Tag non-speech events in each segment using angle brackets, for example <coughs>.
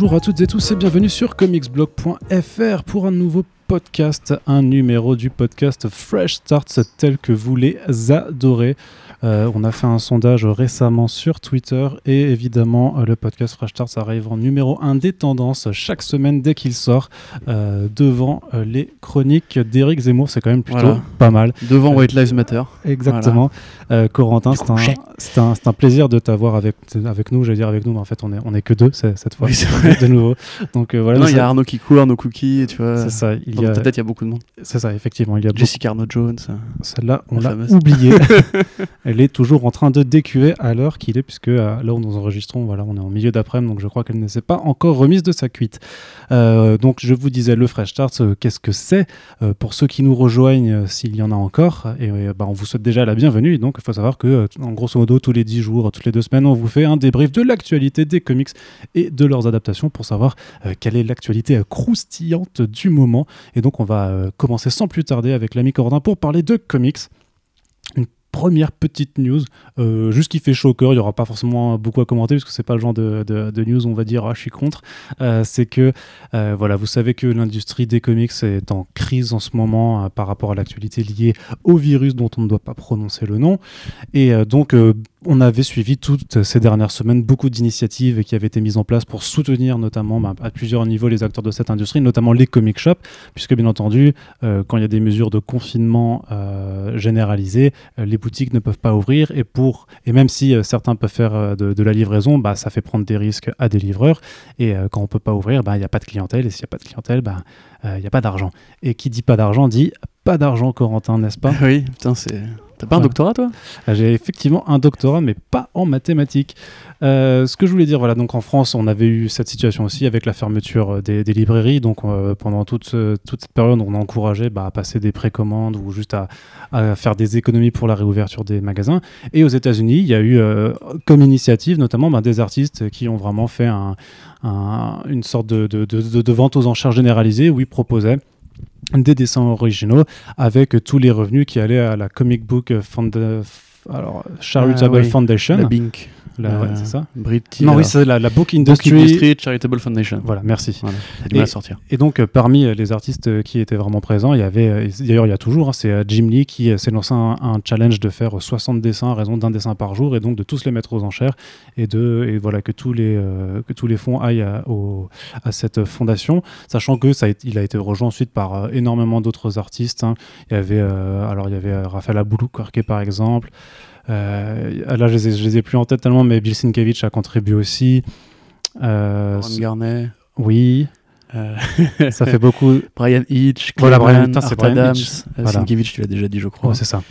Bonjour à toutes et tous et bienvenue sur comicsblog.fr pour un nouveau podcast, un numéro du podcast Fresh Starts tel que vous les adorez. Euh, on a fait un sondage récemment sur Twitter et évidemment euh, le podcast Fresh Starts arrive en numéro 1 des tendances chaque semaine dès qu'il sort euh, devant les chroniques d'Éric Zemmour. C'est quand même plutôt Voilà. pas mal. Devant White Lives Matter. Exactement. Corentin, c'est un, plaisir de t'avoir avec, avec nous. J'allais dire avec nous, mais en fait, on est, on est que deux cette fois. Oui, de nouveau. Donc voilà. il y a Arnaud qui court, Arnaud Cookie, tu vois. c'est ça. Il Y a, ta tête, il y a beaucoup de monde. c'est ça, effectivement. Il y a beaucoup- Jessica Arnaud Jones. Celle-là, on la oubliée. <laughs> elle est toujours en train de décuver à l'heure qu'il est, puisque à l'heure où nous enregistrons, voilà, on est en milieu d'après-midi, donc je crois qu'elle ne s'est pas encore remise de sa cuite. Euh, donc je vous disais, le Fresh Start, euh, qu'est-ce que c'est? Euh, Pour ceux qui nous rejoignent, euh, s'il y en a encore, et euh, bah, on vous souhaite déjà la bienvenue. Donc il faut savoir que, euh, en grosso modo, tous les 10 jours, toutes les deux semaines, on vous fait un débrief de l'actualité des comics et de leurs adaptations pour savoir euh, quelle est l'actualité euh, croustillante du moment. Et donc on va euh, commencer sans plus tarder avec l'ami Corentin pour parler de comics. Une première petite news, euh, juste qui fait chaud au cœur, il n'y aura pas forcément beaucoup à commenter parce que c'est pas le genre de, news on va dire ah, je suis contre. Euh, c'est que voilà, vous savez que l'industrie des comics est en crise en ce moment par rapport à l'actualité liée au virus dont on ne doit pas prononcer le nom. Et donc on avait suivi toutes ces dernières semaines beaucoup d'initiatives qui avaient été mises en place pour soutenir notamment bah, à plusieurs niveaux les acteurs de cette industrie, notamment les comic shops, puisque bien entendu, euh, quand il y a des mesures de confinement euh, généralisées, euh, les boutiques ne peuvent pas ouvrir et pour et même si certains peuvent faire de, la livraison, bah, ça fait prendre des risques à des livreurs et quand on peut pas ouvrir, bah, il n'y a pas de clientèle et s'il n'y a pas de clientèle, bah, il n'y a pas d'argent. Et qui dit pas d'argent dit pas d'argent, Corentin, n'est-ce pas? <laughs> Oui, putain, c'est. T'as pas un doctorat, toi? Euh, J'ai effectivement un doctorat, mais pas en mathématiques. Euh, ce que je voulais dire, voilà, donc en France, on avait eu cette situation aussi avec la fermeture euh, des, des librairies. Donc euh, pendant toute, toute cette période, on a encouragé bah, à passer des précommandes ou juste à, à faire des économies pour la réouverture des magasins. Et aux États-Unis, il y a eu euh, comme initiative notamment bah, des artistes qui ont vraiment fait un- un- une sorte de, de- de- de- de vente aux enchères généralisée où ils proposaient des dessins originaux avec tous les revenus qui allaient à la Comic Book Fund, alors, Charitable Ah oui, Foundation. La Bink. La- ouais, Euh, c'est ça Brit- Non, oui, c'est la, la Book Book Industry. Industry Charitable Foundation. Voilà, merci. Voilà, t'as du mal Et- à sortir. Et donc, euh, parmi euh, les artistes qui étaient vraiment présents, il y avait, d'ailleurs, il y a toujours, hein, c'est Jim Lee qui s'est lancé un, un challenge de faire euh, 60 dessins à raison d'un dessin par jour, et donc de tous les mettre aux enchères, et, de, et voilà, que tous les, euh, que tous les fonds aillent à, au- à cette fondation, sachant que ça a il a été rejoint ensuite par euh, énormément d'autres artistes. hein. Il y avait, euh, alors, il y avait Raphaël par exemple. Euh, là, je les, ai, je les ai plus en tête tellement, mais Bill Sienkiewicz a contribué aussi. Euh, Ron Garnet. oui, euh, ça <laughs> fait beaucoup. Brian Hitch. Voilà, Brian- Art Brian Adams. Hitch. euh, Voilà. Sienkiewicz, tu l'as déjà dit, je crois. Ouais, c'est ça.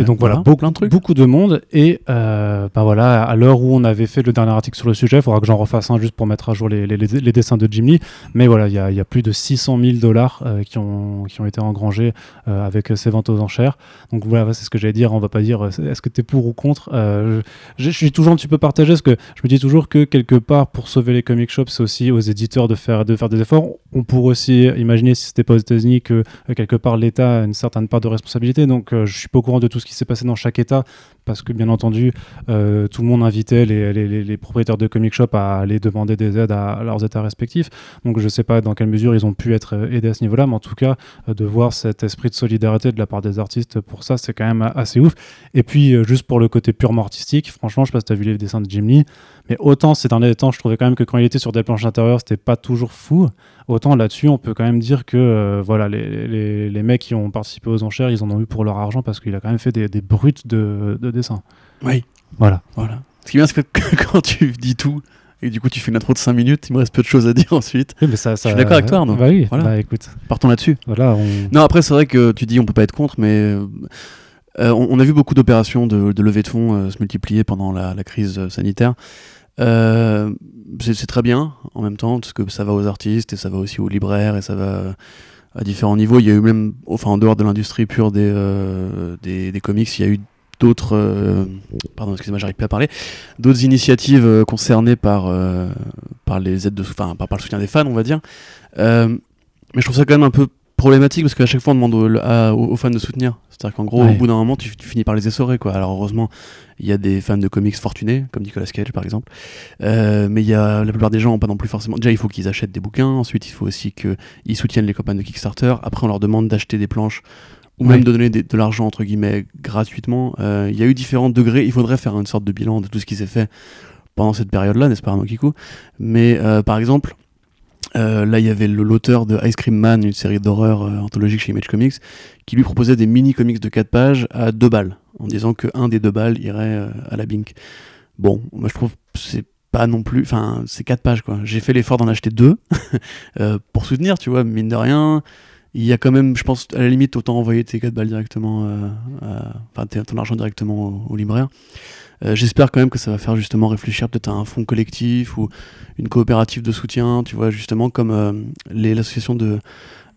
Et donc voilà, beaucoup, de trucs. beaucoup de monde. Et euh, bah voilà, à l'heure où on avait fait le dernier article sur le sujet, il faudra que j'en refasse un juste pour mettre à jour les, les- les- les dessins de Jim Lee. Mais voilà, il y, a- il y a plus de 600 000 dollars euh, qui, ont, qui ont été engrangés euh, avec ces ventes aux enchères. Donc voilà, c'est ce que j'allais dire. On va pas dire est-ce que tu es pour ou contre. Je, je suis toujours un petit peu partagé parce que je me dis toujours que quelque part, pour sauver les comic shops, c'est aussi aux éditeurs de faire, de faire des efforts. On pourrait aussi imaginer, si c'était pas aux États-Unis, que quelque part l'État a une certaine part de responsabilité. Donc je suis pas au courant de tout ce qui s'est passé dans chaque État parce que bien entendu, euh, tout le monde invitait les, propriétaires de comic shop à aller demander des aides à, leurs États respectifs. Donc je sais pas dans quelle mesure ils ont pu être euh, aidés à ce niveau-là, mais en tout cas, euh, de voir cet esprit de solidarité de la part des artistes pour ça, c'est quand même assez ouf. Et puis, juste pour le côté purement artistique, franchement, je sais pas si tu as vu les dessins de Jim Lee, mais autant ces derniers temps, je trouvais quand même que quand il était sur des planches intérieures, c'était pas toujours fou. Autant là-dessus, on peut quand même dire que voilà, les, mecs qui ont participé aux enchères, ils en ont eu pour leur argent parce qu'il a quand même fait des, des brutes de dessins. Oui. Voilà. Voilà. Ce qui est bien, c'est que <laughs> quand tu dis tout, et du coup tu fais une intro de 5 minutes, il me reste peu de choses à dire <laughs> ensuite. Oui, mais ça, ça- suis d'accord avec toi, Arnaud. Bah oui, Voilà. bah écoute, Partons là-dessus. voilà, on... Non, après, c'est vrai que tu dis on peut pas être contre, mais euh, euh, on, on a vu beaucoup d'opérations de, de levée de fonds euh, se multiplier pendant la, la crise sanitaire. C'est très bien en même temps, parce que ça va aux artistes et ça va aussi aux libraires et ça va à différents niveaux. Il y a eu même, enfin en dehors de l'industrie pure des, des, des comics, il y a eu d'autres, euh, pardon, excusez-moi, j'arrive plus à parler, d'autres initiatives euh, concernées par, euh, par les aides de, enfin par, par le soutien des fans, on va dire. Mais je trouve ça quand même un peu problématique parce qu'à chaque fois on demande aux, à- aux- aux fans de soutenir. C'est-à-dire qu'en gros, Ouais. au bout d'un moment, tu, tu finis par les essorer. Quoi. Alors heureusement, il y a des fans de comics fortunés, comme Nicolas Cage par exemple. Mais il y a, la plupart des gens n'ont pas non plus forcément. Déjà, il faut qu'ils achètent des bouquins. Ensuite, il faut aussi qu'ils soutiennent les campagnes de Kickstarter. Après, on leur demande d'acheter des planches ou même de donner des- de l'argent entre guillemets gratuitement. Euh, Il y a eu différents degrés. Il faudrait faire une sorte de bilan de tout ce qui s'est fait pendant cette période-là, n'est-ce pas, Kikou Mais euh, par exemple, euh, là, il y avait l'auteur de Ice Cream Man, une série d'horreur euh, anthologique chez Image Comics, qui lui proposait des mini-comics de 4 pages à 2 balles, en disant que un des 2 balles irait euh, à la Bink. Bon, moi je trouve que c'est pas non plus. Enfin, c'est 4 pages quoi. J'ai fait l'effort d'en acheter 2 <laughs> pour soutenir, tu vois, mine de rien. Il y a quand même, je pense, à la limite, autant envoyer tes 4 balles directement, euh, à- enfin ton argent directement au, au libraire. Euh, J'espère quand même que ça va faire justement réfléchir peut-être à un fonds collectif ou une coopérative de soutien, tu vois, justement comme euh, l'association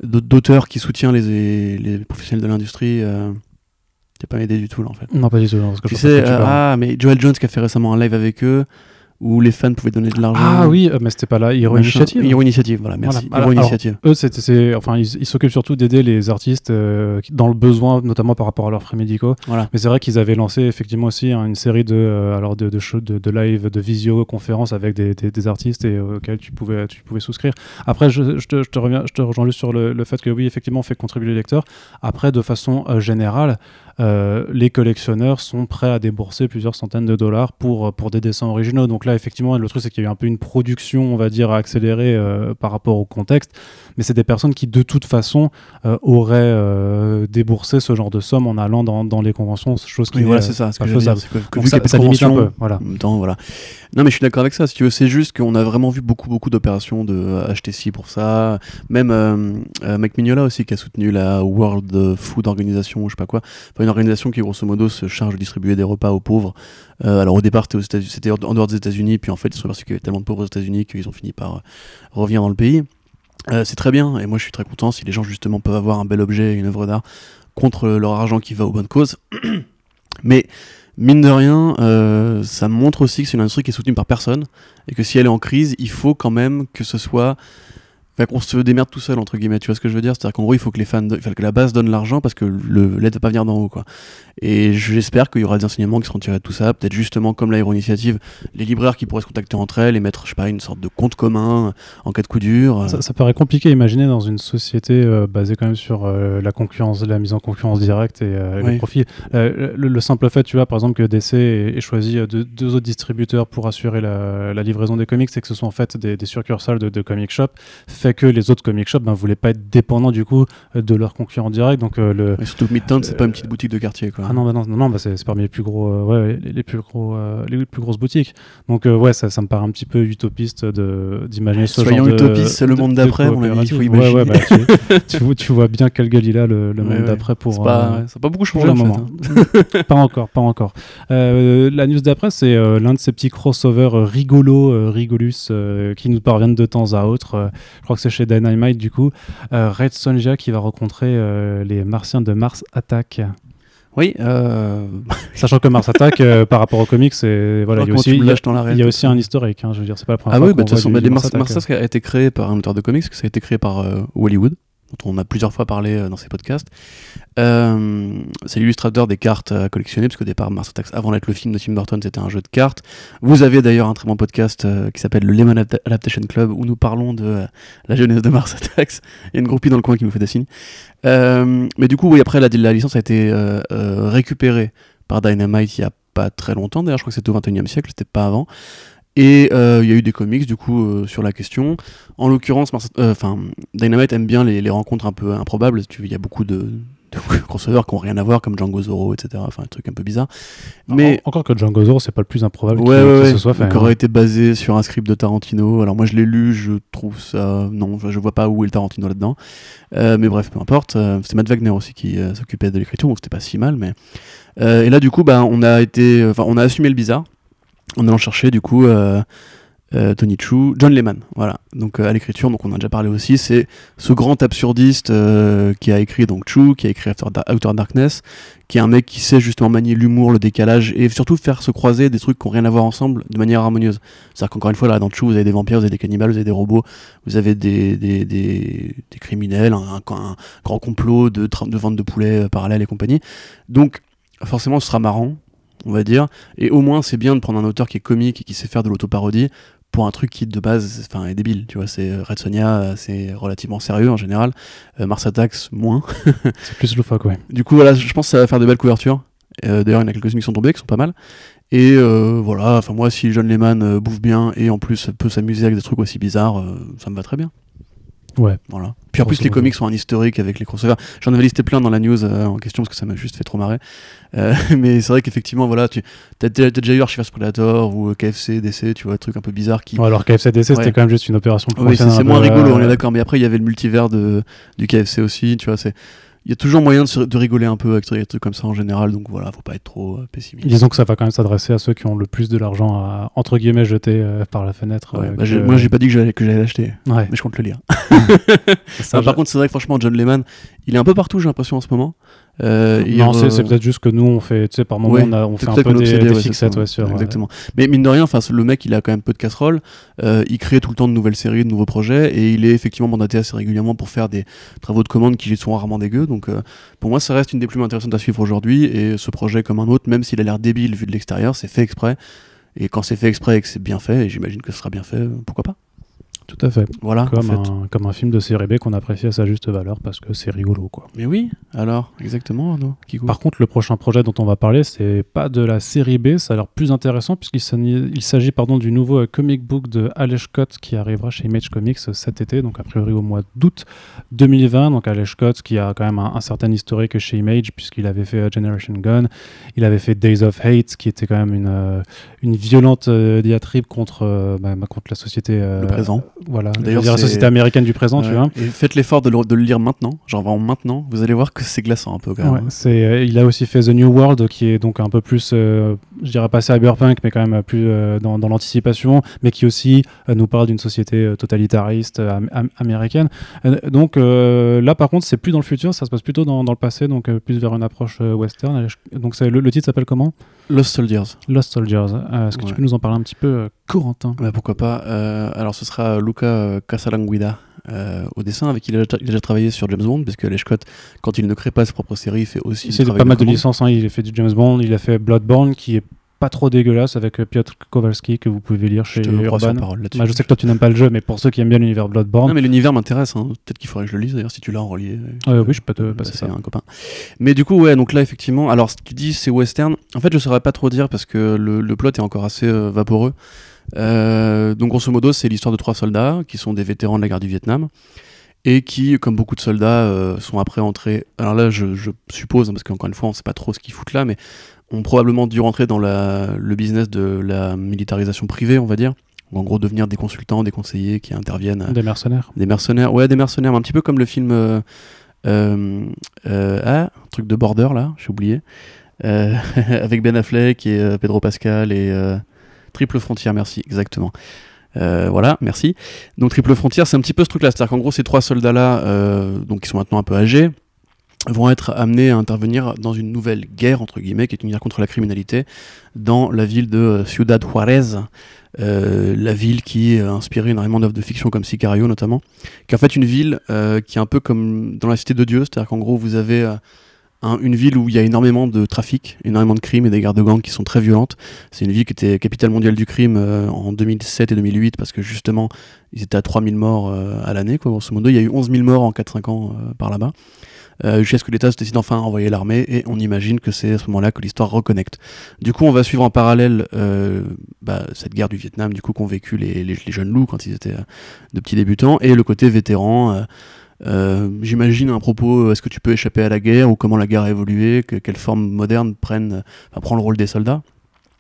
d'auteurs qui soutient les, les professionnels de l'industrie. Euh, T'es pas aidé du tout là en fait. Non, pas du tout. parce que Tu je sais, que tu parles. ah, mais Joel Jones qui a fait récemment un live avec eux où les fans pouvaient donner de l'argent. Ah oui, euh, mais c'était pas là. Hero machin. Initiative. Hero Initiative, voilà, merci. Voilà. Hero Alors- Initiative. Eux, c'est, enfin, ils s'occupent surtout d'aider les artistes euh, dans le besoin, notamment par rapport à leurs frais médicaux. Voilà. Mais c'est vrai qu'ils avaient lancé effectivement aussi hein, une série de, euh, alors de, de, shows, de, de live, de visioconférences avec des, des, des artistes et euh, auxquels tu pouvais, tu pouvais souscrire. Après, je, je te, je te reviens, je te rejoins juste sur le, le fait que oui, effectivement, on fait contribuer les lecteurs. Après, de façon générale, les collectionneurs sont prêts à débourser plusieurs centaines de dollars pour, pour des dessins originaux. Donc là, effectivement, le truc, c'est qu'il y a eu un peu une production, on va dire, accélérée euh, par rapport au contexte. Mais c'est des personnes qui, de toute façon, euh, auraient euh, déboursé ce genre de somme en allant dans, dans les conventions, chose qui Oui, est voilà, c'est ça. ce pas que dire, faisable. c'est que- que Donc ça, limite un peu. Voilà. Temps, voilà. Non, mais je suis d'accord avec ça. Si tu veux, c'est juste qu'on a vraiment vu beaucoup, beaucoup d'opérations de ci pour ça. Même Mike Mignola aussi qui a soutenu la World Food Organization ou je sais pas quoi. Enfin, une organisation qui, grosso modo, se charge de distribuer des repas aux pauvres. Euh, alors, au départ, c'était en dehors des États-Unis, puis en fait, ils se sont aperçus qu'il y avait tellement de pauvres aux États-Unis qu'ils ont fini par euh, revenir dans le pays. Euh, c'est très bien, et moi je suis très content si les gens justement peuvent avoir un bel objet, une œuvre d'art, contre leur argent qui va aux bonnes causes. <clears throat> Mais mine de rien, ça montre aussi que c'est une industrie qui est soutenue par personne et que si elle est en crise, il faut quand même que ce soit. Enfin, qu'on se démerde tout seul, entre guillemets, tu vois ce que je veux dire? C'est-à-dire qu'en gros, il faut que les fans, de- il faut que la base donne l'argent parce que le- l'aide va pas venir d'en haut, quoi. Et j'espère qu'il y aura des enseignements qui seront tirés de tout ça, peut-être justement comme l'aéro initiative, les libraires qui pourraient se contacter entre elles et mettre, je sais pas, une sorte de compte commun en cas de coup dur. Ça, ça paraît compliqué à imaginer dans une société euh, basée quand même sur euh, la concurrence, la mise en concurrence directe et, euh, Oui. le profit. Euh, le, le simple fait, tu vois, par exemple, que DC ait, ait choisi euh, deux, deux autres distributeurs pour assurer la, la livraison des comics et que ce sont en fait des, des succursales de, de comic shop, fait que les autres comic shops ne voulaient pas être dépendants du coup euh, de leurs concurrents directs. Donc euh, le, Et surtout Midtown, c'est Euh, pas une petite boutique de quartier, quoi. ah non, bah non, non, non, bah c'est parmi les plus gros, euh, ouais, les, les plus gros, euh, les plus grosses boutiques. Donc euh, ouais, ça, ça me paraît un petit peu utopiste d'imaginer ce Soyons genre de. utopistes, c'est le de- monde de d'après, faut. Ouais, ouais, imaginer. bah, tu, <laughs> tu vois, tu vois bien quel gueule il a le, monde d'après pour. C'est pas, euh, ça pas beaucoup pour changé le fait, moment. hein. <laughs> pas encore, pas encore. Euh, la news d'après, c'est euh, l'un de ces petits crossovers euh, rigolos, euh, rigolus, euh, qui nous parviennent de temps à autre. Euh, je crois que c'est chez Dynamite du coup. Euh, Red Sonja qui va rencontrer euh, les Martiens de Mars Attack. Oui, euh... <laughs> Sachant que Mars Attack, euh, par rapport aux comics, c'est voilà, il y a aussi, il y a- y aussi un historique. hein, je veux dire, c'est pas la première Ah fois oui, bah, de toute façon, bah, Mars Attack. Mars Attack a été créé par un auteur de comics, que ça a été créé par euh, Hollywood, dont on a plusieurs fois parlé euh, dans ces podcasts. Euh, c'est l'illustrateur des cartes à collectionner, parce qu'au départ, Mars Attacks, avant d'être le film de Tim Burton, c'était un jeu de cartes. Vous avez d'ailleurs un très bon podcast euh, qui s'appelle le Lemon Adapta- Adaptation Club, où nous parlons de la jeunesse de Mars Attacks. Il y a une groupie dans le coin qui nous fait des signes. Mais du coup, oui, après, la, licence a été récupérée par Dynamite il y a pas très longtemps. D'ailleurs, je crois que c'était au 21 e siècle, c'était pas avant. Et euh, il y a eu des comics du coup euh, sur la question. En l'occurrence, euh, Dynamite aime bien les, les rencontres un peu improbables. Il y a beaucoup de, de <laughs> crossovers qui n'ont rien à voir, comme Django Zoro, etc. Enfin, un truc un peu bizarre. Mais En- encore que Django Zoro, c'est pas le plus improbable ouais, qui, ouais, ouais, se soit fait. qui hein. aurait été basé sur un script de Tarantino. Alors moi, je l'ai lu, je trouve ça non, je vois pas où est le Tarantino là-dedans. Mais bref, peu importe. C'était Matt Wagner aussi qui s'occupait de l'écriture, donc c'était pas si mal. Mais et là, du coup, bah, on a été, enfin, on a assumé le bizarre en allant chercher du coup euh, euh, Tony Chu, John Lehman, voilà. Donc à l'écriture, donc on a déjà parlé aussi, c'est ce grand absurdiste qui a écrit donc Chu, qui a écrit Outer Darkness, qui est un mec qui sait justement manier l'humour, le décalage et surtout faire se croiser des trucs qui n'ont rien à voir ensemble de manière harmonieuse. C'est-à-dire qu'encore une fois, là, dans Chu, vous avez des vampires, vous avez des cannibales, vous avez des robots, vous avez des, des, des, des criminels, un, grand complot de, de vente de poulets parallèles et compagnie. Donc, forcément, ce sera marrant, on va dire. Et au moins, c'est bien de prendre un auteur qui est comique et qui sait faire de l'autoparodie pour un truc qui de base enfin est débile tu vois. C'est euh, Red Sonia euh, c'est relativement sérieux en général. Euh, Mars Attacks moins. <laughs> C'est plus loufoque ouais. Du coup voilà je pense que ça va faire de belles couvertures. D'ailleurs il y en a quelques-unes qui sont tombées qui sont pas mal. Et voilà enfin moi si John Lehman bouffe bien et en plus peut s'amuser avec des trucs aussi bizarres ça me va très bien Ouais. Voilà. Puis en plus, les comics sont un historique avec les crossovers. J'en avais listé plein dans la news euh, en question parce que ça m'a juste fait trop marrer. Euh, <laughs> mais c'est vrai qu'effectivement, voilà, tu as, déjà eu Archivas Predator ou KFC, DC, tu vois, un truc un peu bizarre qui. alors KFC, DC, c'était quand même juste une opération Oui, c'est moins rigolo, on est d'accord. Mais après, il y avait le multivers de, du KFC aussi, tu vois, c'est il y a toujours moyen de, rigoler un peu avec des trucs comme ça en général, donc voilà, faut pas être trop euh, pessimiste. Disons que ça va quand même s'adresser à ceux qui ont le plus de l'argent à entre guillemets jeter euh, par la fenêtre. Ouais, euh, bah, Moi, j'ai pas dit que j'allais l'acheter, mais je compte le lire. <laughs> par contre, c'est vrai que franchement, John Lehman, il est un peu partout, j'ai l'impression en ce moment. Euh, non, c'est peut-être juste que nous, on fait, tu sais, par moment, on, a, on fait un peu des, des fixettes, ouais, sur, Exactement. Mais mine de rien, enfin, le mec, il a quand même peu de casseroles. Euh, il crée tout le temps de nouvelles séries, de nouveaux projets, et il est effectivement mandaté assez régulièrement pour faire des travaux de commande qui sont rarement dégueux. Donc, euh, pour moi, ça reste une des plus intéressantes à suivre aujourd'hui. Et ce projet, comme un autre, même s'il a l'air débile vu de l'extérieur, c'est fait exprès. Et quand c'est fait exprès et que c'est bien fait, et j'imagine que ce sera bien fait, pourquoi pas tout à fait. Voilà, comme, un, comme un film de série B qu'on apprécie à sa juste valeur parce que c'est rigolo. Quoi. Mais oui, alors, exactement. Par contre, le prochain projet dont on va parler, c'est pas de la série B, ça a l'air plus intéressant puisqu'il s'agit pardon, du nouveau euh, comic book de Alex Scott qui arrivera chez Image Comics cet été, donc a priori au mois d'août 2020. Donc Alex Scott qui a quand même un, certain historique chez Image puisqu'il avait fait euh, Generation Gun, il avait fait Days of Hate qui était quand même une, euh, une violente diatribe contre, bah, contre la société. le présent voilà, d'ailleurs la société américaine du présent, tu vois. Et faites l'effort de, de, le lire maintenant, genre vraiment maintenant, vous allez voir que c'est glaçant un peu quand même. c'est, euh, il a aussi fait The New World, qui est donc un peu plus, euh, je dirais pas cyberpunk, mais quand même plus euh, dans, dans l'anticipation, mais qui aussi nous parle d'une société totalitariste américaine. donc là, par contre, c'est plus dans le futur, ça se passe plutôt dans, dans le passé, donc plus vers une approche western. Donc le, le titre s'appelle comment? Lost Soldiers. Lost Soldiers. Est-ce que tu peux nous en parler un petit peu, Corentin bah, Pourquoi pas. alors ce sera Luca Casalanguida euh, au dessin, avec qui il a, déjà travaillé sur James Bond, parce que Scott, quand il ne crée pas ses propres séries, il fait aussi. C'est pas mal de licences, hein. il a fait du James Bond, il a fait Bloodborne, qui est pas trop dégueulasse avec euh, Piotr Kowalski que vous pouvez lire chez Urban. Bah, je sais que toi tu n'aimes pas le jeu, mais pour ceux qui aiment bien l'univers Bloodborne. Non, mais l'univers m'intéresse. Hein. Peut-être qu'il faudrait que je le lise d'ailleurs si tu l'as en relié. Euh, oui, je peux te passer ça. un copain. Mais du coup, ouais, donc là effectivement, alors ce que tu dis c'est western. En fait, je saurais pas trop dire parce que le, le plot est encore assez vaporeux. Euh, donc grosso modo, c'est l'histoire de trois soldats qui sont des vétérans de la guerre du Vietnam et qui, comme beaucoup de soldats, euh, sont après entrés. Alors là, je, suppose, hein, parce qu'encore une fois, on ne sait pas trop ce qu'ils foutent là, mais ont probablement dû rentrer dans la, le business de la militarisation privée, on va dire. en gros, devenir des consultants, des conseillers qui interviennent. Des mercenaires. Des mercenaires, ouais, des mercenaires, un petit peu comme le film. Euh, euh, ah, un truc de Border là, j'ai oublié. <laughs> avec Ben Affleck et Pedro Pascal et Triple Frontière, merci, exactement. Euh, voilà, merci. Donc Triple Frontière, c'est un petit peu ce truc-là, c'est-à-dire qu'en gros, ces trois soldats-là, euh, donc qui sont maintenant un peu âgés, vont être amenés à intervenir dans une nouvelle guerre, entre guillemets, qui est une guerre contre la criminalité, dans la ville de Ciudad Juarez, euh, la ville qui a inspiré énormément d'œuvres de fiction comme Sicario notamment, qui est en fait une ville qui est un peu comme dans la cité de Dieu, c'est-à-dire qu'en gros, vous avez une ville où il y a énormément de trafic, énormément de crimes et des guerres de gangs qui sont très violentes. C'est une ville qui était capitale mondiale du crime euh, en 2007 et 2008 parce que justement ils étaient à 3000 morts euh, à l'année, quoi, grosso modo. Il y a eu 11 000 morts en 4-5 ans euh, par là-bas. jusqu'à ce que l'État se décide enfin à envoyer l'armée et on imagine que c'est à ce moment-là que l'histoire reconnecte. Du coup, on va suivre en parallèle bah, cette guerre du Vietnam, du coup qu'ont vécu les, jeunes loups quand ils étaient de petits débutants et le côté vétéran euh, j'imagine un propos, euh, est-ce que tu peux échapper à la guerre ou comment la guerre a évolué, que, quelle forme moderne prenne, prend le rôle des soldats?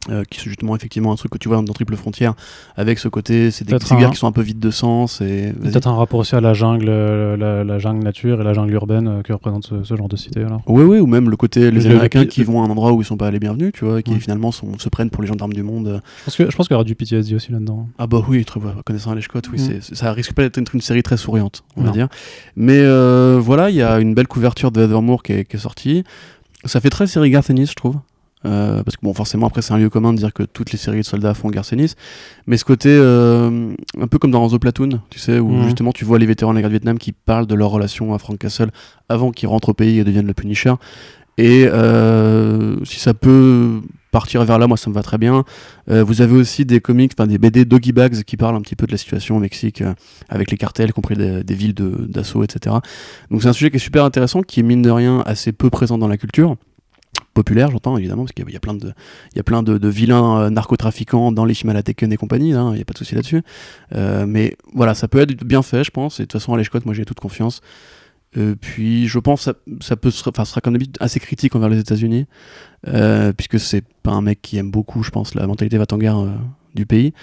Euh, qui est justement effectivement un truc que tu vois dans Triple Frontière avec ce côté c'est des guerres un- qui sont un peu vides de sens et. Peut-être un rapport aussi à la jungle, euh, la, la jungle nature et la jungle urbaine euh, que représente ce, ce genre de cité. Alors. Oui, oui, ou même le côté les Le- Américains le- qui vont à un endroit où ils sont pas allés bienvenus, tu vois, et qui Ouais. finalement sont, se prennent pour les gendarmes du monde. Je pense que- je pense qu'il y aura du PTSD aussi là-dedans. Ah bah oui, très, connaissant Alex Scott, oui, Mm. ça risque pas d'être une, une série très souriante, on va dire. Mais euh, voilà, il y a une belle couverture de Evermore qui est, qui est sortie. Ça fait très série Garth Ennis, je trouve. Euh, parce que bon, forcément, après, c'est un lieu commun de dire que toutes les séries de soldats font Ennis. Mais ce côté, euh, un peu comme dans The Platoon, tu sais, où Mhm. justement tu vois les vétérans de la guerre de Vietnam qui parlent de leur relation à Frank Castle avant qu'ils rentrent au pays et deviennent le Punisher. Et euh, si ça peut partir vers là, moi ça me va très bien. Euh, vous avez aussi des comics, enfin des BD Doggy Bags qui parlent un petit peu de la situation au Mexique euh, avec les cartels, y compris des, des villes de- d'assaut, etc. Donc c'est un sujet qui est super intéressant, qui est mine de rien assez peu présent dans la culture populaire, j'entends évidemment, parce qu'il y a- il y a plein de, il y a plein de, de vilains euh, narcotrafiquants dans les Shimalateken et compagnie, hein, il n'y a pas de souci là-dessus. Euh, mais voilà, ça peut être bien fait, je pense. Et de toute façon, à Scott, moi j'ai toute confiance. Euh, puis je pense que ça, ça peut se- enfin, sera comme d'habitude assez critique envers les États-Unis, puisque c'est pas un mec qui aime beaucoup, je pense, la mentalité va-t-en-guerre euh, du pays.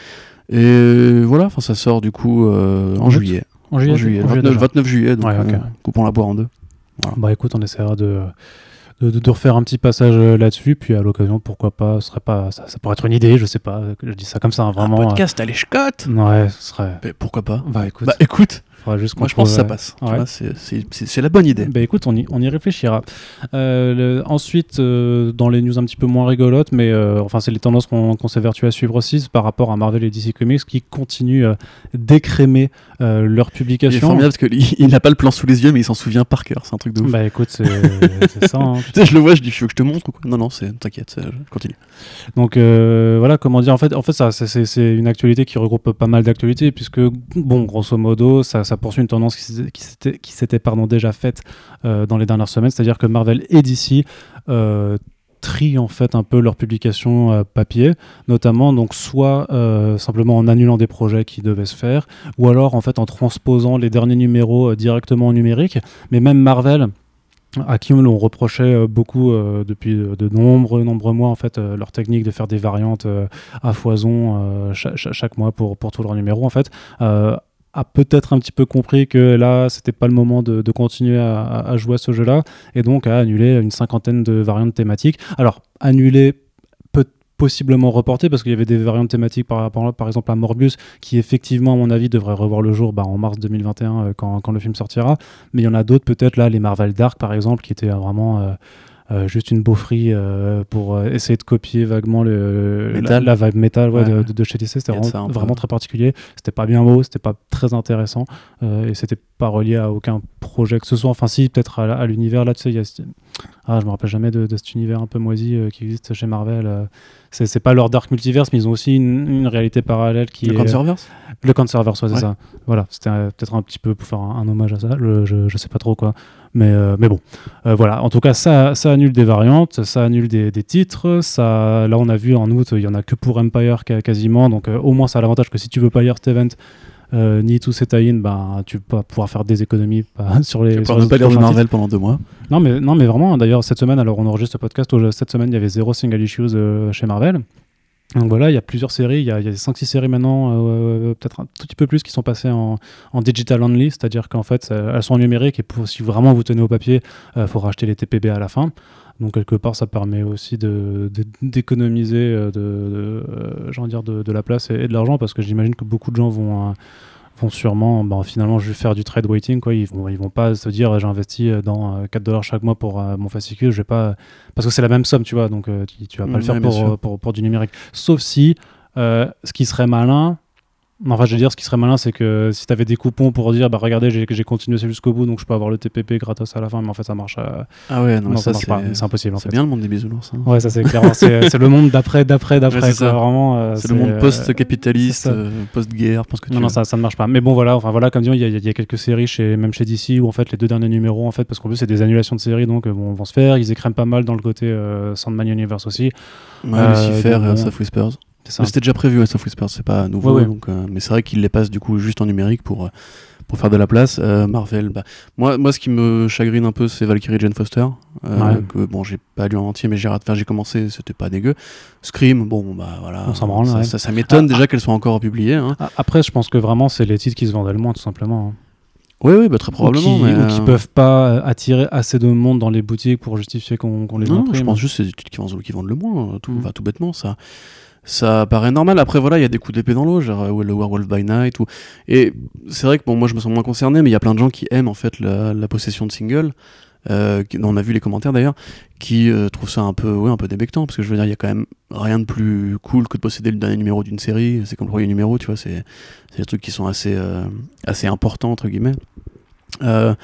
Et voilà, enfin ça sort du coup en juillet. En juillet, En juillet, en juillet 29, déjà. 29 juillet, donc Ouais, coupons la boire en deux. Bah écoute, on essaiera de, de, de- de refaire un petit passage euh, là-dessus, puis à l'occasion, pourquoi pas, ce serait pas, ça, ça pourrait être une idée, je sais pas, je dis ça comme ça, hein, vraiment. un podcast à Scott euh, ouais, ce serait. Mais pourquoi pas? Bah écoute, Bah écoute, faudra juste qu'on moi je pense que ça passe. ouais. c'est- C'est c'est- c'est la bonne idée. Bah écoute, on y, on y réfléchira. Euh, le- ensuite, euh, dans les news un petit peu moins rigolotes, mais euh, enfin, c'est les tendances qu'on qu'on s'évertue à suivre aussi c'est par rapport à Marvel et DC Comics qui continuent d'écrémer euh, leurs Il est publications. formidable parce qu'il il n'a pas le plan sous les yeux, mais il s'en souvient par cœur. C'est un truc de ouf. Bah écoute, c'est <laughs> c'est ça. hein. Je le vois, je dis, je veux que je te montre ou quoi? Non, non, c'est- t'inquiète, c'est- je continue. Donc euh, voilà, comment dire, en fait, en fait ça, c'est- c'est c'est une actualité qui regroupe pas mal d'actualités, puisque, bon, grosso modo, ça, ça poursuit une tendance qui s'était- déjà faite euh, dans les dernières semaines, c'est-à-dire que Marvel et DC euh, trient en fait un peu leurs publications euh, papier, notamment donc soit euh, simplement en annulant des projets qui devaient se faire, ou alors en fait en transposant les derniers numéros directement en numérique, mais même Marvel à qui on reprochait beaucoup depuis de, nombreux nombreux mois en fait leur technique de faire des variantes à foison euh, cha- cha- chaque mois pour pour tous leurs numéros en fait a peut-être un petit peu compris que là c'était pas le moment de, continuer à, jouer à ce jeu-là et donc a annulé une cinquantaine de variantes thématiques. Alors annuler peut possiblement reporter parce qu'il y avait des variantes thématiques par, par, par exemple à Morbius qui effectivement à mon avis devrait revoir le jour bah, en mars 2021 euh, quand, quand le film sortira mais il y en a d'autres peut-être là les Marvel Dark par exemple qui étaient euh, vraiment euh, euh, juste une beaufrie euh, pour euh, essayer de copier vaguement le, la, vibe metal ouais, Ouais, de, chez DC. C'était vraiment, très particulier. C'était pas bien beau, c'était pas très intéressant euh, et c'était pas relié à aucun projet que ce soit. Enfin, si, peut-être à, à l'univers. Là, tu sais, il y a. ce- Ah, je me rappelle jamais de, de cet univers un peu moisi qui existe chez Marvel. c'est pas leur Dark Multiverse, mais ils ont aussi une, une réalité parallèle qui Le est. Cancerverse? Le Cancerverse, ouais, c'est ça. Voilà, c'était peut-être un petit peu pour faire un, un hommage à ça, je, je, je sais pas trop quoi. Mais, euh, mais bon, Euh, voilà. En tout cas, ça, ça annule des variantes, ça annule des, des titres. Ça, là, on a vu en août, il y en a que pour Empire quasiment. Donc, euh, au moins, ça a l'avantage que si tu veux pas lire cet event, ni tous ces tie ben, tu vas pouvoir faire des économies bah, <laughs> sur les. Je sur les pas lire de Marvel pendant deux mois. Non, mais, non, mais vraiment, d'ailleurs, cette semaine, alors on enregistre ce podcast, cette semaine, il y avait zéro single issues chez Marvel. Donc voilà, il y a plusieurs séries, il y a, a 5-6 séries maintenant, euh, peut-être un tout petit peu plus, qui sont passées en, en digital only, c'est-à-dire qu'en fait, ça- elles sont en numérique et pour, si vraiment vous tenez au papier, il faut racheter les TPB à la fin. Donc quelque part, ça permet aussi d'économiser de, de, euh, de dire de, de la place et, et de l'argent parce que j'imagine que beaucoup de gens vont, euh, vont sûrement, bah, finalement, je vais faire du trade waiting. Quoi. Ils vont, ils vont pas se dire j'ai investi euh, dans euh, 4 dollars chaque mois pour euh, mon fascicule, je vais pas parce que c'est la même somme, tu vois. Donc euh, tu, tu vas pas Mm, le faire ouais, bien pour, euh, pour, pour du numérique. Sauf si euh, ce qui serait malin. Enfin, je veux dire, ce qui serait malin, c'est que si tu avais des coupons pour dire, bah regardez, j'ai continué jusqu'au bout, donc je peux avoir le TPP gratos à la fin, mais en fait, ça marche. euh, Ah ouais, non, non, ça, ça, marche pas. c'est impossible, c'est bien le monde des bisounours. hein. Ouais, ça c'est clairement, c'est le monde d'après, d'après, d'après, Ouais, c'est euh, C'est le monde post-capitaliste, euh, post-guerre, pense que tu Non, non, ça, ça ne marche pas. Mais bon, voilà, enfin voilà, comme dit, il y, a- il y a quelques séries, chez, même chez DC, où en fait les deux derniers numéros, en fait, parce qu'en plus c'est des annulations de séries, donc euh, vont, se faire. Ils écrèment pas mal dans le côté Sandman Universe aussi. Ouais, Lucifer bon. of Whispers. C'était déjà prévu, House of Whispers, c'est pas nouveau. Ouais, ouais. Donc, euh, mais c'est vrai qu'ils les passent du coup juste en numérique pour, euh, pour faire de la place. Euh, Marvel, bah, moi, moi, ce qui me chagrine un peu, c'est Valkyrie Jane Foster. Euh, Ouais. que, bon, j'ai pas lu en entier, mais j'ai j'ai commencé, c'était pas dégueu. Scream, bon, bah voilà. On s'en branle, ça, ça, ça m'étonne Ah, déjà qu'elle soit encore publiée. Hein. A- Après, je pense que vraiment, c'est les titres qui se vendaient le moins, tout simplement. hein. Oui, oui, bah, très probablement. ou qui, mais, ou qui euh, peuvent pas attirer assez de monde dans les boutiques pour justifier qu'on qu'on les Non, imprime. je pense juste que c'est des titres qui vendent, qui vendent le moins, tout, Mm. tout bêtement, ça. Ça paraît normal. Après, voilà, il y a des coups d'épée dans l'eau, genre euh, le Werewolf by Night. Ou... Et c'est vrai que bon, moi, je me sens moins concerné, mais il y a plein de gens qui aiment en fait la, possession de singles. Euh, on a vu les commentaires d'ailleurs, qui euh, trouvent ça un peu, ouais, un peu débectant, parce que je veux dire, il y a quand même rien de plus cool que de posséder le dernier numéro d'une série. C'est comme le premier numéro, tu vois, c'est c'est des trucs qui sont assez, euh, assez importants entre guillemets. Euh,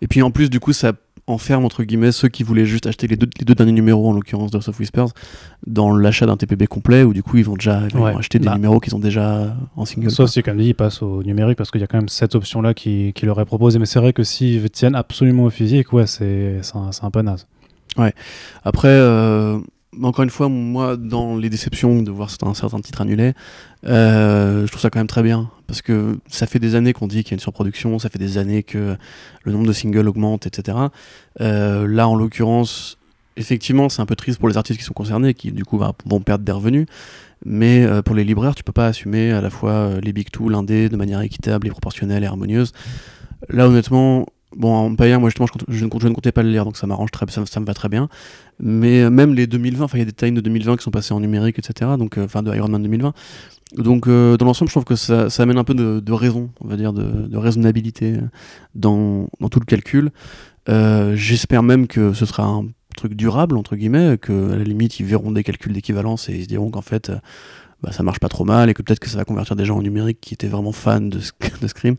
et puis en plus, du coup, ça enferme entre guillemets ceux qui voulaient juste acheter les deux, les deux derniers numéros, en l'occurrence d'House of Whispers, dans l'achat d'un TPB complet, où du coup ils vont déjà ils vont Ouais. acheter des Bah. numéros qui sont déjà en single. Sauf si, comme dit, ils passent au numérique parce qu'il y a quand même cette option-là qui, qui leur est proposée. Mais c'est vrai que s'ils tiennent absolument au physique, ouais, c'est un, un peu naze. Après, euh, encore une fois, moi, dans les déceptions de voir certains, certains titres annulés, euh, je trouve ça quand même très bien. Parce que ça fait des années qu'on dit qu'il y a une surproduction, ça fait des années que le nombre de singles augmente, etc. Euh, là, en l'occurrence, effectivement, c'est un peu triste pour les artistes qui sont concernés, qui du coup bah, vont perdre des revenus. Mais euh, pour les libraires, tu peux pas assumer à la fois les big two, l'indé, de manière équitable et proportionnelle et harmonieuse. Là, honnêtement, bon, en Empire, moi justement, je, ne, je ne comptais pas le lire, donc ça m'arrange très, ça, ça me va très bien. Mais euh, même les 2020, enfin, il y a des times de 2020 qui sont passés en numérique, etc. Donc, euh, enfin, de Iron Man 2020. Donc, euh, dans l'ensemble, je trouve que ça, amène un peu de, raison, on va dire, de, raisonnabilité dans, dans tout le calcul. J'espère même que ce sera un truc durable, entre guillemets, que à la limite, ils verront des calculs d'équivalence et ils se diront qu'en fait, bah, ça marche pas trop mal et que peut-être que ça va convertir des gens en numérique qui étaient vraiment fans de, <laughs> de Scream.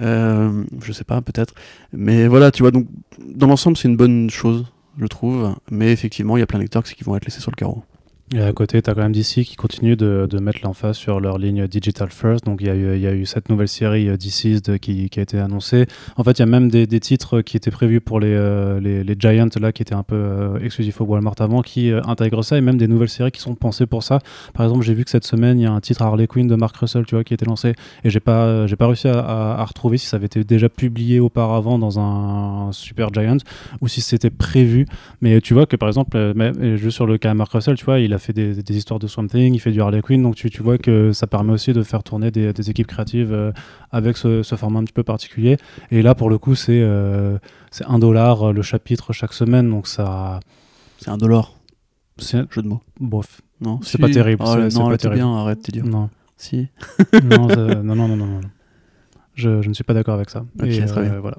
Euh, je sais pas, peut-être. Mais voilà, tu vois, donc, dans l'ensemble, c'est une bonne chose, je trouve. Mais effectivement, il y a plein de lecteurs qui vont être laissés sur le carreau. Et à côté, tu as quand même DC qui continue de, de mettre l'emphase sur leur ligne Digital First. Donc il y, a eu- y a eu cette nouvelle série euh, DC's de- qui, qui a été annoncée. En fait, il y a même des, des titres qui étaient prévus pour les, euh, les, Giants, là, qui étaient un peu euh, exclusifs au Walmart avant, qui intègrent ça, et même des nouvelles séries qui sont pensées pour ça. Par exemple, j'ai vu que cette semaine, il y a un titre Harley Quinn de Mark Russell, tu vois, qui a été lancé, et j'ai pas, j'ai pas réussi à, à- retrouver si ça avait été déjà publié auparavant dans un Super Giant, ou si c'était prévu. Mais tu vois que par exemple, même, juste sur le cas Mark Russell, tu vois, il a fait des, des histoires de Swamp Thing, il fait du Harley Quinn, donc tu, tu vois que ça permet aussi de faire tourner des, des équipes créatives euh, avec ce, ce format un petit peu particulier. Et là, pour le coup, c'est euh, c'est un dollar euh, le chapitre chaque semaine, donc ça. C'est un dollar, C'est jeu de mots. bof. Non, C'est pas terrible, Ah, non, c'est pas terrible. bien, arrête, t'es dur. Non. Si. <laughs> non, non, non, non, non. Je, je ne suis pas d'accord avec ça. Ok, Et, très bien. Voilà.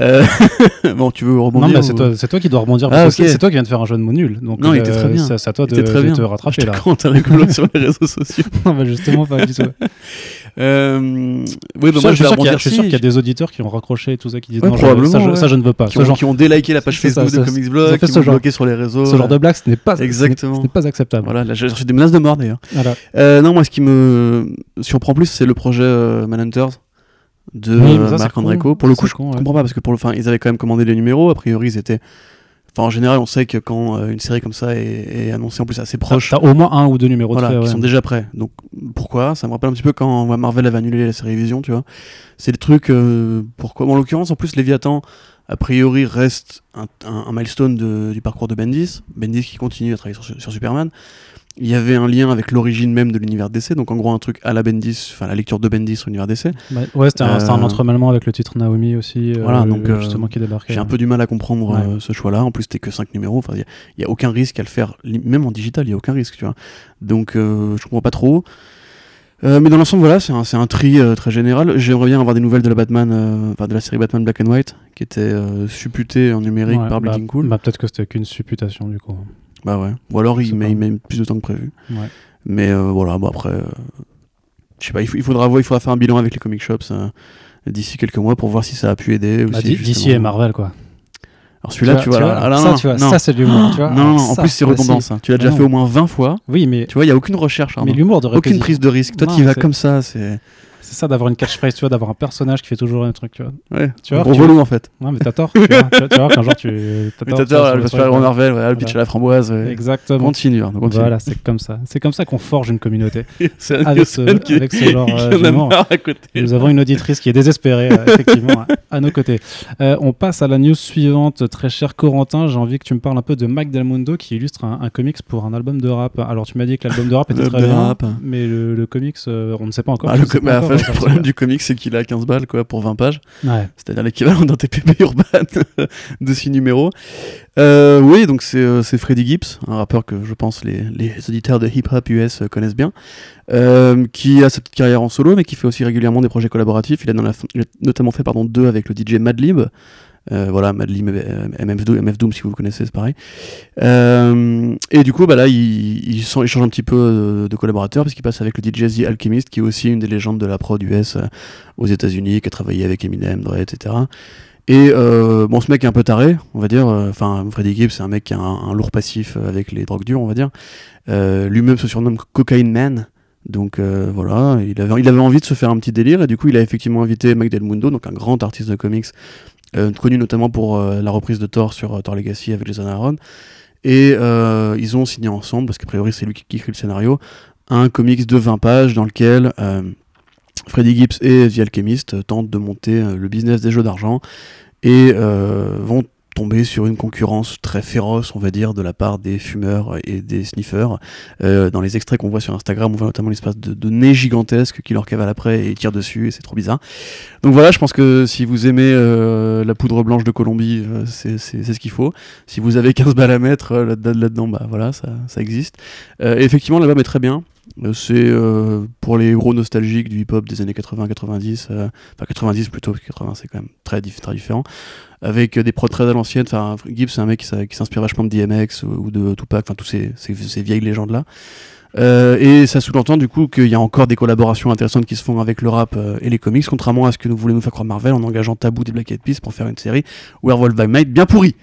Euh, <laughs> bon, tu veux rebondir Non, mais ou- c'est toi, qui dois rebondir. Ah, c'est- toi qui viens de faire un jeu de mots nul. Donc, Non, il était très bien. C'est à toi de, très bien. te rattraper Je là. t'as rigolo sur les réseaux <laughs> sociaux. non, mais justement, pas du tout. <laughs> Euh, oui, bah, je, moi, je vais rebondir je suis sûr qu'il y a des auditeurs qui ont raccroché et tout ça, qui disent Ouais, non, probablement, ça, je, ouais. ça, je ne veux pas. qui Ce ont, genre, qui ont déliké la page C'est ça, Facebook de Comics Blog, qui ont bloqué sur les réseaux. ce genre de blague, ce n'est pas, Exactement. ce n'est pas acceptable. Voilà, là, j'ai reçu des menaces de mort d'ailleurs. Euh, non, moi, ce qui me surprend plus, c'est le projet euh, Manhunters de Oui, Marc. Andreco. Pour le coup, je con, ouais. comprends pas parce que pour le, enfin, ils avaient quand même commandé les numéros. A priori, ils étaient. Enfin, en général, on sait que quand euh, une série comme ça est, est annoncée en plus assez proche, T'as au moins un ou deux numéros voilà, de fait. qui sont déjà prêts. Donc pourquoi? Ça me rappelle un petit peu quand ouais, Marvel avait annulé la série Vision, tu vois. C'est des trucs. euh, pourquoi? En l'occurrence, en plus, Léviathan, a priori, reste un, un- un milestone de- du parcours de Bendis. Bendis qui continue à travailler sur, sur Superman. Il y avait un lien avec l'origine même de l'univers DC, donc en gros un truc à la Bendis, enfin la lecture de Bendis sur l'univers DC. Bah, ouais, c'était un, Euh, entremêlement avec le titre Naomi aussi. euh, Voilà, donc, euh, justement qui débarquait. J'ai un peu du mal à comprendre Ouais. euh, ce choix-là. En plus, c'était que 5 numéros. Enfin, il n'y a, aucun risque à le faire. Même en digital, il n'y a aucun risque, tu vois. Donc, euh, je comprends pas trop. Euh, mais dans l'ensemble, voilà, c'est un, un tri euh, très général. J'aimerais bien avoir des nouvelles de la Batman, euh, enfin de la série Batman Black and White, qui était euh, supputée en numérique Ouais, par bah, Bleeding Cool. Bah, peut-être que c'était qu'une supputation du coup. Bah ouais. Ou alors il met, il met plus de temps que prévu. Ouais. Mais euh, voilà, bon après, euh, je sais pas, il, faudra voir, il faudra faire un bilan avec les comic shops euh, d'ici quelques mois pour voir si ça a pu aider. Bah, aussi, D- DC justement. et Marvel quoi. Alors celui-là, tu vois, là, ça, non, tu vois, non. ça c'est de l'humour, tu vois. Non, non, en plus c'est bah, redondant si. ça. Tu l'as Ah déjà non. fait au moins 20 fois. Oui, mais, Tu vois, il n'y a aucune recherche, Arnaud. mais l'humour de aucune prise de risque. Toi, tu y vas comme ça. C'est c'est ça d'avoir une catchphrase, tu vois, d'avoir un personnage qui fait toujours même truc, tu vois. Ouais, Tu vois, gros relou en fait. Non, mais t'as tort. tu vois, tu vois, tu vois, qu'un jour tu. T'as Mais tort, t'as tu vois, tort, sur le le super truc, héros Marvel, ouais, le pitch à la framboise. ouais. Exactement. Continue, Arnaud, continue. Voilà, c'est comme ça. C'est comme ça qu'on forge une communauté. <laughs> C'est Avec ce- Anderson qui- avec ce genre, euh, à côté. Nous avons une auditrice qui est désespérée, euh, effectivement, à, à nos côtés. Euh, on passe à la news suivante. Très cher Corentin, j'ai envie que tu me parles un peu de Mike Del Mundo qui illustre un, un comics pour un album de rap. Alors, tu m'as dit que l'album de rap était très bien, mais le, comics, on ne sait pas encore. Ah, le, pas bah, enfin, le problème du comic, c'est qu'il a 15 balles quoi, pour 20 pages. Ouais. c'est-à-dire l'équivalent d'un TPB <laughs> urbain de 6 numéros. Euh, oui, donc c'est euh, c'est Freddie Gibbs, un rappeur que je pense les, les auditeurs de hip-hop US euh, connaissent bien, euh, qui a sa petite carrière en solo, mais qui fait aussi régulièrement des projets collaboratifs. Il a, dans la, il a notamment fait pardon, deux avec le DJ Madlib. Euh, voilà, euh, MF Doom, MF Doom, si vous le connaissez, c'est pareil. Euh, et du coup, bah là, il, il, change un petit peu de, collaborateur, parce qu'il passe avec le DJ The Alchemist, qui est aussi une des légendes de la prod US euh, aux États-Unis, qui a travaillé avec Eminem, Dre, etc. Et euh, bon, ce mec est un peu taré, on va dire. euh, Enfin, Freddie Gibbs, c'est un mec qui a un, lourd passif euh, avec les drogues dures, on va dire. Euh, Lui-même se surnomme Cocaine Man. Donc euh, voilà, il avait, il avait envie de se faire un petit délire et du coup il a effectivement invité Mike Del Mundo, donc un grand artiste de comics, euh, connu notamment pour euh, la reprise de Thor sur euh, Thor Legacy avec Jason Aaron. Et euh, ils ont signé ensemble, parce qu'a priori c'est lui qui, écrit le scénario, un comics de 20 pages dans lequel euh, Freddie Gibbs et The Alchemist euh, tentent de monter euh, le business des jeux d'argent et euh, vont tomber sur une concurrence très féroce, on va dire, de la part des fumeurs et des sniffeurs. Euh, dans les extraits qu'on voit sur Instagram, on voit notamment l'espace de, nez gigantesque qui leur cavale après et tire dessus, et c'est trop bizarre. Donc voilà, je pense que si vous aimez euh, la poudre blanche de Colombie, euh, c'est ce qu'il faut. Si vous avez 15 balles à mettre euh, là-dedans, bah voilà, ça, existe. Effectivement, l'album est très bien. C'est euh, pour les gros nostalgiques du hip-hop des années 80-90, euh, enfin 90 plutôt, parce que 80 c'est quand même très, très différent, avec euh, des prods très à l'ancienne. Enfin, Gibbs, c'est un mec qui, s'inspire vachement de DMX ou, ou de Tupac, enfin tous ces, ces, ces vieilles légendes-là. Euh, et ça sous-entend du coup qu'il y a encore des collaborations intéressantes qui se font avec le rap euh, et les comics, contrairement à ce que nous voulons nous faire croire Marvel en engageant Taboo des Black Eyed Peas pour faire une série Werewolf by Night bien pourrie.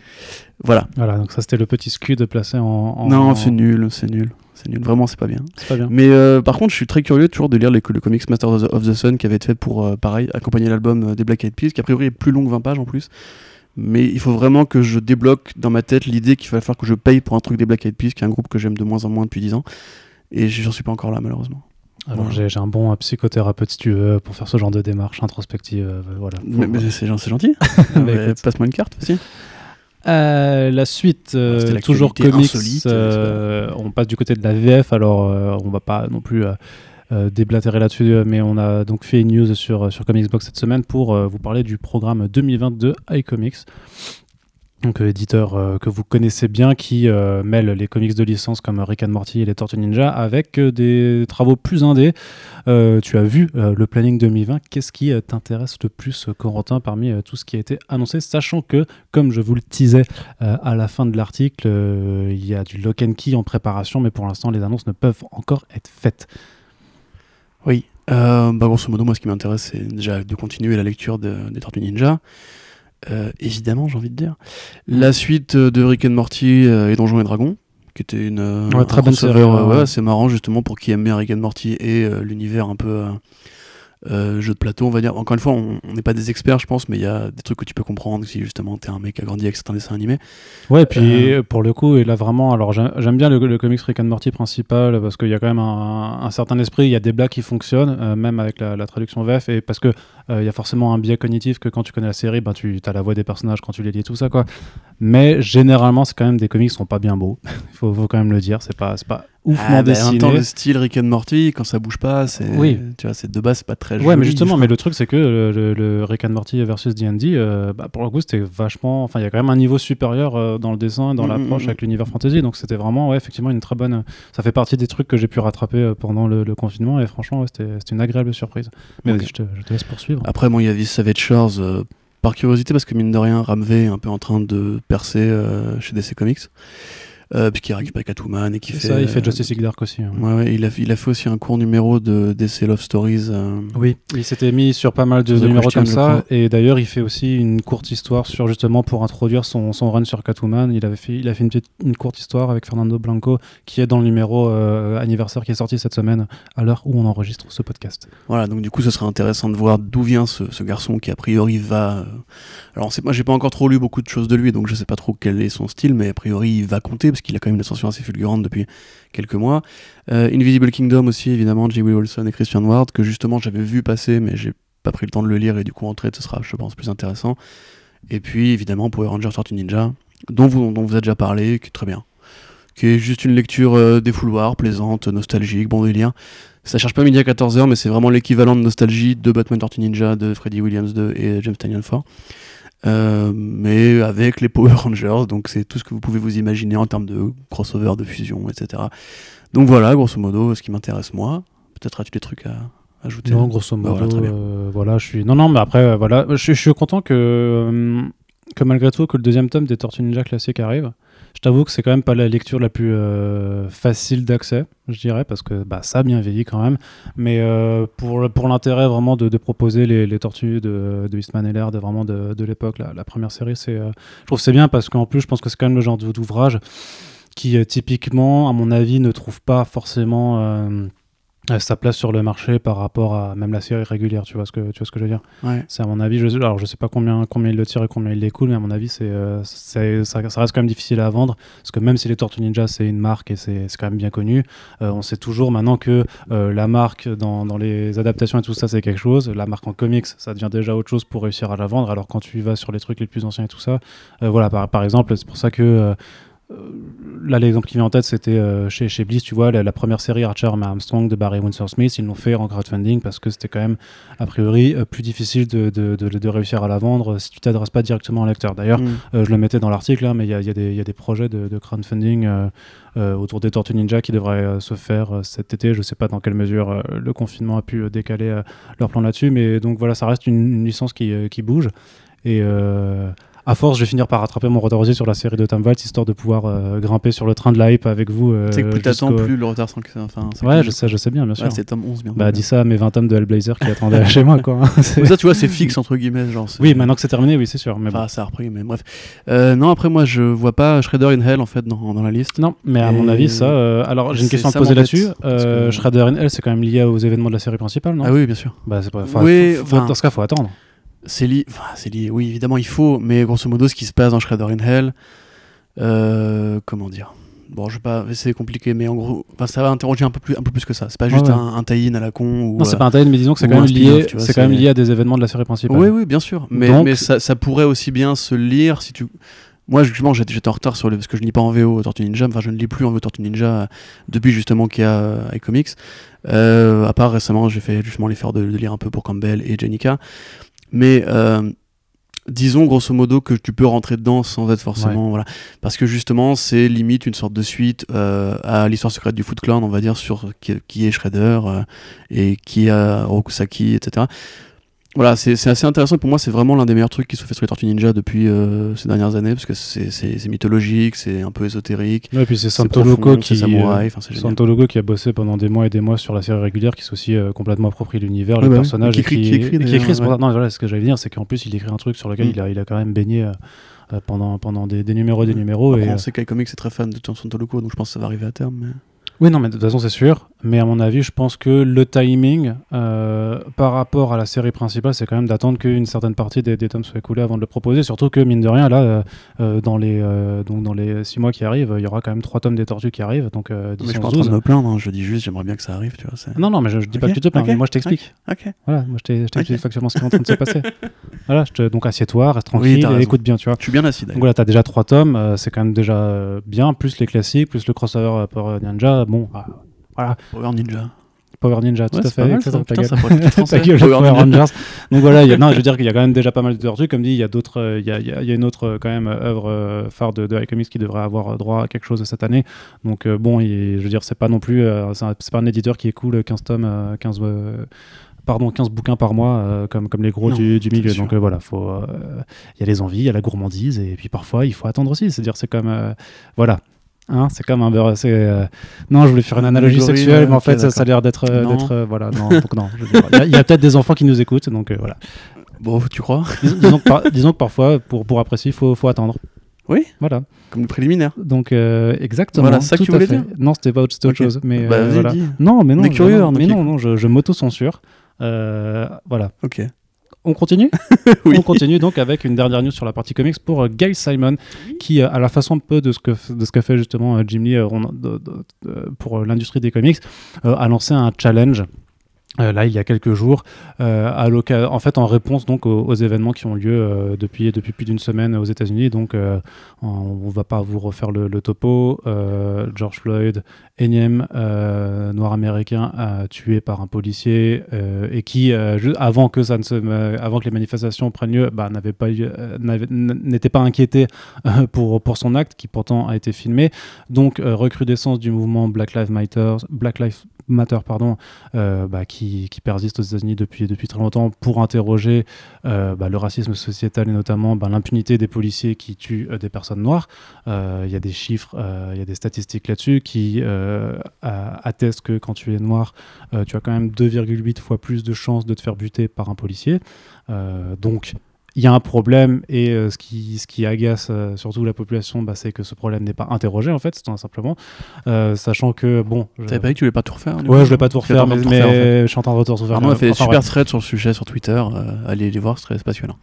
Voilà. Voilà, donc ça c'était le petit scud placé en. en- Non, en- c'est nul, c'est nul. C'est nul, vraiment, c'est pas bien. C'est pas bien. Mais euh, par contre, je suis très curieux toujours de lire les, le comics Master of the, of the Sun qui avait été fait pour, euh, pareil, accompagner l'album euh, des Black Eyed Peas, qui a priori est plus long que 20 pages en plus. Mais il faut vraiment que je débloque dans ma tête l'idée qu'il va falloir que je paye pour un truc des Black Eyed Peas, qui est un groupe que j'aime de moins en moins depuis 10 ans. Et j'en suis pas encore là, malheureusement. Alors Voilà. j'ai un bon psychothérapeute si tu veux pour faire ce genre de démarche introspective. euh, voilà. Mais, mais c'est gen- c'est gentil. <laughs> Passe-moi une carte aussi. Euh, la suite, euh, toujours comics. insolite, euh, on passe du côté de la VF, alors on va pas non plus déblatérer là-dessus, mais on a donc fait une news sur, sur Comics Box cette semaine pour vous parler du programme 2020 de iComics. Donc, euh, éditeur euh, que vous connaissez bien qui euh, mêle les comics de licence comme Rick and Morty et les Tortues Ninja avec des travaux plus indés. Tu as vu le planning 2020. Qu'est-ce qui t'intéresse le plus, Corentin, parmi tout ce qui a été annoncé? Sachant que, comme je vous le euh, à la fin de l'article, il y a du lock and key en préparation, mais pour l'instant, les annonces ne peuvent encore être faites. Oui. Bah, grosso modo, moi, ce qui m'intéresse, c'est déjà de continuer la lecture de- des Tortues Ninja. Euh, évidemment, j'ai envie de dire. La suite euh, de Rick and Morty euh, et Donjons et Dragons, qui était une très bonne série, ouais. c'est marrant justement pour qui aime bien Rick and Morty et l'univers un peu euh, euh, jeu de plateau, on va dire. Encore une fois, on n'est pas des experts, je pense, mais il y a des trucs que tu peux comprendre si justement t'es un mec qui a grandi avec certains dessins animés. Ouais, et puis Euh. pour le coup, et là vraiment, alors j'aime bien le, le comics Rick and Morty principal parce qu'il y a quand même un, un certain esprit, il y a des blagues qui fonctionnent, euh, même avec la, la traduction VF, et parce que euh, il y a forcément un biais cognitif que quand tu connais la série, ben, tu as la voix des personnages quand tu les lis, tout ça quoi. Mais généralement, c'est quand même des comics qui sont pas bien beaux, <laughs> il faut, faut quand même le dire, c'est pas, c'est pas oufement Ah, bah, en même dessiné. temps, le style Rick and Morty, quand ça bouge pas, c'est. Oui. Tu vois, c'est de base, c'est pas très Ouais, mais joli. justement, mais le truc, c'est que le, le- le Rick and Morty versus D&D, euh, bah, pour le coup, c'était vachement... Enfin, il y a quand même un niveau supérieur euh, dans le dessin, dans Mm, l'approche mm, avec l'univers fantasy, donc c'était vraiment, ouais, effectivement, une très bonne... Ça fait partie des trucs que j'ai pu rattraper euh, pendant le, le confinement, et franchement, ouais, c'était une agréable surprise. Mais je te, je te laisse poursuivre. Après, bon, il y a This Savage Shores euh, par curiosité, parce que mine de rien, Ramvé est un peu en train de percer euh, chez DC Comics. Euh, puisqu'il a récupéré Catwoman et qui fait. ça, il fait euh, Justice League Dark aussi. hein. Ouais, ouais, il, a, il a fait aussi un court numéro de DC Love Stories. euh, Oui, il s'était mis sur pas mal de, numéros comme ça. Et d'ailleurs, il fait aussi une courte histoire sur justement pour introduire son, son run sur Catwoman. Il avait fait, il a fait une, petite, une courte histoire avec Fernando Blanco qui est dans le numéro euh, anniversaire qui est sorti cette semaine à l'heure où on enregistre ce podcast. Voilà, donc du coup, ce serait intéressant de voir d'où vient ce, ce garçon qui a priori va. Alors, c'est moi, j'ai pas encore trop lu beaucoup de choses de lui, donc je sais pas trop quel est son style, mais a priori, il va compter parce qu'il a quand même une ascension assez fulgurante depuis quelques mois. Euh, Invisible Kingdom aussi, évidemment, J. Wilson et Christian Ward, que justement j'avais vu passer, mais j'ai pas pris le temps de le lire et du coup, en trade, ce sera, je pense, plus intéressant. Et puis, évidemment, Power Rangers Tortue Ninja, dont vous, dont vous avez déjà parlé, qui est très bien. Qui est juste une lecture euh, défouloir, plaisante, nostalgique, bon délire. Ça cherche pas midi à 14h, mais c'est vraiment l'équivalent de nostalgie de Batman Tortue Ninja, de Freddy Williams 2 et James Tynion 4. Euh, mais avec les Power Rangers, donc c'est tout ce que vous pouvez vous imaginer en termes de crossover, de fusion, etc. Donc voilà, grosso modo, ce qui m'intéresse moi. Peut-être as-tu des trucs à ajouter? Non, grosso Bah, modo, voilà, euh, voilà, je suis. Non, non, mais après, euh, voilà, je, suis- je suis content que, euh, que malgré tout, que le deuxième tome des Tortues Ninja classiques arrive. Je t'avoue que c'est quand même pas la lecture la plus euh, facile d'accès, je dirais, parce que bah, ça a bien vieilli quand même. Mais euh, pour, pour l'intérêt vraiment de, de proposer les, les tortues de, de Eastman et Laird, vraiment de, de l'époque, la, première série, euh, je trouve c'est bien parce qu'en plus, je pense que c'est quand même le genre d'ou- d'ouvrage qui, typiquement, à mon avis, ne trouve pas forcément. Euh, sa place sur le marché par rapport à même la série régulière, tu vois ce que, tu vois ce que je veux dire? Ouais. C'est à mon avis, je, alors je sais pas combien, combien il le tire et combien il l'écoule, mais à mon avis, c'est, euh, ça, ça reste quand même difficile à vendre, parce que même si les Tortues Ninja, c'est une marque et c'est, c'est quand même bien connu, euh, on sait toujours maintenant que euh, la marque dans, dans les adaptations et tout ça, c'est quelque chose, la marque en comics, ça devient déjà autre chose pour réussir à la vendre, alors quand tu vas sur les trucs les plus anciens et tout ça, voilà, par, par exemple, c'est pour ça que... euh, Là, l'exemple qui vient en tête, c'était euh, chez, chez Bliss, tu vois, la, la première série Archer Armstrong de Barry Windsor Smith, ils l'ont fait en crowdfunding parce que c'était quand même, a priori, euh, plus difficile de, de, de- de réussir à la vendre si tu t'adresses pas directement au lecteur. D'ailleurs, Mm. euh, je le mettais dans l'article, hein, mais il y a, y a y a des projets de, crowdfunding autour des Tortues Ninja qui devraient se faire cet été. Je sais pas dans quelle mesure le confinement a pu décaler leur plan là-dessus, mais donc voilà, ça reste une, une licence qui, qui bouge. Et à force, je vais finir par rattraper mon retard aussi sur la série de Tom Waltz, histoire de pouvoir euh, grimper sur le train de la hype avec vous. euh, sais que plus t'attends, plus le retard sans que enfin, sans Ouais, que- je sais, je sais bien, bien sûr. Ouais, c'est tome 11 bien. bah, dis ça à mes 20 tomes de Hellblazer qui attendaient chez moi, quoi. <laughs> C'est- Mais ça, tu vois, c'est fixe entre guillemets. Genre, c'est- Oui, maintenant que c'est terminé, oui, c'est sûr. Mais bon. Enfin, ça a repris, mais bref. Euh, non, après, moi, je vois pas Shredder in Hell en fait dans, dans la liste. Non, mais à Et- mon avis, ça. alors, j'ai une c'est- question à te ça poser là-dessus. que- Shredder in Hell, c'est quand même lié aux événements de la série principale, non? Ah oui, bien sûr. Bah, c'est pas. enfin, Oui, enfin- dans ce cas, faut attendre. C'est lié, enfin, c'est lié, oui, évidemment, il faut, mais grosso modo, ce qui se passe dans Shredder in Hell, euh, comment dire? Bon, je vais pas, c'est compliqué, mais en gros, ça va interroger un peu plus, un peu plus que ça. C'est pas juste ouais. un, un tie-in à la con ou. Non, c'est euh, pas un tie mais disons que c'est quand même lié. vois, C'est quand même lié à des événements de la série principale. Oui, oui, bien sûr. Mais, Donc- mais ça, ça pourrait aussi bien se lire si tu. Moi, justement, j'étais en retard sur le. Parce que je ne lis pas en VO Tortue Ninja. Enfin, je ne lis plus en VO Tortue Ninja euh, depuis justement qu'il y a euh, iComics. Euh, à part récemment, j'ai fait justement l'effort de, de lire un peu pour Campbell et Jenica. Mais euh, disons grosso modo que tu peux rentrer dedans sans être forcément. Voilà. Parce que justement, c'est limite une sorte de suite euh, à l'histoire secrète du Foot Clan, on va dire, sur qui, qui est Shredder euh, et qui est Rokusaki, etc. Voilà, c'est assez intéressant. Pour moi, c'est vraiment l'un des meilleurs trucs qui se fait sur les Tortues Ninja depuis euh, ces dernières années, parce que c'est- mythologique, c'est un peu ésotérique. Ouais, et puis c'est c'est Santo profond, Loco c'est qui. samouraï, euh, qui a bossé pendant des mois et des mois sur la série régulière, qui s'est aussi euh, complètement approprié l'univers, Ouais, les bah personnages, qui écrit- qui, qui écrit, et qui écrit, ouais. Non, voilà, ce que j'allais dire, c'est qu'en plus, il écrit un truc sur lequel Mm. il, a, il a quand même baigné euh, pendant, pendant des, des numéros et des numéros. Après, et, on sait qu'Icomics est très fan de Santo Loco, donc je pense que ça va arriver à terme. Mais... Oui, non, mais de toute façon, c'est sûr. Mais à mon avis, je pense que le timing euh, par rapport à la série principale, c'est quand même d'attendre qu'une certaine partie des, des tomes soit écoulée avant de le proposer. Surtout que, mine de rien, là, euh, euh, dans, les, euh, donc, dans les six mois qui arrivent, il y aura quand même trois tomes des tortues qui arrivent. Donc, Mais 10, je suis pas en 11, train de 12. me plaindre, hein, je dis juste, j'aimerais bien que ça arrive, tu vois. Non, non, mais je, je dis pas que tu te plains, moi je t'explique. Ok. Voilà, moi je t'explique factuellement ce qui est en train de se passer. <laughs> Voilà, je te, donc assieds-toi, reste tranquille et écoute bien, tu vois. Je suis bien assis Donc voilà, t'as déjà trois tomes, c'est quand même déjà bien, plus les classiques, plus le crossover Power Ninja. Bon, ah, voilà, Power Ninja. Power Ninja, tout Ouais, à fait. mal, ça. ta Putain, gueule. ça. <laughs> Ta Power. Rangers. Donc voilà, il y a- non, je veux dire qu'il y a quand même déjà pas mal de tortues. Comme dit, il y a d'autres, euh, il y, a, il y a- il y a une autre euh, quand même euh, œuvre phare de, de iComics qui devrait avoir droit à quelque chose cette année. Donc euh, bon, je veux dire, c'est pas non plus, euh, c'est pas un éditeur qui écoule 15 tomes, euh, 15 euh, pardon, 15 bouquins par mois, euh, comme, comme les gros Non, du, milieu. Donc euh, voilà, euh, il y a les envies, il y a la gourmandise, et puis parfois il faut attendre aussi. C'est-à-dire, c'est comme, euh, voilà. Hein, c'est comme un beurre. euh, Non, je voulais faire une analogie gorille, sexuelle, mais en fait, ça, ça a l'air d'être. euh, euh, voilà, non, <laughs> donc non. Il y a, peut-être des enfants qui nous écoutent, donc voilà. Bon, tu crois? Dis- disons, que par- disons que parfois, pour, pour apprécier, il faut, faut attendre. Oui. Voilà. Comme le préliminaire. Donc, euh, exactement. Voilà, c'est ça que tu voulais fait. dire? Non, c'était pas autre, chose. Mais Bah, euh, voilà. Non, mais non. Je- curieux, hein, mais non, non, je, je m'auto-censure. Euh, voilà. Ok. On continue <laughs> Oui. On continue donc avec une dernière news sur la partie comics pour euh, Gail Simon, qui, euh, à la façon un peu de ce que, de ce qu'a fait justement euh, Jim Lee euh, on- de- de- de- pour l'industrie des comics, a lancé un challenge. Euh, là, il y a quelques jours, euh, en fait, en réponse donc aux, événements qui ont lieu euh, depuis depuis plus d'une semaine aux États-Unis. Donc, on, on va pas vous refaire le, topo. George Floyd, énième noir américain tué par un policier et qui, avant que ne les manifestations prennent lieu, bah, n'était pas inquiété pour pour son acte qui pourtant a été filmé. Donc recrudescence du mouvement Black Lives Matter, Black Lives Pardon, euh, bah, qui, qui persiste aux États-Unis depuis depuis très longtemps pour interroger euh, bah, le racisme sociétal et notamment bah, l'impunité des policiers qui tuent euh, des personnes noires. Il y a des chiffres, il y a des statistiques là-dessus qui attestent que quand tu es noir, tu as quand même 2,8 fois plus de chances de te faire buter par un policier. Donc, il y a un problème et euh, ce, qui, ce qui agace euh, surtout la population, bah, c'est que ce problème n'est pas interrogé en fait, tout simplement. Euh, sachant que, bon. je- T'avais pas dit que tu voulais pas tout refaire du Ouais, je vais pas tout refaire, mais, refaire, en fait. mais je suis en train de tout refaire. Arnaud a fait des Enfin, super bref. threads sur le sujet sur Twitter. allez les voir, c'est très passionnant.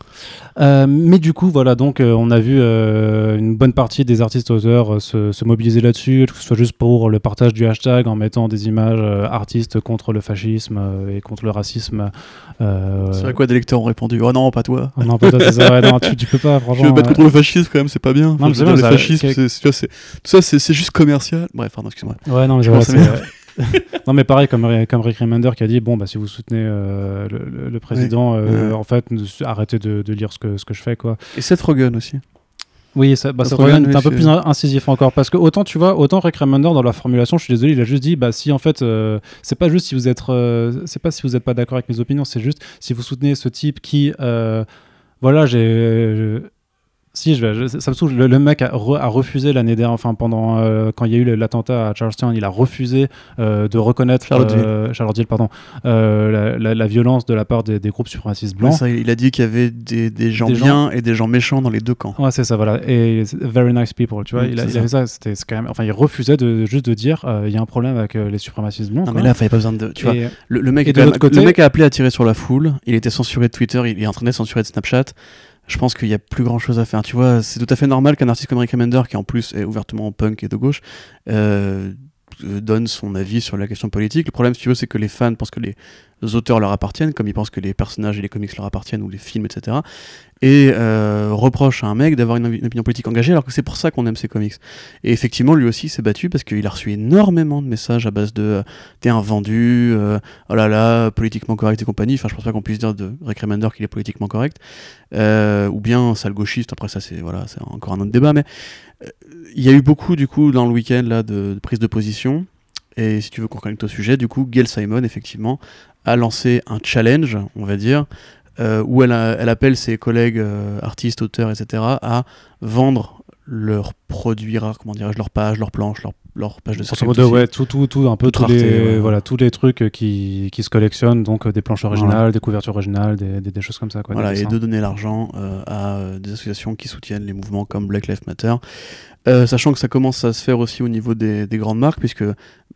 Mais du coup, voilà, donc on a vu une bonne partie des artistes auteurs se, se mobiliser là-dessus, que ce soit juste pour le partage du hashtag en mettant des images artistes contre le fascisme et contre le racisme. C'est vrai quoi, des lecteurs ont répondu Oh non, pas toi. oh non, pas toi, c'est ça, ouais, non, tu, tu peux pas, franchement. veux battre euh, contre le fascisme quand même, c'est pas bien. Enfin, mais c'est veux dire, vrai, le ça- fascisme, quel- c'est- c'est- tu tout ça, c'est c'est juste commercial. Bref, pardon, excuse-moi. Ouais, non, mais non, mais pareil, comme, comme Rick Remender qui a dit bon, bah, si vous soutenez euh, le, président, euh, en fait, arrêtez de, de lire ce que, ce que je fais, quoi. Et Seth Rogen aussi. Oui, ça, bah, revient oui, un peu plus in- incisif encore parce que autant tu vois, autant Rick Remender dans la formulation, je suis désolé, il a juste dit bah si en fait euh, c'est pas juste si vous êtes c'est pas si vous êtes pas d'accord avec mes opinions, c'est juste si vous soutenez ce type qui voilà, j'ai je- si je vais, je- ça me saoule. Le, le mec a, re- a refusé l'année dernière, enfin pendant euh, quand il y a eu l'attentat à Charlestown, il a refusé euh, de reconnaître Charlottesville. euh, Charlottesville, pardon, la, la- la violence de la part des, des groupes suprémacistes blancs. ça, il a dit qu'il y avait des, des gens Des gens- bien et des gens méchants dans les deux camps. Ouais, c'est ça, voilà. Et very nice people, tu vois. Mm, il, a, c'est il avait ça, c'était quand même. Enfin, il refusait de, juste de dire il y a un problème avec les suprémacistes blancs. Non, quoi. mais là, il fallait pas besoin de. Tu vois, le, le mec de même- côté- le mec a appelé à tirer sur la foule. Il était censuré de Twitter. Il est en train d'être censuré de Snapchat. Je pense qu'il y a plus grand chose à faire. Tu vois, c'est tout à fait normal qu'un artiste comme Rick Remender, qui en plus est ouvertement punk et de gauche, euh, euh, donne son avis sur la question politique. Le problème, si tu veux, c'est que les fans pensent que les auteurs leur appartiennent, comme ils pensent que les personnages et les comics leur appartiennent, ou les films, etc. Et euh, reprochent à un mec d'avoir une, opinion politique engagée, alors que c'est pour ça qu'on aime ses comics. Et effectivement, lui aussi s'est battu parce qu'il a reçu énormément de messages à base de euh, t'es un vendu, euh, oh là là, politiquement correct et compagnie. Enfin, je pense pas qu'on puisse dire de Rick Remender qu'il est politiquement correct. Euh, ou bien sale gauchiste, après ça c'est voilà, encore un autre débat, mais euh, il y a eu beaucoup du coup dans le week-end de, de prise de position. Et si tu veux qu'on connecte au sujet, du coup, Gail Simon effectivement a lancé un challenge, on va dire, euh, où elle, appelle ses collègues euh, artistes, auteurs, etc. à vendre leurs produits rares, comment dirais-je, leurs pages, leurs planches, leurs, leurs pages de Grosso modo, ouais, tout, tout, tout, un peu tous les, ouais. voilà, tous les trucs euh, qui, qui se collectionnent, donc euh, des planches originales, des couvertures originales, des, des, des choses comme ça. Quoi, Voilà, et de donner l'argent euh, à des associations qui soutiennent les mouvements comme Black Lives Matter. Euh, sachant que ça commence à se faire aussi au niveau des, des grandes marques, puisque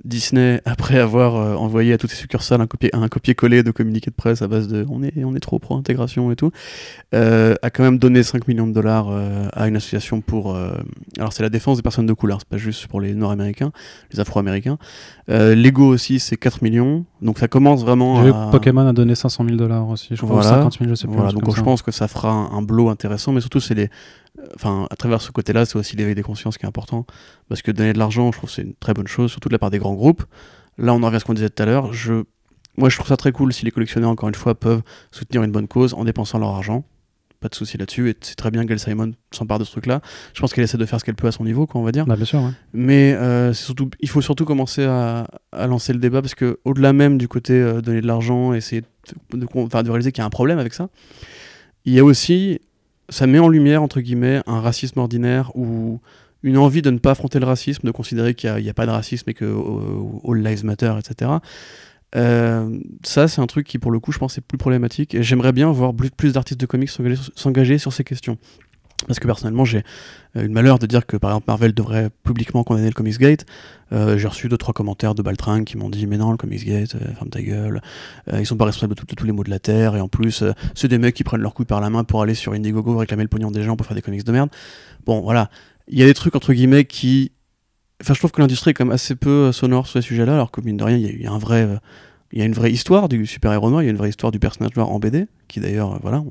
Disney, <laughs> après avoir euh, envoyé à toutes ses succursales un, copier, un copier-coller de communiqué de presse à base de on est, on est trop pro-intégration et tout, euh, a quand même donné 5 millions de dollars à une association pour. alors, c'est la défense des personnes de couleur, c'est pas juste pour les Nord-Américains, les Afro-Américains. Euh, Lego aussi, c'est 4 millions, donc ça commence vraiment à. Pokémon a donné 500 000 dollars aussi, je crois, ou Voilà. 50 000, je sais plus. un Voilà, truc donc comme je ça. pense que ça fera un, un blow intéressant, mais surtout c'est les, enfin à travers ce côté-là, c'est aussi l'éveil des consciences qui est important, parce que donner de l'argent, je trouve c'est une très bonne chose, surtout de la part des grands groupes. Là, on en revient à ce qu'on disait tout à l'heure. Je, moi, je trouve ça très cool si les collectionneurs, encore une fois, peuvent soutenir une bonne cause en dépensant leur argent. Pas de souci là-dessus, et c'est très bien que Gail Simon s'empare de ce truc-là. Je pense qu'elle essaie de faire ce qu'elle peut à son niveau, quoi, on va dire. Bah, bien sûr, ouais. Mais euh, surtout, il faut surtout commencer à, à lancer le débat parce que au-delà même du côté euh, donner de l'argent, essayer de, de, de réaliser qu'il y a un problème avec ça, il y a aussi, ça met en lumière entre guillemets un racisme ordinaire ou une envie de ne pas affronter le racisme, de considérer qu'il n'y a, pas de racisme et que all lives matter, etc. Euh, ça, c'est un truc qui, pour le coup, je pense, est plus problématique. Et j'aimerais bien voir plus, d'artistes de comics s'engager sur ces questions. Parce que personnellement, j'ai eu le malheur de dire que par exemple Marvel devrait publiquement condamner le Comics Gate. Euh, j'ai reçu deux trois commentaires de Baltringue qui m'ont dit mais non le Comics Gate, euh, ferme ta gueule, ils sont pas responsables de, tous les maux de la terre et en plus c'est des mecs qui prennent leur couille par la main pour aller sur Indiegogo réclamer le pognon des gens pour faire des comics de merde. Bon voilà, il y a des trucs entre guillemets qui Enfin, je trouve que l'industrie est quand même assez peu euh, sonore sur ces sujets-là, alors que mine de rien, il y, a un vrai, euh, il y a une vraie histoire du super-héros noir, il y a une vraie histoire du personnage noir en BD, qui d'ailleurs, euh, voilà,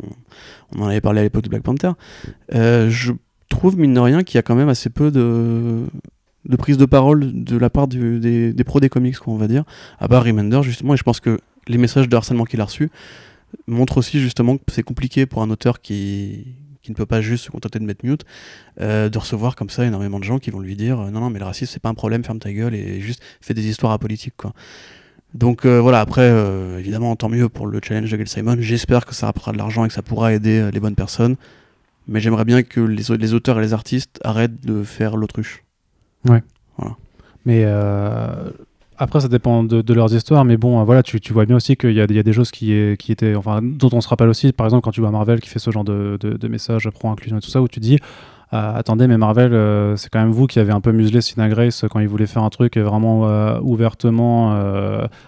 on, en avait parlé à l'époque de Black Panther. je trouve, mine de rien, qu'il y a quand même assez peu de, prise de parole de la part des, des, pros des comics, quoi, on va dire, à part Remender, justement, et je pense que les messages de harcèlement qu'il a reçus montrent aussi, justement, que c'est compliqué pour un auteur qui, qui ne peut pas juste se contenter de mettre mute, euh, de recevoir comme ça énormément de gens qui vont lui dire euh, non non mais le racisme c'est pas un problème, ferme ta gueule et juste fais des histoires apolitiques quoi. Donc euh, voilà, après évidemment tant mieux pour le challenge de Gail Simon, j'espère que ça rapportera de l'argent et que ça pourra aider les bonnes personnes, mais j'aimerais bien que les, les, auteurs et les artistes arrêtent de faire l'autruche. Ouais. Voilà. Mais après, ça dépend de, leurs histoires, mais bon, voilà, tu, vois bien aussi qu'il y, a des choses qui, étaient, enfin, dont on se rappelle aussi, par exemple, quand tu vois Marvel qui fait ce genre de, de messages pro-inclusion et tout ça, où tu dis, euh, attendez, mais Marvel, euh, c'est quand même vous qui avez un peu muselé Sina Grace quand il voulait faire un truc vraiment euh, ouvertement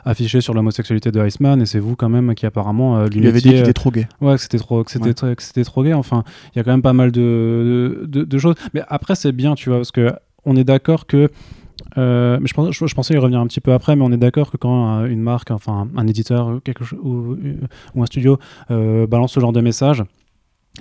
affiché sur l'homosexualité de Iceman, et c'est vous quand même qui apparemment lui, lui avait dit qu'il était trop gay. Ouais, que c'était trop, que c'était, c'était trop gay. Enfin, il y a quand même pas mal de, de choses. Mais après, c'est bien, tu vois, parce que on est d'accord que euh, mais je, pensais y revenir un petit peu après, mais on est d'accord que quand une marque, enfin un éditeur ou, ou, un studio euh, balance ce genre de message,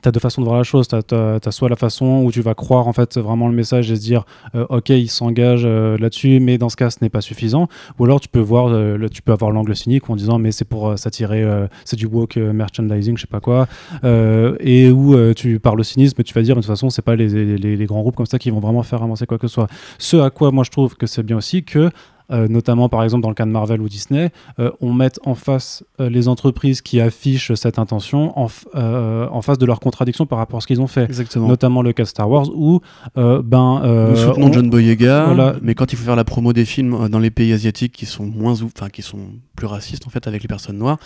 tu as deux façons de voir la chose. Tu as, soit la façon où tu vas croire en fait vraiment le message et se dire euh, ok il s'engage là-dessus, mais dans ce cas ce n'est pas suffisant. Ou alors tu peux voir tu peux avoir l'angle cynique en disant mais c'est pour s'attirer, c'est du woke merchandising, je sais pas quoi. et où tu parles au cynisme, tu vas dire de toute façon c'est pas les, les, les, grands groupes comme ça qui vont vraiment faire avancer quoi que ce soit. Ce à quoi moi je trouve que c'est bien aussi que euh, notamment par exemple dans le cas de Marvel ou Disney, euh, on met en face euh, les entreprises qui affichent cette intention en, en, face de leurs contradictions par rapport à ce qu'ils ont fait. Exactement. Notamment le cas Star Wars où ben nous soutenons John Boyega, mais quand il faut faire la promo des films dans les pays asiatiques qui sont moins enfin qui sont plus racistes en fait avec les personnes noires,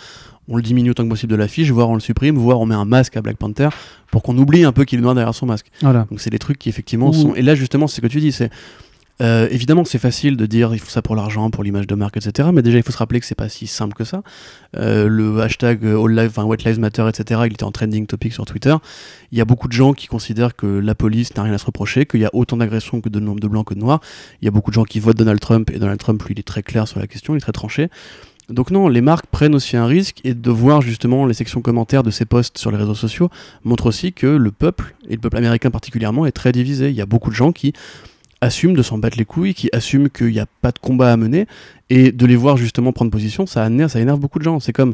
on le diminue autant que possible de l'affiche, voire on le supprime, voire on met un masque à Black Panther pour qu'on oublie un peu qu'il est noir derrière son masque. Voilà. Donc c'est des trucs qui effectivement sont. Et là justement, c'est ce que tu dis, c'est euh, évidemment, c'est facile de dire il faut ça pour l'argent, pour l'image de marque, etc. Mais déjà, il faut se rappeler que c'est pas si simple que ça. Euh, le hashtag All Lives, enfin White Lives Matter, etc. Il était en trending topic sur Twitter. Il y a beaucoup de gens qui considèrent que la police n'a rien à se reprocher, qu'il y a autant d'agressions que de nombre de blancs que de noirs. Il y a beaucoup de gens qui votent Donald Trump et Donald Trump, lui, il est très clair sur la question, il est très tranché. Donc non, les marques prennent aussi un risque et de voir justement les sections commentaires de ces posts sur les réseaux sociaux montre aussi que le peuple, et le peuple américain particulièrement, est très divisé. Il y a beaucoup de gens qui assument de s'en battre les couilles, qui assument qu'il n'y a pas de combat à mener, et de les voir justement prendre position, ça énerve, ça énerve beaucoup de gens. C'est comme,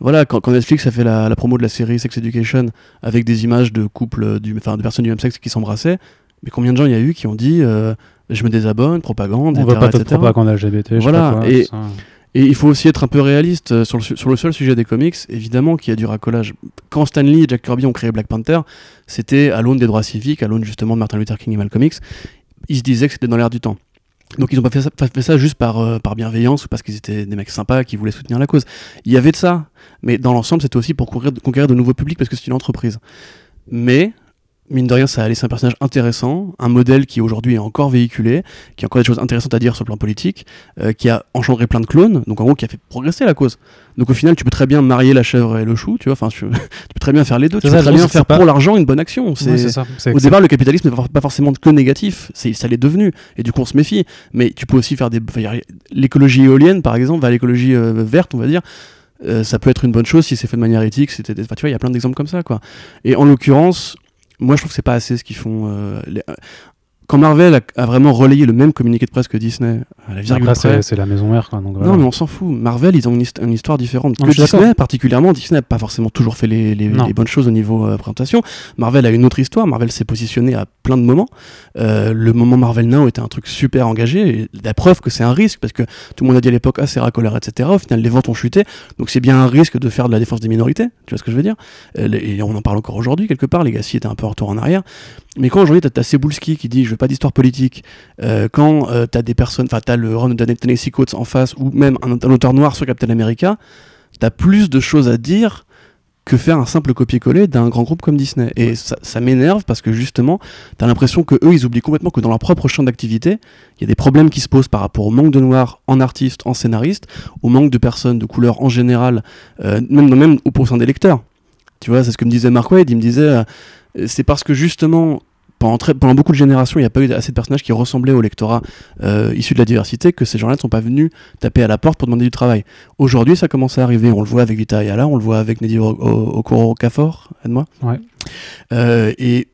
voilà, quand, Netflix a fait la, promo de la série Sex Education avec des images de couples, du, enfin de personnes du même sexe qui s'embrassaient, mais combien de gens il y a eu qui ont dit euh, je me désabonne, propagande, On etc. veut pas de propagande LGBT. Voilà, et, et il faut aussi être un peu réaliste euh, sur le, sur le seul sujet des comics, évidemment qu'il y a du racolage. Quand Stan Lee et Jack Kirby ont créé Black Panther, c'était à l'aune des droits civiques, à l'aune justement de Martin Luther King et Malcolm X, ils se disaient que c'était dans l'air du temps. Donc ils n'ont pas fait ça, juste par, euh, par bienveillance ou parce qu'ils étaient des mecs sympas qui voulaient soutenir la cause. Il y avait de ça, mais dans l'ensemble c'était aussi pour conquérir de nouveaux publics parce que c'est une entreprise. Mais mine de rien, ça a laissé un personnage intéressant, un modèle qui aujourd'hui est encore véhiculé, qui a encore des choses intéressantes à dire sur le plan politique, euh, qui a engendré plein de clones, donc en gros qui a fait progresser la cause. Donc au final, tu peux très bien marier la chèvre et le chou, tu vois, enfin, tu, <laughs> peux très bien faire les deux, tu peux très bien faire pour l'argent une bonne action. C'est au départ, le capitalisme n'est pas forcément que négatif, c'est ça l'est devenu, et du coup on se méfie. Mais tu peux aussi faire des, l'écologie éolienne par exemple, l'écologie euh, verte, on va dire. Euh, ça peut être une bonne chose si c'est fait de manière éthique. C'était, tu vois, il y a plein d'exemples comme ça, quoi. Et en l'occurrence, moi je trouve que c'est pas assez ce qu'ils font. Euh, quand Marvel a, vraiment relayé le même communiqué de presse que Disney, à la virgule c'est la maison mère. Non, mais on s'en fout. Marvel, ils ont une, histoire différente que Disney, particulièrement. Disney n'a pas forcément toujours fait les, bonnes choses au niveau euh, présentation. Marvel a une autre histoire. Marvel s'est positionné à plein de moments. Euh, le moment Marvel Now était un truc super engagé. Et la preuve que c'est un risque, parce que tout le monde a dit à l'époque, ah, c'est racoleur, etc. Au final, les ventes ont chuté. Donc c'est bien un risque de faire de la défense des minorités. Tu vois ce que je veux dire? Euh, Et on en parle encore aujourd'hui, quelque part. Legacy était un peu en retour en arrière. Mais quand aujourd'hui, tu as, Cebulski qui dit Je veux pas d'histoire politique, euh, quand euh, tu as des personnes, enfin, tu as le Ron de Tennessee Coates en face, ou même un, auteur noir sur Captain America, tu as plus de choses à dire que faire un simple copier-coller d'un grand groupe comme Disney. Et ça, ça m'énerve parce que justement, tu as l'impression que eux, ils oublient complètement que dans leur propre champ d'activité, il y a des problèmes qui se posent par rapport au manque de noirs en artistes, en scénaristes, au manque de personnes de couleur en général, euh, même, même au sein des lecteurs. Tu vois, c'est ce que me disait Mark Wade, il me disait, euh, c'est parce que justement, pendant, pendant, beaucoup de générations, il n'y a pas eu assez de personnages qui ressemblaient au lectorat euh, issu de la diversité que ces gens-là ne sont pas venus taper à la porte pour demander du travail. Aujourd'hui, ça commence à arriver. On le voit avec Vita Ayala, on le voit avec Neddy Okoro Kafor, aide-moi. Ouais. Euh, et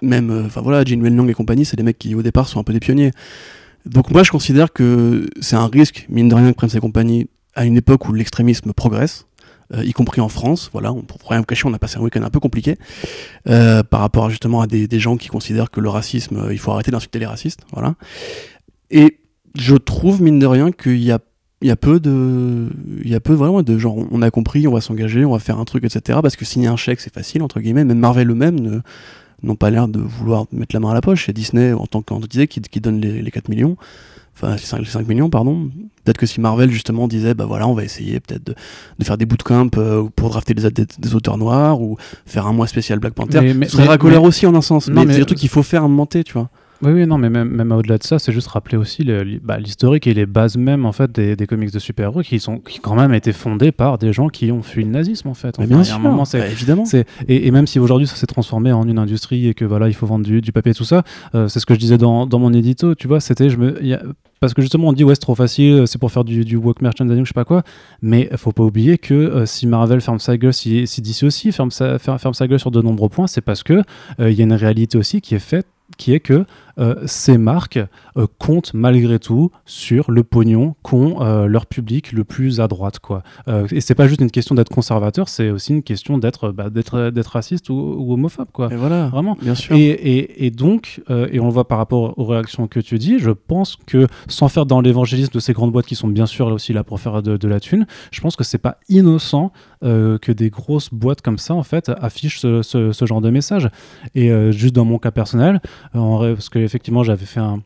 même, euh, enfin voilà, Jin et compagnie, c'est des mecs qui au départ sont un peu des pionniers. Donc moi, je considère que c'est un risque, mine de rien, que prennent ces compagnies à une époque où l'extrémisme progresse. Euh, y compris en France. Voilà, on, pour rien vous cacher, on a passé un week-end un peu compliqué euh, par rapport justement à des, gens qui considèrent que le racisme, euh, il faut arrêter d'insulter les racistes. Voilà. Et je trouve, mine de rien, qu'il y a il y a peu de il y a peu vraiment de genre on a compris on va s'engager on va faire un truc etc parce que signer un chèque c'est facile entre guillemets même Marvel eux-mêmes n'ont pas l'air de vouloir mettre la main à la poche et Disney en tant qu'entité qui, qui donne les, les 4 millions enfin 5, 5 millions pardon. Peut-être que si Marvel justement disait bah voilà on va essayer peut-être de, de, faire des bootcamps euh, pour drafter des, des, auteurs noirs ou faire un mois spécial Black Panther, mais, mais, ce serait aussi en un sens. mais, c'est trucs qu'il faut faire monter tu vois. Oui, oui, non, mais même, même au-delà de ça, c'est juste rappeler aussi bah, l'historique et les bases même en fait des, des comics de super-héros qui sont qui quand même été fondés par des gens qui ont fui le nazisme en fait. bien sûr, un moment, bah, évidemment. Et, et, même si aujourd'hui ça s'est transformé en une industrie et que voilà il faut vendre du, du papier et tout ça, euh, c'est ce que je disais dans, dans mon édito, tu vois, c'était je me y a, parce que justement on dit ouais c'est trop facile, c'est pour faire du, du work merchandising, je sais pas quoi, mais faut pas oublier que euh, si Marvel ferme sa gueule, si, si DC aussi ferme sa, ferme, sa gueule sur de nombreux points, c'est parce que euh, il y a une réalité aussi qui est faite qui est que euh, ces marques euh, comptent malgré tout sur le pognon qu'ont euh, leur public le plus à droite. Quoi. et c'est pas juste une question d'être conservateur, c'est aussi une question d'être bah, d'être, raciste ou, homophobe. Quoi. Et voilà, vraiment. Bien sûr. Et, et, donc, et on le voit par rapport aux réactions que tu dis, je pense que sans faire dans l'évangélisme de ces grandes boîtes qui sont bien sûr là aussi là pour faire de, la thune, je pense que c'est pas innocent que des grosses boîtes comme ça en fait affichent ce, ce, genre de message. Et juste dans mon cas personnel, en, parce que effectivement j'avais fait un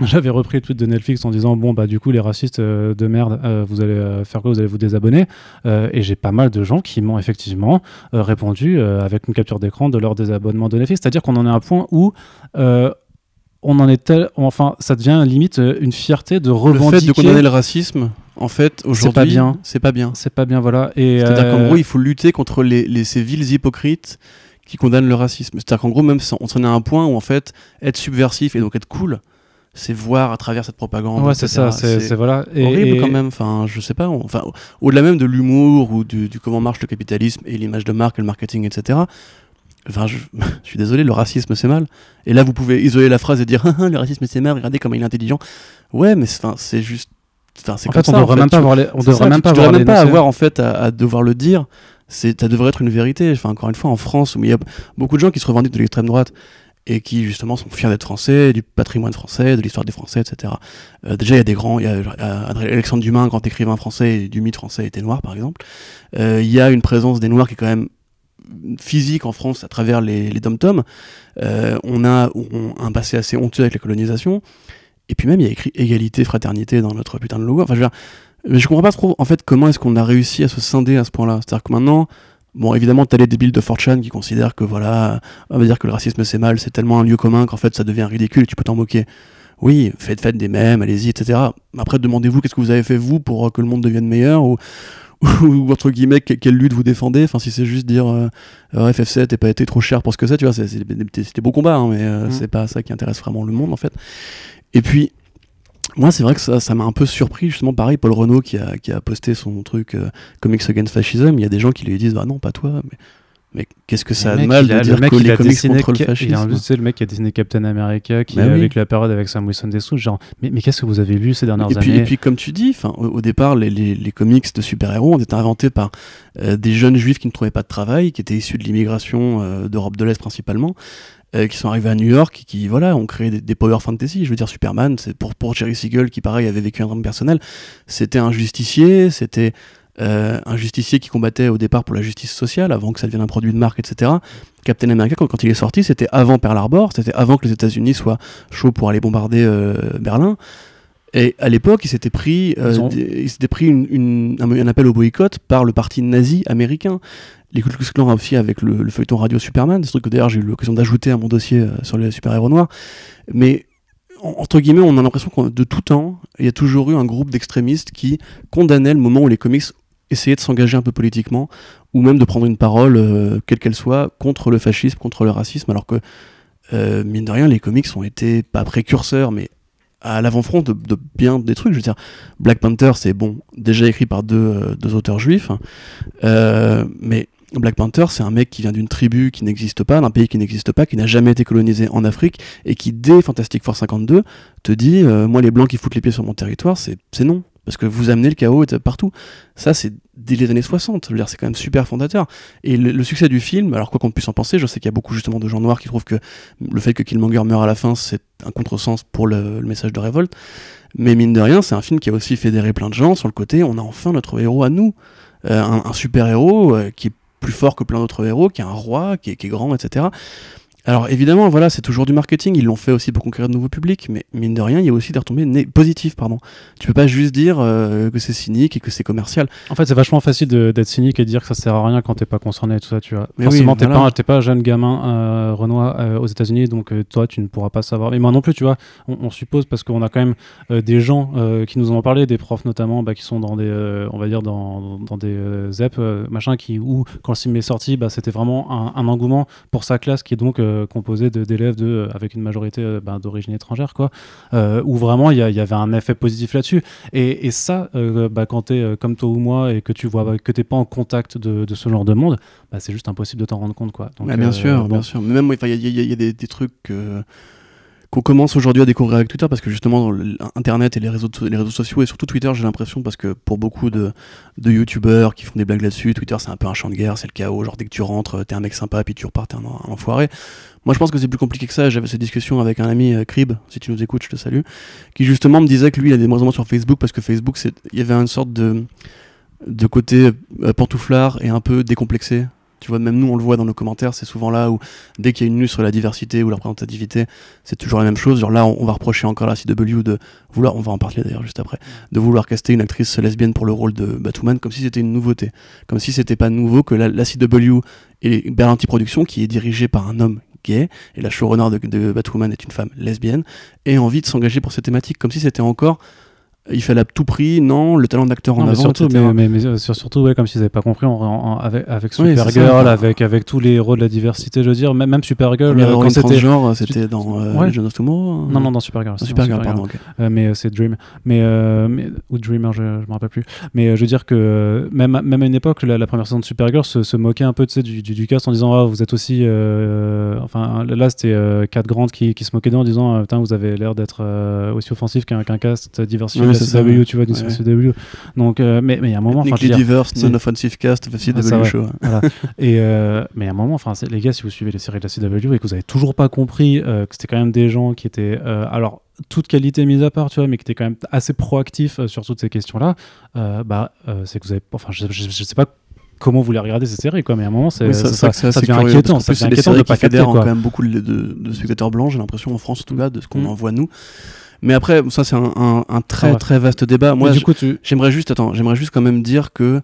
<laughs> j'avais repris le tweet de Netflix en disant bon bah du coup les racistes euh, de merde euh, vous allez euh, faire quoi? Vous allez vous désabonner? Et j'ai pas mal de gens qui m'ont effectivement répondu avec une capture d'écran de leur désabonnement de Netflix. C'est à dire qu'on en est à un point où on en est tel enfin ça devient limite une fierté de revendiquer le fait de condamner le racisme en fait aujourd'hui c'est pas bien. c'est pas bien. C'est pas bien voilà. Et c'est à dire qu'en gros il faut lutter contre les, les ces villes hypocrites qui condamnent le racisme. C'est-à-dire qu'en gros, même on s'en est à un point où en fait, être subversif et donc être cool, c'est voir à travers cette propagande. Ouais, c'est ça, c'est voilà. horrible quand même. Enfin, je sais pas. Enfin, au-delà même de l'humour ou du, comment marche le capitalisme et l'image de marque, le marketing, etc. Enfin, <laughs> je, suis désolé, le racisme c'est mal. Et là, vous pouvez isoler la phrase et dire <laughs> le racisme c'est mal. Regardez comment il est intelligent. Ouais, mais enfin, c'est juste. Enfin, c'est en fait, on devrait même pas avoir les. On devrait même pas avoir, même pas avoir en fait à devoir le dire ça devrait être une vérité. Enfin, encore une fois, en France, où il y a beaucoup de gens qui se revendiquent de l'extrême droite et qui justement sont fiers d'être français, du patrimoine français, de l'histoire des Français, etc. Euh, déjà, il y a des grands, il y a Alexandre Dumas, grand écrivain français du mythe français, était noir, par exemple. Euh, il y a une présence des Noirs qui est quand même physique en France à travers les, les dom-toms. Euh, on a un passé assez honteux avec la colonisation. Et puis même, il y a écrit égalité, fraternité dans notre putain de logo. Enfin, je veux dire, mais je comprends pas trop, en fait, comment est-ce qu'on a réussi à se scinder à ce point-là? C'est-à-dire que maintenant, bon, évidemment, t'as les débiles de Fortune qui considèrent que, voilà, on va dire que le racisme c'est mal, c'est tellement un lieu commun qu'en fait ça devient ridicule et tu peux t'en moquer. Oui, faites, faites des mèmes, allez-y, etc. Après, demandez-vous qu'est-ce que vous avez fait vous pour que le monde devienne meilleur ou, <laughs> ou entre guillemets, quelle lutte vous défendez? Enfin, si c'est juste dire euh, FF7 n'ait pas été trop cher pour ce que c'est, tu vois, c'était beau combat, hein, mais euh, mmh. c'est pas ça qui intéresse vraiment le monde en fait. Et puis, moi, c'est vrai que ça, ça m'a un peu surpris, justement, pareil, Paul Renault qui a, qui a posté son truc euh, Comics Against Fascism. Il y a des gens qui lui disent, bah non, pas toi, mais, mais qu'est-ce que ça a de mal de dire que les comics contre le fascisme. C'est le mec qui a dessiné Captain America, qui bah est avec la période avec Sam Wilson dessous, genre, mais, mais qu'est-ce que vous avez lu ces dernières et années Et puis, comme tu dis, au, au départ, les, les, les, comics de super-héros ont été inventés par euh, des jeunes juifs qui ne trouvaient pas de travail, qui étaient issus de l'immigration euh, d'Europe de l'Est principalement, euh, qui sont arrivés à New York, qui, voilà, ont créé des, power fantasy. Je veux dire, Superman, c'est pour, pour Jerry Siegel, qui pareil avait vécu un drame personnel, c'était un justicier, c'était un justicier qui combattait au départ pour la justice sociale, avant que ça devienne un produit de marque, etc. Captain America, quand, il est sorti, c'était avant Pearl Harbor, c'était avant que les États-Unis soient chauds pour aller bombarder Berlin. Et à l'époque, il s'était pris, euh, il pris une, un, appel au boycott par le parti nazi américain. Les Ku Klux aussi avec le, feuilleton radio Superman, c'est truc que d'ailleurs j'ai eu l'occasion d'ajouter à mon dossier euh, sur les super-héros noirs. Mais entre guillemets, on a l'impression que de tout temps, il y a toujours eu un groupe d'extrémistes qui condamnaient le moment où les comics essayaient de s'engager un peu politiquement, ou même de prendre une parole, euh, quelle qu'elle soit, contre le fascisme, contre le racisme, alors que, mine de rien, les comics ont été, pas précurseurs, mais à l'avant-front de, bien des trucs. Je veux dire, Black Panther, c'est bon, déjà écrit par deux, euh, auteurs juifs, euh, mais Black Panther, c'est un mec qui vient d'une tribu qui n'existe pas, d'un pays qui n'existe pas, qui n'a jamais été colonisé en Afrique, et qui, dès Fantastic Four 52, te dit euh, Moi, les blancs qui foutent les pieds sur mon territoire, c'est non. Parce que vous amenez le chaos partout. Ça, c'est dès les années 60. Je veux dire, c'est quand même super fondateur. Et le, succès du film, alors quoi qu'on puisse en penser, je sais qu'il y a beaucoup justement de gens noirs qui trouvent que le fait que Killmonger meure à la fin, c'est un contresens pour le, message de révolte. Mais mine de rien, c'est un film qui a aussi fédéré plein de gens sur le côté on a enfin notre héros à nous. Euh, un, super héros euh, qui est plus fort que plein d'autres héros, qui est un roi, qui est, qui est grand, etc. Alors évidemment, voilà, c'est toujours du marketing, ils l'ont fait aussi pour conquérir de nouveaux publics, mais mine de rien, il y a aussi des retombées positives, pardon. Tu peux pas juste dire euh, que c'est cynique et que c'est commercial. En fait, c'est vachement facile d'être cynique et de dire que ça sert à rien quand t'es pas concerné tout ça, tu vois. Mais Forcément, t'es pas, pas un jeune gamin euh, Renoir euh, aux États-Unis, donc euh, toi, tu ne pourras pas savoir. Mais moi non plus, tu vois, on, suppose parce qu'on a quand même des gens qui nous ont parlé, des profs notamment, bah, qui sont dans des, on va dire, dans, dans des ZEP, machin, qui, où quand le film est sorti, bah, c'était vraiment un, un, engouement pour sa classe qui est donc euh, composé d'élèves de, euh, avec une majorité euh, ben, d'origine étrangère, quoi, où vraiment il y, avait un effet positif là-dessus. Et, ça, bah, quand tu es comme toi ou moi et que tu vois que t'es pas en contact de, ce genre de monde, bah, c'est juste impossible de t'en rendre compte, quoi. Donc, bien sûr, bien sûr. Mais même, il y, a des, des trucs qu'on commence aujourd'hui à découvrir avec Twitter parce que justement Internet et les réseaux, sociaux et surtout Twitter j'ai l'impression parce que pour beaucoup de, de youtubeurs qui font des blagues là-dessus Twitter c'est un peu un champ de guerre c'est le chaos genre dès que tu rentres t'es un mec sympa puis tu repars t'es un, enfoiré. Moi je pense que c'est plus compliqué que ça j'avais cette discussion avec un ami euh, Crib si tu nous écoutes je te salue qui justement me disait que lui il a des moins sur Facebook parce que Facebook il y avait une sorte de de côté euh, pantouflard et un peu décomplexé tu vois, même nous, on le voit dans nos commentaires, c'est souvent là où, dès qu'il y a une news sur la diversité ou la représentativité, c'est toujours la même chose. Genre là, on, va reprocher encore la CW de vouloir, on va en parler d'ailleurs juste après, de vouloir caster une actrice lesbienne pour le rôle de Batwoman comme si c'était une nouveauté. Comme si c'était pas nouveau que la, CW et Berlanti Productions, qui est dirigée par un homme gay, et la showrunner de, de Batwoman est une femme lesbienne, ait envie de s'engager pour cette thématique, comme si c'était encore il fallait à tout prix, non, le talent d'acteur en avant, surtout, Mais, mais, surtout, ouais, comme s'ils n'avaient pas compris, avec, avec Supergirl, avec, avec tous les héros de la diversité, je veux dire, même, Supergirl, euh, quand c'était genre, c'était dans euh, ouais. of Tomorrow. Hein. Non, non, dans Supergirl. Supergirl, pardon. Euh, mais c'est Dream, mais, ou Dreamer, je, je me rappelle plus. Mais je veux dire que même, même à une époque, la, première saison de Supergirl se, se moquait un peu, sais, du, du, cast en disant, ah, vous êtes aussi, enfin, là, c'était quatre grandes qui, qui se moquaient d'eux en disant, putain, vous avez l'air d'être aussi offensif qu'un cast diversifié CW, tu vois, du CW. Donc, euh, mais il y a un moment. Nick Diverse, non-offensive cast, CW ah, show. Et, euh, mais il y a un moment, enfin, les gars, si vous suivez les séries de la CW et que vous avez toujours pas compris euh, que c'était quand même des gens qui étaient. alors, toute qualité mise à part, tu vois, mais qui étaient quand même assez proactifs sur toutes ces questions-là, bah, c'est que vous avez. Enfin, je, je, sais pas comment vous les regardez ces séries quoi mais à un moment c'est ça, ça, ça, devient inquiétant ça devient inquiétant de pas capter quand même beaucoup de, de, spectateurs blancs j'ai l'impression en France en tout cas de ce qu'on mm. en voit nous mais après, ça c'est un, un, très très vaste débat. Moi, j'aimerais juste, attends, j'aimerais juste quand même dire que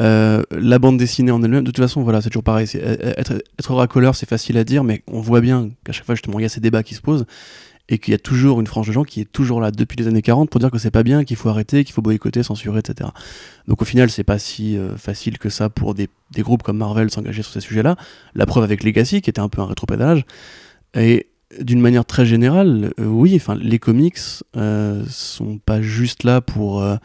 euh, la bande dessinée en elle-même, de toute façon, voilà, c'est toujours pareil. Être, être racoleur, c'est facile à dire, mais on voit bien qu'à chaque fois, justement, il y a ces débats qui se posent et qu'il y a toujours une frange de gens qui est toujours là depuis les années 40 pour dire que c'est pas bien, qu'il faut arrêter, qu'il faut boycotter, censurer, etc. Donc au final, c'est pas si euh, facile que ça pour des, des groupes comme Marvel s'engager sur ces sujets-là. La preuve avec Legacy, qui était un peu un rétropédalage. Et d'une manière très générale, euh, oui, enfin, les comics euh, sont pas juste là pour, euh,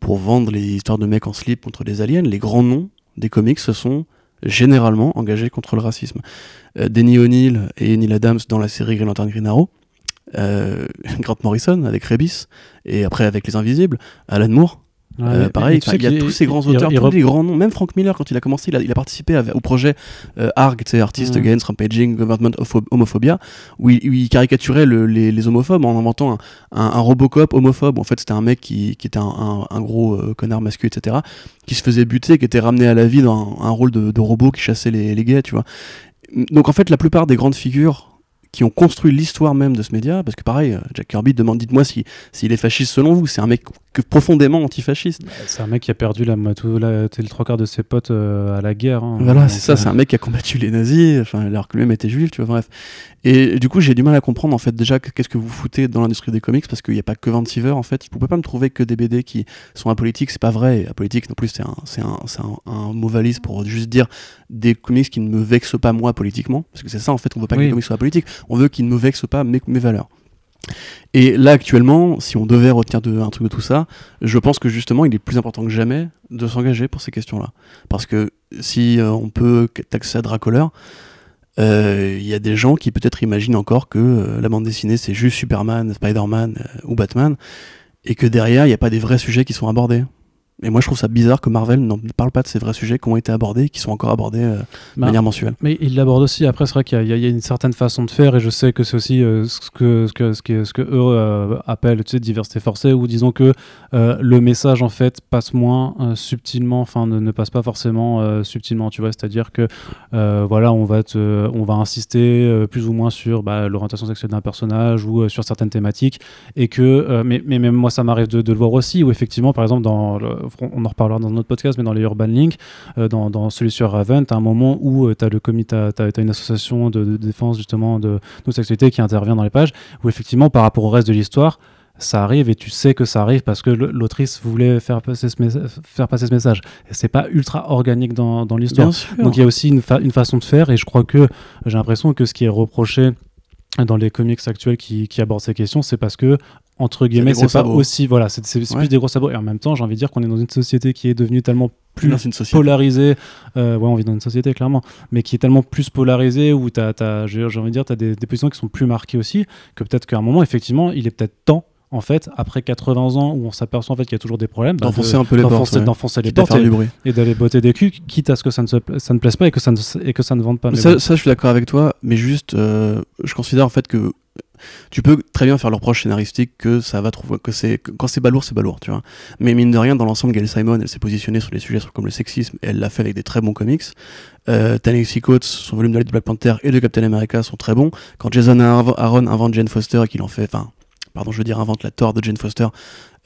pour vendre les histoires de mecs en slip contre les aliens. Les grands noms des comics se sont généralement engagés contre le racisme. Euh, Denny O'Neill et Neil Adams dans la série Green Lantern Green Arrow, <laughs> Grant Morrison avec Rebis, et après avec Les Invisibles, Alan Moore Euh, pareil, il y a tous ces grands auteurs, tous les grands noms. Même Frank Miller, quand il a commencé, il a, participé au projet euh, ARG, Artist mm. Against Rampaging Government of Homophobia, où il, caricaturait les, homophobes en inventant un, Robocop homophobe. En fait, c'était un mec qui, était un, gros euh, connard masculin, etc., qui se faisait buter, qui était ramené à la vie dans un, rôle de, robot qui chassait les, les gays, tu vois. Donc en fait, la plupart des grandes figures qui ont construit l'histoire même de ce média, parce que pareil, euh, Jack Kirby demande, dites-moi s'il si, est fasciste selon vous, c'est un mec profondément antifasciste. Bah, c'est un mec qui a perdu la, tout, la, le trois quarts de ses potes euh, à la guerre. Hein. voilà, c'est ça, c'est un mec qui a combattu les nazis, enfin, alors que lui-même était juif, tu vois, bref. Et, du coup, j'ai du mal à comprendre, en fait, déjà, qu'est-ce que vous foutez dans l'industrie des comics, parce qu'il n'y a pas que Vancouver, en fait. Vous pouvez pas me trouver que des BD qui sont apolitiques, c'est pas vrai. Apolitique, non plus, c'est un, un, un, un, mot valise pour juste dire des comics qui ne me vexent pas moi politiquement, parce que c'est ça, en fait, on veut pas que les comics soient politiques, on veut qu'ils ne me vexent pas mes, mes valeurs. Et là, actuellement, si on devait retenir de, un truc de tout ça, je pense que justement, il est plus important que jamais de s'engager pour ces questions-là. Parce que si euh, on peut taxer à Dracoleur, euh, il y a des gens qui peut-être imaginent encore que euh, la bande dessinée, c'est juste Superman, Spider-Man ou Batman, et que derrière, il n'y a pas des vrais sujets qui sont abordés. Et moi, je trouve ça bizarre que Marvel n'en parle pas de ces vrais sujets qui ont été abordés, qui sont encore abordés euh, de bah, manière mensuelle. Mais il l'aborde aussi. Après, c'est vrai qu'il y, a une certaine façon de faire, et je sais que c'est aussi euh, ce, que, ce, que, ce, que, ce que eux euh, appellent tu sais, diversité forcée, ou disons que le message en fait passe moins subtilement, enfin ne, ne, passe pas forcément subtilement. Tu vois, c'est-à-dire que voilà, on va te, on va insister plus ou moins sur bah, l'orientation sexuelle d'un personnage ou sur certaines thématiques, et que mais, mais même moi, ça m'arrive de, de, le voir aussi, où effectivement, par exemple dans le, on en reparlera dans notre podcast, mais dans les Urban Link, euh, dans, celui sur Raven, tu as un moment où euh, tu as le comité, as, une association de, défense justement de nos sexualités qui intervient dans les pages, où effectivement par rapport au reste de l'histoire, ça arrive et tu sais que ça arrive parce que l'autrice voulait faire passer ce, faire passer ce message. C'est pas ultra organique dans, l'histoire. Donc il y a aussi une, une, façon de faire et je crois que j'ai l'impression que ce qui est reproché dans les comics actuels qui, qui abordent ces questions, c'est parce que entre guillemets, c'est pas aussi voilà, c'est plus des gros sabots. Et en même temps, j'ai envie de dire qu'on est dans une société qui est devenue tellement plus polarisée. Euh, ouais, on vit dans une société clairement, mais qui est tellement plus polarisée où tu as, j'ai envie de dire, tu as des, des, positions qui sont plus marquées aussi, que peut-être qu'à un moment, effectivement, il est peut-être temps en fait, après 80 ans où on s'aperçoit en fait qu'il y a toujours des problèmes, bah, d'enfoncer un peu les portes, d'enfoncer les portes et, d'aller botter des culs, quitte à ce que ça ne, se, ça ne plaise pas et que ça ne, et que ça ne vende pas. Ça, ça, je suis d'accord avec toi, mais juste, euh, je considère en fait que tu peux très bien faire leur proche scénaristique que ça va trouver que c'est quand c'est balourd c'est balourd tu vois. Mais mine de rien dans l'ensemble Gail Simon elle s'est positionnée sur des sujets comme le sexisme et elle l'a fait avec des très bons comics. Euh, Tennessee Coates son volume de Black Panther et de Captain America sont très bons. Quand Jason Aaron invente Jane Foster et qu'il en fait enfin pardon je veux dire invente la Thor de Jane Foster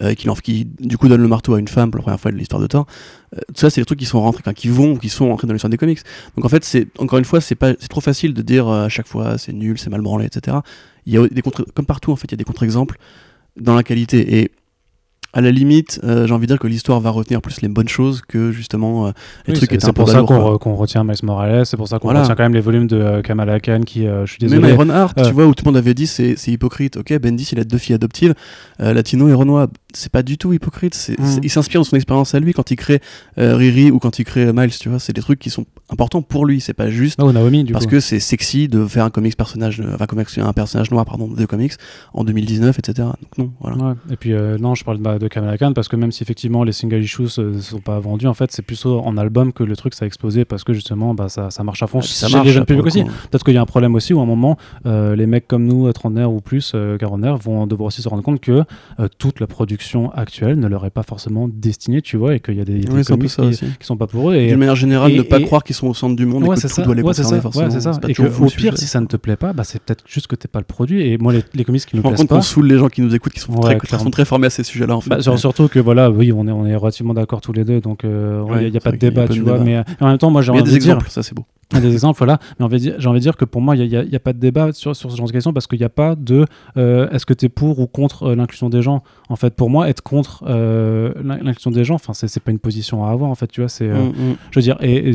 euh, qui, qui, du coup donne le marteau à une femme pour la première fois de l'histoire de Thor euh, tout ça c'est des trucs qui sont rentrés qui vont qui sont rentrés dans l'histoire des comics. Donc en fait c'est encore une fois c'est pas c'est trop facile de dire euh, à chaque fois c'est nul c'est mal branlé etc il y a des contre comme partout en fait, il y a des contre-exemples dans la qualité. Et à la limite, euh, j'ai envie de dire que l'histoire va retenir plus les bonnes choses que justement euh, les trucs qui C'est pour ça qu'on retient Miles Morales, c'est pour ça qu'on retient quand même les volumes de euh, Kamala Khan qui, je suis désolé. Même Iron Heart, tu vois, où tout le monde avait dit c'est hypocrite. Ok, Bendis il a deux filles adoptives, Latino et Renoir, c'est pas du tout hypocrite. Mm. il s'inspire de son expérience à lui quand il crée Riri ou quand il crée Miles, tu vois. C'est des trucs qui sont importants pour lui, c'est pas juste oh, Naomi, du parce que c'est sexy de faire un comics personnage, enfin un personnage noir pardon de comics en 2019, etc. Donc non, voilà. Et puis non, je parle de, de Kamala Khan parce que même si effectivement les single issues ne sont pas vendus, en fait, c'est plus en album que le truc ça a explosé parce que justement bah, ça, ça marche à fond ah, ça marche, les jeunes publics aussi. Peut-être qu'il y a un problème aussi où à un moment, euh, les mecs comme nous, trentenaires ou plus, euh, quarantenaires, vont devoir aussi se rendre compte que euh, toute la production actuelle ne leur est pas forcément destinée, tu vois, et qu'il y a des, des comics qui, sont pas pour eux. D'une manière générale, ne pas croire qu'ils sont au centre du monde et que tout doit les concerner forcément. c'est ça. Et au pire, si ça ne te plaît pas, bah, c'est peut-être juste que t'es pas le produit. Et moi, les, comics qui nous plaisent pas. On saoule les gens qui nous écoutent, qui sont très formés à ces sujets-là. Bah, surtout que voilà, oui, on est relativement d'accord tous les deux, donc il euh, n'y a, pas de débat, tu vois. Mais en même temps, moi j'ai envie de dire. exemples, ça c'est beau. Il y a des exemples, voilà. Mais j'ai envie de dire que pour moi, il n'y a, a, pas de débat sur, ce genre de question parce qu'il n'y a pas de euh, est-ce que tu es pour ou contre euh, l'inclusion des gens. En fait, pour moi, être contre l'inclusion des gens, enfin, c'est pas une position à avoir. En fait, tu vois, c'est. Mm, mm. Je veux dire, et,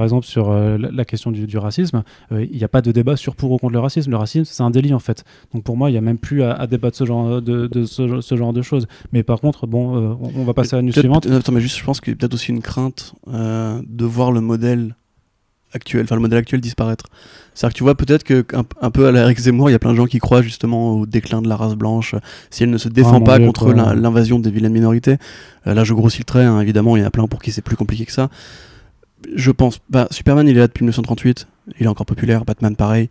par exemple, sur la, question du, du racisme, il n'y a pas de débat sur pour ou contre le racisme. Le racisme, c'est un délit, en fait. Donc pour moi, il n'y a même plus à, débattre ce genre de, de ce, ce, genre de choses. Mais par contre, bon, on va passer à la news suivante. Attends, mais juste, je pense qu'il y a peut-être aussi une crainte euh, de voir le modèle actuel, enfin le modèle actuel disparaître. C'est-à-dire que tu vois peut-être que un, un peu à la Zemmour, il y a plein de gens qui croient justement au déclin de la race blanche si elle ne se défend mon pas Dieu, contre l'invasion des vilaines minorités. Euh, là, je grossis le trait, hein, évidemment, il y en a plein pour qui c'est plus compliqué que ça. Je pense, bah, Superman, il est là depuis 1938, il est encore populaire, Batman pareil.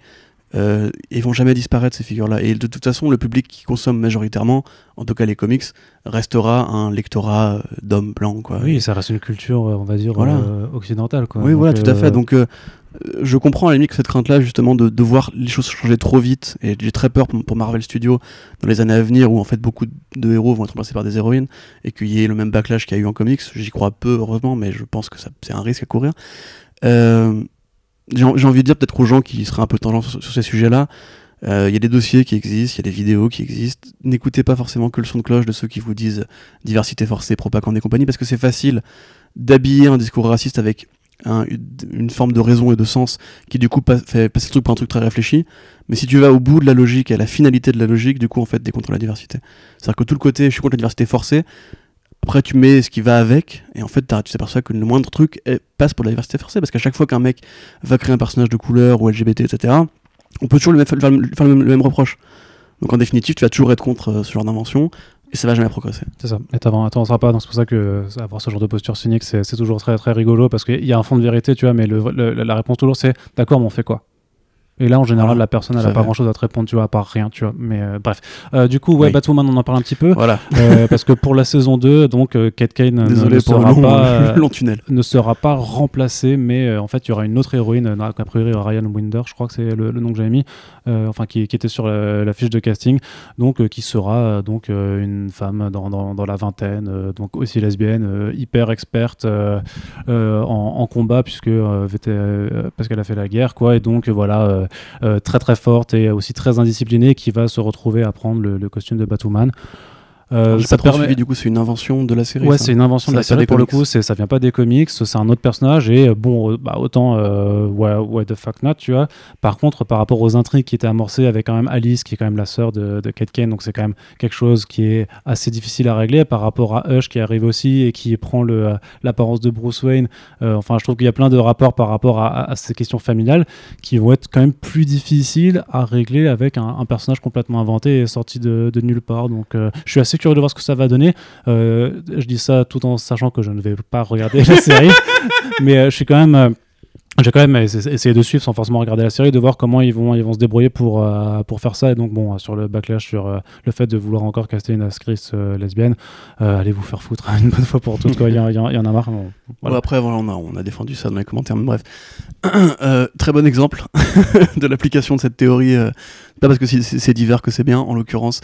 Euh, ils vont jamais disparaître ces figures-là. Et de toute façon, le public qui consomme majoritairement, en tout cas les comics, restera un lectorat euh, d'hommes blancs. Quoi. Oui, ça reste une culture, euh, on va dire, Voilà. euh, occidentale. Quoi. Oui, Donc, voilà, tout à fait. Donc, je comprends à la limite cette crainte-là, justement, de, de voir les choses changer trop vite. Et j'ai très peur pour, pour Marvel Studios dans les années à venir, où en fait beaucoup de héros vont être remplacés par des héroïnes, et qu'il y ait le même backlash qu'il y a eu en comics. J'y crois peu, heureusement, mais je pense que c'est un risque à courir. Euh, j'ai envie de dire peut-être aux gens qui seraient un peu tendance sur, ces sujets-là. euh, Il y a des dossiers qui existent, il y a des vidéos qui existent. N'écoutez pas forcément que le son de cloche de ceux qui vous disent diversité forcée, propagande et compagnie, parce que c'est facile d'habiller un discours raciste avec un- une forme de raison et de sens qui du coup fait passer le truc pour un truc très réfléchi. Mais si tu vas au bout de la logique et à la finalité de la logique, du coup en fait t'es contre la diversité. C'est-à-dire que tout le côté je suis contre la diversité forcée, après tu mets ce qui va avec, et en fait tu t'aperçois que le moindre truc passe pour la diversité forcée, parce qu'à chaque fois qu'un mec va créer un personnage de couleur ou LGBT, etc., on peut toujours lui faire, le- même, reproche. Donc en définitive, tu vas toujours être contre euh, ce genre d'invention, et ça va jamais progresser. C'est ça. Et t'avan- t'avanceras pas. donc C'est pour ça que euh, avoir ce genre de posture cynique, c'est toujours très, très rigolo parce qu'il y a un fond de vérité, tu vois, mais la réponse toujours c'est d'accord, mais on fait quoi? Et là, en général, Voilà. la personne, elle Ça a pas va. grand chose à te répondre, tu vois, à part rien, tu vois. Mais euh, bref. Euh, du coup, ouais, Oui. Batwoman, on en parle un petit peu. Voilà, euh, parce que pour la saison 2, donc, Kate Kane ne, désolé ne sera long, pas. long tunnel. ne sera pas remplacée, mais en fait, il y aura une autre héroïne, a priori Ryan Winder, je crois que c'est le, le nom que j'avais mis, enfin qui, qui était sur la, la fiche de casting, donc qui sera donc une femme dans, dans, dans la vingtaine, donc aussi lesbienne, hyper experte en, en combat puisque parce qu'elle a fait la guerre, quoi, et donc voilà très très forte et aussi très indisciplinée, qui va se retrouver à prendre le, le costume de Batwoman. Euh, ça permet- suivi, du coup, c'est une invention de la série. Ouais, c'est une invention Ça de la série pour le coup. C'est, ça vient pas des comics, c'est un autre personnage et euh, bon, euh, bah, autant euh, ouais, the fuck not, tu vois. Par contre, par rapport aux intrigues qui étaient amorcées avec quand même Alice, qui est quand même la sœur de, de Kate Kane, donc c'est quand même quelque chose qui est assez difficile à régler par rapport à Hush qui arrive aussi et qui prend le, euh, l'apparence de Bruce Wayne. Euh, enfin, je trouve qu'il y a plein de rapports par rapport à, à- à ces questions familiales qui vont être quand même plus difficiles à régler avec un, un personnage complètement inventé et sorti de, de nulle part. Donc, je suis assez curieux de voir ce que ça va donner. Euh, je dis ça tout en sachant que je ne vais pas regarder <laughs> la série, mais euh, je suis quand même. euh, j'ai quand même essa- essayé de suivre sans forcément regarder la série, de voir comment ils vont, ils vont se débrouiller pour, pour faire ça. Et donc, bon, sur le backlash, sur le fait de vouloir encore caster une actrice lesbienne, allez vous faire foutre <laughs> une bonne fois pour toutes. Il y, en- a marre. Bon, après, on, a, on a défendu ça dans les commentaires, mais bref. <clears throat> Très bon exemple <laughs> de l'application de cette théorie. pas parce que c'est divers que c'est bien, en l'occurrence.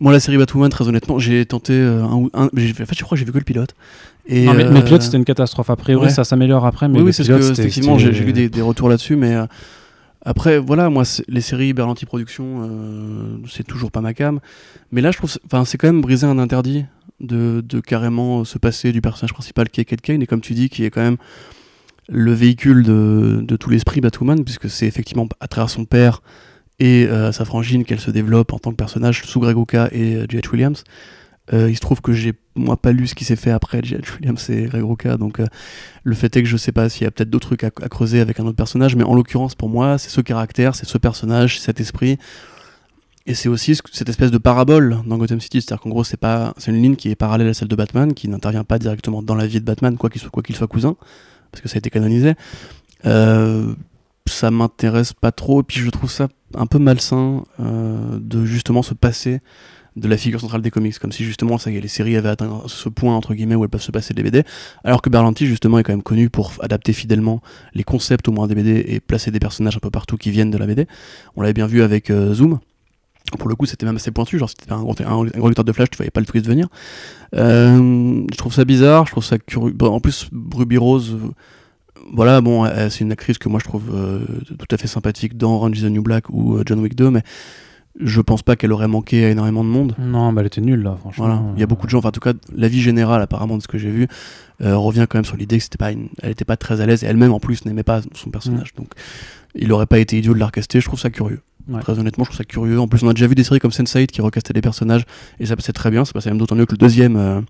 Moi, la série Batwoman, très honnêtement, j'ai tenté euh, un ou un. j'ai- En fait, je crois que j'ai vu que le pilote. Et, Non, mais, mais le euh, pilote, c'était une catastrophe. A priori, ouais. ça s'améliore après. Mais oui, oui, c'est ce effectivement, j'ai lu des, des retours là-dessus, mais euh, après, voilà, moi, les séries Berlanti Productions, euh, c'est toujours pas ma cam. Mais là, je trouve, enfin, c'est quand même briser un interdit de, de carrément se passer du personnage principal qui est Kate Kane, et comme tu dis, qui est quand même le véhicule de, de tout l'esprit Batwoman, puisque c'est effectivement à travers son père et euh, sa frangine qu'elle se développe en tant que personnage sous Greg Rucka et euh. Williams. Euh, il se trouve que j'ai moi pas lu ce qui s'est fait après J.H. Williams et Greg Rucka, donc euh, le fait est que je sais pas s'il y a peut-être d'autres trucs à, creuser avec un autre personnage, mais en l'occurrence pour moi, c'est ce caractère, c'est ce personnage, c'est cet esprit. Et c'est aussi ce- cette espèce de parabole dans Gotham City, c'est-à-dire qu'en gros, c'est pas, c'est une ligne qui est parallèle à celle de Batman, qui n'intervient pas directement dans la vie de Batman, quoi qu'il soit, quoi qu'il soit cousin, parce que ça a été canonisé. Ça m'intéresse pas trop, et puis je trouve ça un peu malsain euh, de justement se passer de la figure centrale des comics, comme si justement ça les séries avaient atteint ce point entre guillemets où elles peuvent se passer des BD, alors que Berlanti justement est quand même connu pour adapter fidèlement les concepts au moins des BD et placer des personnages un peu partout qui viennent de la BD. On l'avait bien vu avec euh, Zoom. Pour le coup, c'était même assez pointu, genre c'était un un, un lecteur de Flash, tu voyais pas le twist venir. Euh, je trouve ça bizarre, je trouve ça curieux. En plus, Ruby Rose, voilà, bon, euh, c'est une actrice que moi je trouve euh, tout à fait sympathique dans Orange is the New Black ou euh, John Wick 2, mais je pense pas qu'elle aurait manqué à énormément de monde. Non, bah, elle était nulle là, franchement. Voilà. Il y a beaucoup de gens, enfin en tout cas, la vie générale apparemment de ce que j'ai vu euh, revient quand même sur l'idée que c'était pas une... elle était pas très à l'aise et elle-même en plus n'aimait pas son personnage. Donc il aurait pas été idiot de la recaster, je trouve ça curieux. Ouais. Très honnêtement, je trouve ça curieux. En plus, on a déjà vu des séries comme Sense8 qui recastaient des personnages et ça passait très bien, ça passait même d'autant mieux que le deuxième, euh,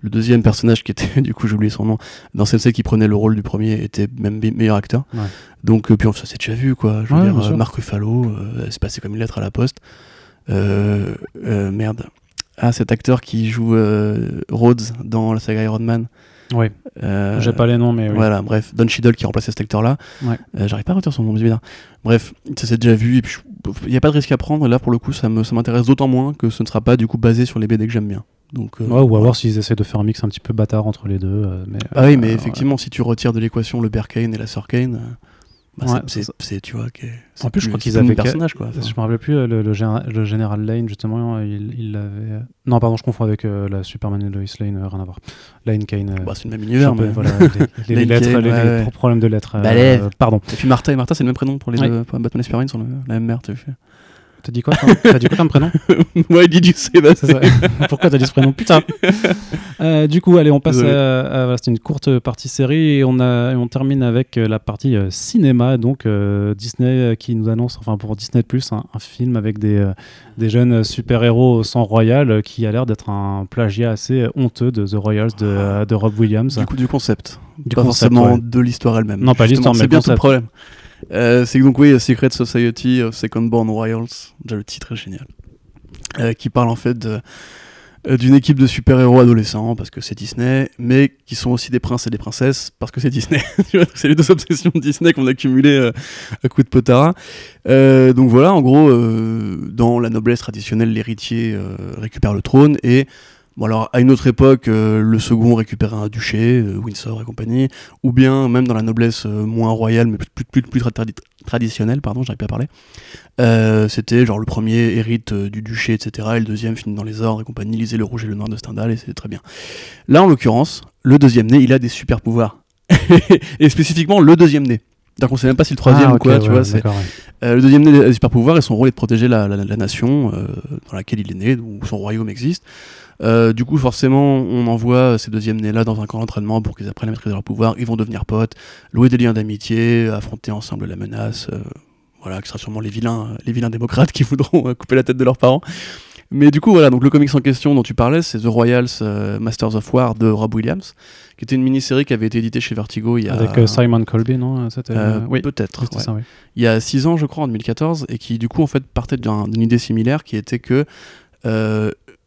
le deuxième personnage qui était, <laughs> du coup j'ai oublié son nom, dans Sensei qui prenait le rôle du premier était même me- meilleur acteur. Ouais. Donc, euh, puis on- ça s'est déjà vu quoi. Je veux Ouais, dire, euh. Marc Ruffalo, euh, c'est passé comme une lettre à la poste. Euh, merde. Ah, cet acteur qui joue Rhodes dans la saga Iron Man. Oui, Euh, j'ai pas les noms, mais oui. Voilà, bref, Don Cheadle qui remplaçait cet acteur-là. Ouais. Euh, J'arrive pas à retenir son nom, c'est bizarre. Bref, ça s'est déjà vu, et puis il n'y a pas de risque à prendre, et là pour le coup ça me- ça m'intéresse d'autant moins que ce ne sera pas du coup basé sur les BD que j'aime bien. Donc, euh, Ouais, ou à voilà. voir s'ils essaient de faire un mix un petit peu bâtard entre les deux. euh, mais, Ah oui, mais euh, effectivement, si tu retires de l'équation le père Kane et la sœur Kane, euh, bah, Ouais, c'est- tu vois, En plus, je crois qu'ils avaient- personnage quoi. Je me rappelle plus, le, le, général, le général Lane, justement, il, il avait. Non, pardon, je confonds avec euh, la Superman et Lois Lane, rien à voir. Lane Kane. Bah, c'est le même univers, mais voilà, <laughs> les, lettres, Kane, les, problèmes de lettres. pardon. Et puis Martha et Martha, c'est le même prénom pour les deux, Batman et Superman, sont la même mère, vu T'as dit quoi T'as dit quoi comme prénom <laughs> you say that? C'est ça. <laughs> Pourquoi t'as dit ce prénom Putain <laughs> Euh, Du coup, allez, on passe Désolé. à. à- voilà, C'était une courte partie série et on, a, et on termine avec euh, la partie euh, cinéma. Donc, euh, Disney euh, qui nous annonce, enfin pour Disney, un, un film avec des, euh, des jeunes super-héros au sang royal euh, qui a l'air d'être un plagiat assez honteux de The Royals de, euh, de Rob Williams. Du coup, du concept. Du pas concept, forcément ouais. de l'histoire elle-même. Non, pas l'histoire, mais C'est bien tout le problème. Euh, c'est donc, oui, Secret Society of Second Born Royals, déjà le titre est génial, euh, qui parle en fait euh, d'une équipe de super-héros adolescents, parce que c'est Disney, mais qui sont aussi des princes et des princesses, parce que c'est Disney. <laughs> C'est les deux obsessions de Disney qu'on a accumulées euh, à coups de potara. Donc voilà, en gros, dans la noblesse traditionnelle, l'héritier récupère le trône et Bon alors à une autre époque, euh, le second récupérait un duché, euh, Windsor et compagnie, ou bien même dans la noblesse euh, moins royale, mais plus, plus, plus tradi- traditionnelle, pardon, j'arrive pas à parler, c'était genre le premier hérite du duché, etc., et le deuxième finit dans les ordres et compagnie, lisait le rouge et le noir de Stendhal, et c'est très bien. Là, en l'occurrence, le deuxième né, il a des super pouvoirs. <laughs> et spécifiquement le deuxième né. Donc on sait même pas si le troisième Ah, ou ok, quoi, tu vois, ouais. euh, le deuxième né a des super pouvoirs et son rôle est de protéger la, la- la nation euh, dans laquelle il est né, où son royaume existe. Euh, du coup, forcément, on envoie ces deuxièmes nés là dans un camp d'entraînement pour qu'ils apprennent à maîtriser leur pouvoir. Ils vont devenir potes, louer des liens d'amitié, affronter ensemble la menace. euh, voilà, qui sera sûrement les vilains, les vilains démocrates qui voudront euh, couper la tête de leurs parents. Mais du coup, voilà, donc le comics en question dont tu parlais, c'est The Royals euh, Masters of War de Rob Williams, qui était une mini-série qui avait été éditée chez Vertigo il y a. Avec euh, Simon Colby, non Euh, Oui, peut-être. ouais oui. il y a 6 ans, je crois, en 2014, et qui du coup en fait partait d'un- d'une idée similaire qui était que,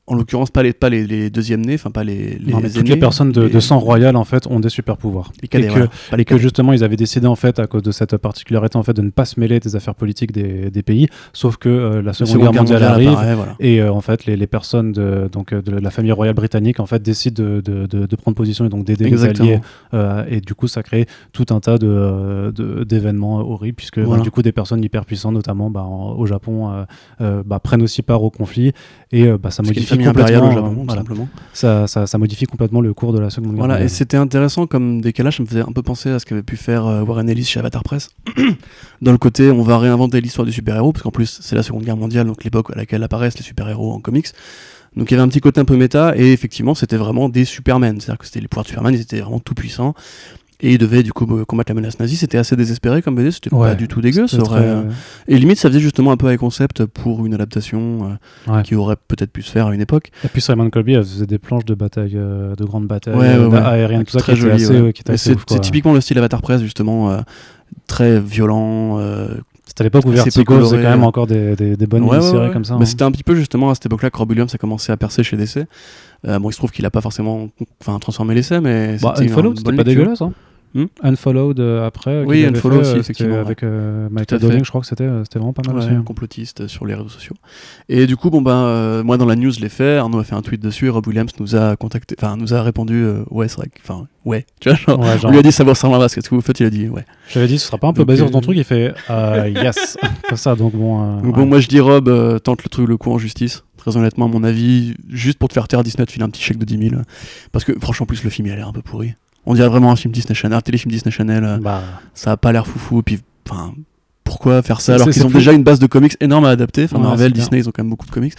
en l'occurrence, pas les, pas les, les deuxièmes nés, enfin pas les, les Non, mais toutes aînés, les personnes de, les- de sang royal en fait ont des super pouvoirs. les cadets, et que, voilà, pas les et que justement ils avaient décidé en fait à cause de cette particularité en fait de ne pas se mêler des affaires politiques des, des pays. Sauf que euh, la Seconde, Guerre mondiale, arrive apparaît, voilà. et euh, en fait les, les personnes de, donc euh, de la famille royale britannique en fait décident de, de, prendre position et donc d'aider les alliés euh, et du coup ça crée tout un tas de, de- d'événements horribles puisque bah, du coup des personnes hyper puissantes notamment bah, en- au Japon bah, prennent aussi part au conflit et bah, ça modifie impériale au Japon, voilà. simplement. ça, ça, ça modifie complètement le cours de la Seconde Guerre Voilà, et mondiale. c'était intéressant comme décalage, ça me faisait un peu penser à ce qu'avait pu faire euh, Warren Ellis chez Avatar Press. <clears throat> Dans le côté, on va réinventer l'histoire du super-héros, parce qu'en plus, c'est la Seconde Guerre mondiale, donc l'époque à laquelle apparaissent les super-héros en comics. Donc il y avait un petit côté un peu méta, et effectivement, c'était vraiment des Supermen. C'est-à-dire que c'était les pouvoirs de Superman, ils étaient vraiment tout puissants. Et ils devaient du coup euh, combattre la menace nazie. C'était assez désespéré comme BD, c'était pas du tout dégueu. Ça C'était aurait, très, euh, Et limite, ça faisait justement un peu avec concept pour une adaptation euh, Ouais. qui aurait peut-être pu se faire à une époque. Et puis Simon Colby elle faisait des planches de bataille, euh, de grandes batailles Ouais, aériennes, tout ça, très qui était joli. était assez C'est typiquement le style Avatar Press, justement, euh, très violent. C'était à l'époque où Vertigo faisait quand même encore des, des, des bonnes ouais, ouais, ouais. comme ça. Bah, hein. C'était un petit peu justement à cette époque-là que Rob Williams a commencé à percer chez DC. Euh, bon, il se trouve qu'il a pas forcément transformé l'essai, mais Bah, Unfollowed, c'était pas dégueulasse. Hein. Hmm Unfollowed euh, après. Oui, Unfollowed fait, aussi, euh, effectivement, ouais. Avec euh, Michael. Dowling, je crois que c'était vraiment pas mal Ouais, aussi. hein. complotiste sur les réseaux sociaux. Et du coup, bon ben, moi dans la news, je l'ai fait. Arnaud a fait un tweet dessus. Rob Williams nous a contacté, enfin, nous a répondu, ouais, c'est vrai, enfin, ouais, <laughs> tu vois, genre, Ouais, genre, on lui a dit ça vous ressemble à Qu'est-ce que vous faites? Il a dit ouais. J'avais dit, ce sera pas un peu Donc, basé sur ton truc. Il fait yes, <laughs> comme ça. Donc bon. Donc bon, moi je dis Rob, tente le truc, le coup en justice. Très honnêtement, à mon avis, juste pour te faire taire, Disney te file un petit chèque de 10 000. Parce que franchement, en plus, le film il a l'air un peu pourri. On dirait vraiment un film Disney Channel, un téléfilm Disney Channel. euh, Bah, ça a pas l'air foufou. Puis, enfin, pourquoi faire ça alors qu'ils ont plus- déjà une base de comics énorme à adapter Enfin, Ouais, Marvel, clair. Disney, ils ont quand même beaucoup de comics.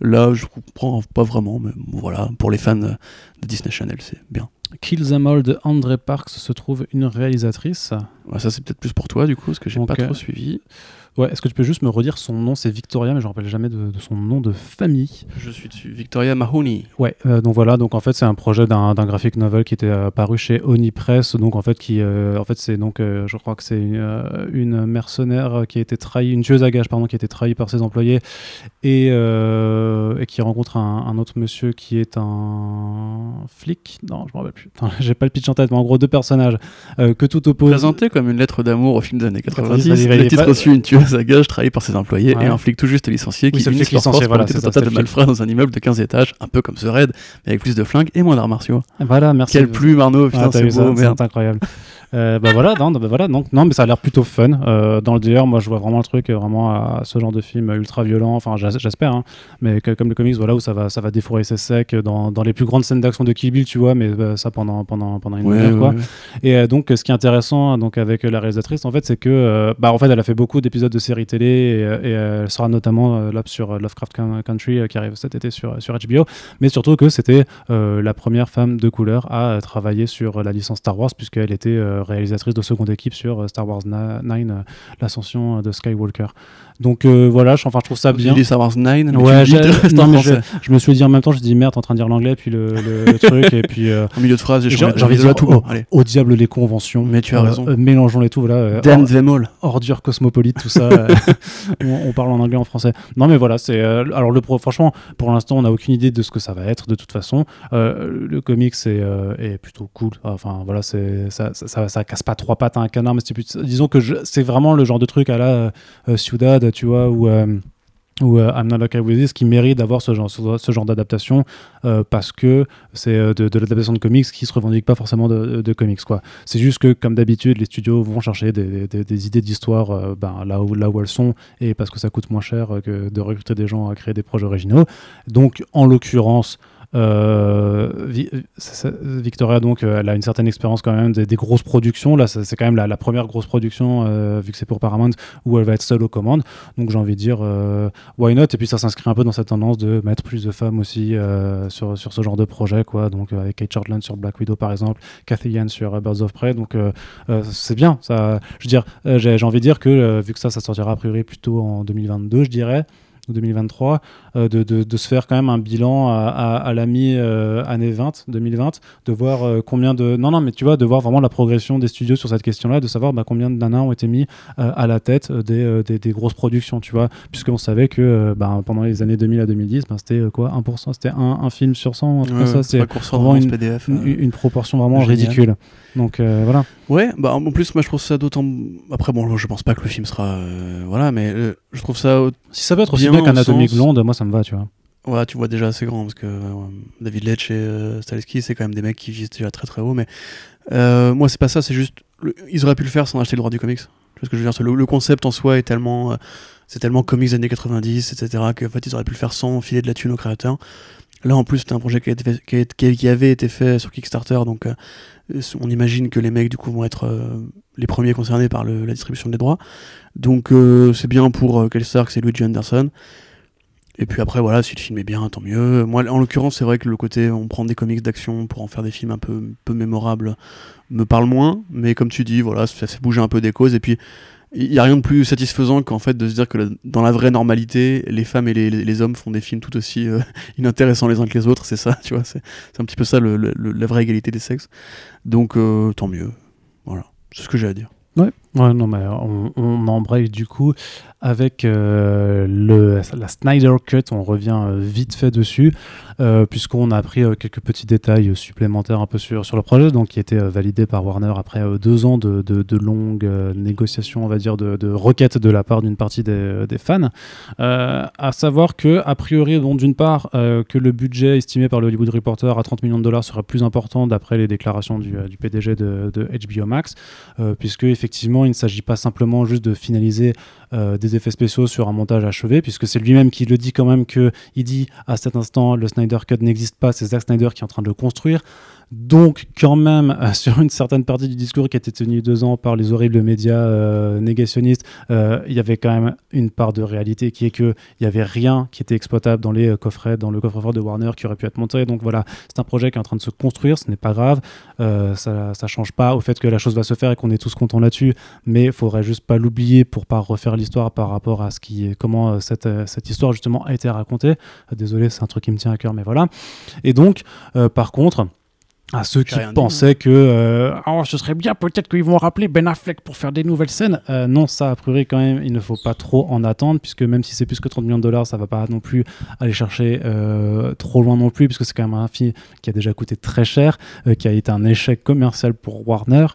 Là, je comprends pas vraiment, mais voilà, pour les fans euh, de Disney Channel, c'est bien. Kill Them All de André Parks se trouve une réalisatrice. Ouais, ça, c'est peut-être plus pour toi, du coup, parce que j'ai pas euh, trop suivi. Ouais, est-ce que tu peux juste me redire son nom? C'est Victoria, mais je ne me rappelle jamais de, de, son nom de famille. Je suis dessus, Victoria Mahoney. Ouais, euh, donc voilà, donc en fait c'est un projet d'un graphic novel qui était euh, paru chez Oni Press, donc en fait qui, euh, en fait c'est donc, je crois que c'est une, une mercenaire qui a été trahie, une tueuse à gages pardon, qui a été trahie par ses employés et, et qui rencontre un, un autre monsieur qui est un flic. Non, je me rappelle plus. <laughs> J'ai pas le pitch en tête, mais en gros deux personnages que tout oppose. Présenté comme une lettre d'amour au film des années 90, Vas-y, vas-y, le titre vas-y. reçu une tueuse à gages trahie par ses employés Ouais. et un flic tout juste licencié Oui, qui le unit licencié, forces voilà, pour un tas de malfrats dans un immeuble de 15 étages, un peu comme The Raid, mais avec plus de flingues et moins d'arts martiaux. Voilà, merci. Quelle plume Arnaud, putain Ah, beau, merde. c'est incroyable. Euh, bah voilà, non, bah voilà, donc non, mais ça a l'air plutôt fun. Euh, dans le délire, moi, je vois vraiment le truc, euh, vraiment à ce genre de film ultra violent. Enfin, j'espère, hein, mais que- comme le comics, voilà, où ça va, ça va défourailler ses secs dans, dans les plus grandes scènes d'action de Kill Bill, tu vois, mais euh, ça pendant pendant pendant une Ouais, heure, quoi. ouais. Et euh, donc, ce qui est intéressant donc avec euh, la réalisatrice, en fait, c'est que, euh, bah, en fait, elle a fait beaucoup d'épisodes de séries télé et, euh, et, euh, elle sera notamment euh, là sur euh, Lovecraft Coun- Country euh, qui arrive cet été sur sur HBO, mais surtout que c'était euh, la première femme de couleur à euh, travailler sur euh, la licence Star Wars puisqu'elle était euh, réalisatrice de seconde équipe sur euh, Star Wars 9, l'ascension euh, de Skywalker. Donc euh, voilà, je, enfin, je trouve ça bien. Star Wars 9, mais Ouais, tu dis, <laughs> non, mais. Je me suis dit en même temps, je dis merde, t'es en train de dire l'anglais, puis le, le- le <laughs> truc, et puis euh, En milieu de phrase, j'ai envie de dire tout oh, allez. au diable les conventions. Mais tu as Euh, raison. mélangeons les tout, voilà. Damn or- them all. ordure cosmopolite, tout ça. <laughs> on, on parle en anglais, en français. Non, mais voilà, c'est. alors, le pro, franchement, pour l'instant, on n'a aucune idée de ce que ça va être, de toute façon. Le comics est, est plutôt cool. Enfin, voilà, c'est ça, ça, ça, ça casse pas trois pattes à un canard, mais c'est plus- disons que c'est vraiment le genre de truc à la Ciudad, tu vois, où. euh, ou euh, I'm Not This qui mérite d'avoir ce genre, ce, genre d'adaptation euh, parce que c'est euh, de, l'adaptation de comics qui se revendique pas forcément de, comics quoi. C'est juste que comme d'habitude les studios vont chercher des, des- idées d'histoire ben, là, où, là où elles sont et parce que ça coûte moins cher que de recruter des gens à créer des projets originaux. Donc en l'occurrence euh, Victoria donc euh, elle a une certaine expérience quand même des, grosses productions là c'est quand même la, première grosse production euh, vu que c'est pour Paramount où elle va être seule aux commandes donc j'ai envie de dire why not? Et puis ça s'inscrit un peu dans cette tendance de mettre plus de femmes aussi sur, sur ce genre de projet, quoi. Donc avec Kate Shortland sur Black Widow par exemple, Cathy Yan sur Birds of Prey. Donc c'est bien. Ça, je dire, j'ai envie de dire que vu que ça, ça sortira a priori plutôt en 2022, je dirais. ou 2023, euh, de, de, de se faire quand même un bilan à, à, à la mi-année 20, 2020, de voir euh, combien de... Non, non, mais tu vois, de voir vraiment la progression des studios sur cette question-là, de savoir bah, combien de nanas ont été mis euh, à la tête euh, des, euh, des, des grosses productions, tu vois, puisqu'on savait que euh, bah, pendant les années 2000 à 2010, bah, c'était euh, quoi 1% C'était un, un film sur 100, un truc comme ça, c'est vraiment une PDF. une, euh. une proportion vraiment génial. ridicule. Donc euh, voilà. Ouais, bah en plus moi je trouve ça d'autant. Après bon, je pense pas que le film sera euh, voilà, mais euh, je trouve ça. Si ça peut être aussi Bien bien qu'Anatomique Blonde, moi ça me va, tu vois. Voilà, tu vois déjà assez grand parce que euh, David Leitch et euh, c'est quand même des mecs qui visent déjà très très haut. Mais euh, moi, c'est pas ça, c'est juste. ils auraient pu le faire sans acheter le droit du comics. Tu vois ce que je veux dire? Le, concept en soi est tellement. euh, c'est tellement comics années 90, etc., qu'en fait, ils auraient pu le faire sans filer de la thune aux créateurs. Là, en plus, c'était un projet qui, avait été fait sur Kickstarter, donc on imagine que les mecs, du coup, vont être les premiers concernés par la distribution des droits. Donc, c'est bien pour Kelly Stark, c'est Luigi Anderson. Et puis après, voilà, si le film est bien, tant mieux. Moi, en l'occurrence, c'est vrai que le côté on prend des comics d'action pour en faire des films un peu, peu mémorables me parle moins. Mais comme tu dis, voilà, ça fait bouger un peu des causes. Et puis, il n'y a rien de plus satisfaisant qu'en fait de se dire que dans la vraie normalité, les femmes et les, hommes font des films tout aussi euh, <laughs> inintéressants les uns que les autres. C'est ça, <laughs> tu vois, c'est un petit peu ça la vraie égalité des sexes. Donc, euh, tant mieux. Voilà, c'est ce que j'ai à dire. Ouais, ouais, non, mais on, embraye du coup avec euh, le, la Snyder Cut. On revient euh, vite fait dessus, euh, puisqu'on a appris euh, quelques petits détails supplémentaires un peu sur, sur le projet, donc qui était euh, validé par Warner après deux ans de, de, longues négociations, on va dire, de, de requêtes de la part d'une partie des, des fans. À savoir que, a priori, d'une part, que le budget estimé par le Hollywood Reporter à 30 millions de dollars serait plus important d'après les déclarations du, du PDG de, HBO Max, puisque effectivement, il ne s'agit pas simplement juste de finaliser des effets spéciaux sur un montage achevé, puisque c'est lui-même qui le dit quand même que il dit à cet instant le Snyder Cut n'existe pas, c'est Zack Snyder qui est en train de le construire. Donc, quand même, euh, <laughs> sur une certaine partie du discours qui a été tenu deux ans par les horribles médias euh, négationnistes, euh, il y avait quand même une part de réalité qui est que il y avait rien qui était exploitable dans les coffrets, dans le coffre-fort de Warner qui aurait pu être monté. Donc voilà, c'est un projet qui est en train de se construire, ce n'est pas grave. Ça, ça change pas au fait que la chose va se faire et qu'on est tous contents là-dessus, mais il faudrait juste pas l'oublier pour pas refaire l'histoire par rapport à ce qui, comment cette, cette histoire justement a été racontée. désolé, c'est un truc qui me tient à cœur, mais voilà. Et donc, par contre, à ceux qui pensaient que euh, oh, ce serait bien peut-être qu'ils vont rappeler Ben Affleck pour faire des nouvelles scènes. Euh, non, ça a priori quand même, il ne faut pas trop en attendre puisque même si c'est plus que 30 millions de dollars, ça va pas non plus aller chercher euh, trop loin non plus puisque c'est quand même un film qui a déjà coûté très cher, qui a été un échec commercial pour Warner,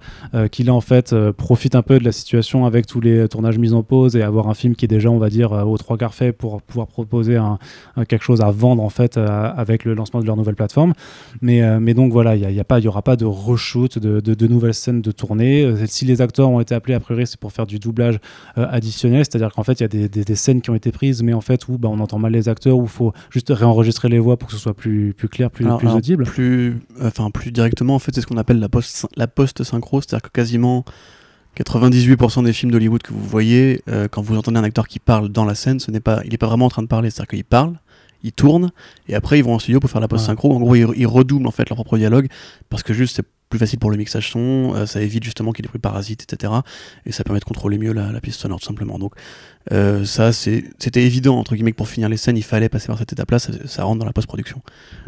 qui là en fait profite un peu de la situation avec tous les tournages mis en pause et avoir un film qui est déjà on va dire aux trois quarts fait pour pouvoir proposer un, quelque chose à vendre en fait avec le lancement de leur nouvelle plateforme. Mais, mais donc voilà, il y a il n'y aura pas de reshoot, de, de, nouvelles scènes de tournée. Euh, si les acteurs ont été appelés, a priori, c'est pour faire du doublage euh, additionnel, c'est-à-dire qu'en fait, il y a des, des, scènes qui ont été prises, mais en fait, où bah, on entend mal les acteurs, où il faut juste réenregistrer les voix pour que ce soit plus, plus clair, plus, plus audible. Plus, enfin, plus directement, en fait, c'est ce qu'on appelle la post-synchro, c'est-à-dire que quasiment 98% des films d'Hollywood que vous voyez, euh, quand vous entendez un acteur qui parle dans la scène, ce n'est pas, il n'est pas vraiment en train de parler, c'est-à-dire qu'il parle, ils tournent et après ils vont en studio pour faire la post-synchro. En gros, ils, redoublent en fait leur propre dialogue parce que juste c'est plus facile pour le mixage son, euh, ça évite justement qu'il y ait des bruits parasites, etc. Et ça permet de contrôler mieux la, la piste sonore tout simplement. Donc euh, ça, c'était évident, entre guillemets, que pour finir les scènes, il fallait passer par cette étape-là, ça, rentre dans la post-production.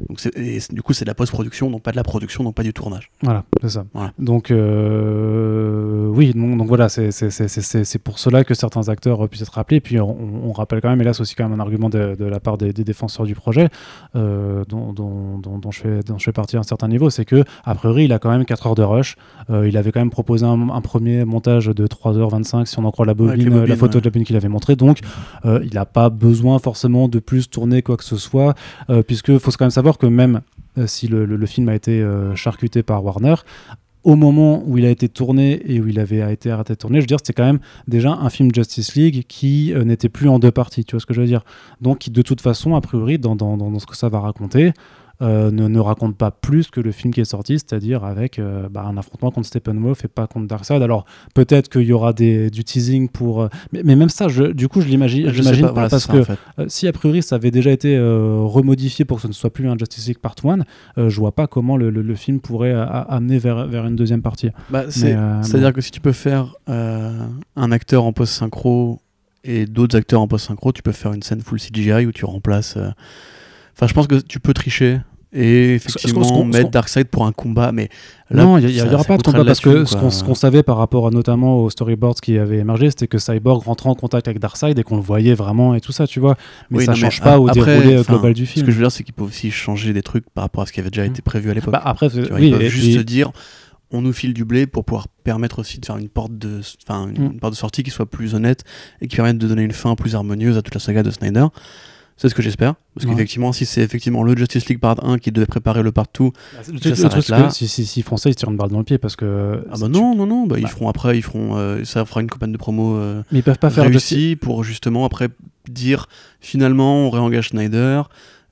Donc et du coup, c'est de la post-production, donc pas de la production, donc pas du tournage. Voilà, c'est ça. Donc, euh, oui, donc, voilà, c'est pour cela que certains acteurs puissent être rappelés. Puis on, rappelle quand même, et là, c'est aussi quand même un argument de, la part des, défenseurs du projet, dont, dont, je fais, dont je fais partie à un certain niveau, c'est que, a priori, il a quand même 4 heures de rush. il avait quand même proposé un, premier montage de 3h25, si on en croit la bobine, la photo de la bobine qu'il avait montré. Donc, euh, il n'a pas besoin forcément de plus tourner quoi que ce soit, euh, puisque faut quand même savoir que même euh, si le, film a été charcuté par Warner, au moment où il a été tourné et où il avait été arrêté de tourner, je veux dire, c'était quand même déjà un film Justice League qui n'était plus en deux parties, tu vois ce que je veux dire Donc, de toute façon, a priori, dans, dans, dans ce que ça va raconter, euh, ne, ne, raconte pas plus que le film qui est sorti, c'est-à-dire avec euh, bah, un affrontement contre Steppenwolf et pas contre Darkseid. Alors peut-être qu'il y aura des, du teasing pour, euh, mais, même ça, je, du coup, je l'imagine, j'imagine pas, parce que si a priori ça avait déjà été remodifié pour que ce ne soit plus un Justice League Part 1, je vois pas comment le, le, film pourrait amener vers, vers une deuxième partie. Bah, c'est-à-dire que si tu peux faire un acteur en post synchro et d'autres acteurs en post synchro, tu peux faire une scène full CGI où tu remplaces. Enfin, je pense que tu peux tricher et effectivement mettre Darkseid pour un combat mais non il n'y aura pas de combat parce que ce qu'on savait par rapport notamment aux storyboards qui avaient émergé c'était que Cyborg rentrait en contact avec Darkseid et qu'on le voyait vraiment et tout ça tu vois. Mais ça ne change pas au déroulé global du film. ce que je veux dire c'est qu'ils peuvent aussi changer des trucs par rapport à ce qui avait déjà été prévu à l'époque. Bah, après oui, ils peuvent juste se dire on nous file du blé pour pouvoir permettre aussi de faire une porte de, enfin, une, mm. porte de sortie qui soit plus honnête et qui permette de donner une fin plus harmonieuse à toute la saga de Snyder. C'est ce que j'espère. Parce qu'effectivement, si c'est effectivement le Justice League Part 1 qui devait préparer le Part 2, bah, ça truc, là. Si, si, si, Français, ils tirent une balle dans le pied parce que. Ah bah non, non, non, bah, ils bah. feront après, ils feront, euh, ça fera une campagne de promo. Euh, mais ils peuvent pas faire réussi pour justement après dire finalement on réengage Snyder.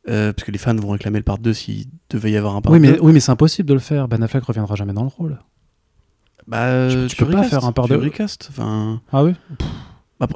Euh, parce que les fans vont réclamer le part 2 s'il devait y avoir un part oui, mais, 2. Oui, mais c'est impossible de le faire. Ben Affleck reviendra jamais dans le rôle. Bah, tu, peux pas faire un part 2. recast. Enfin... Ah oui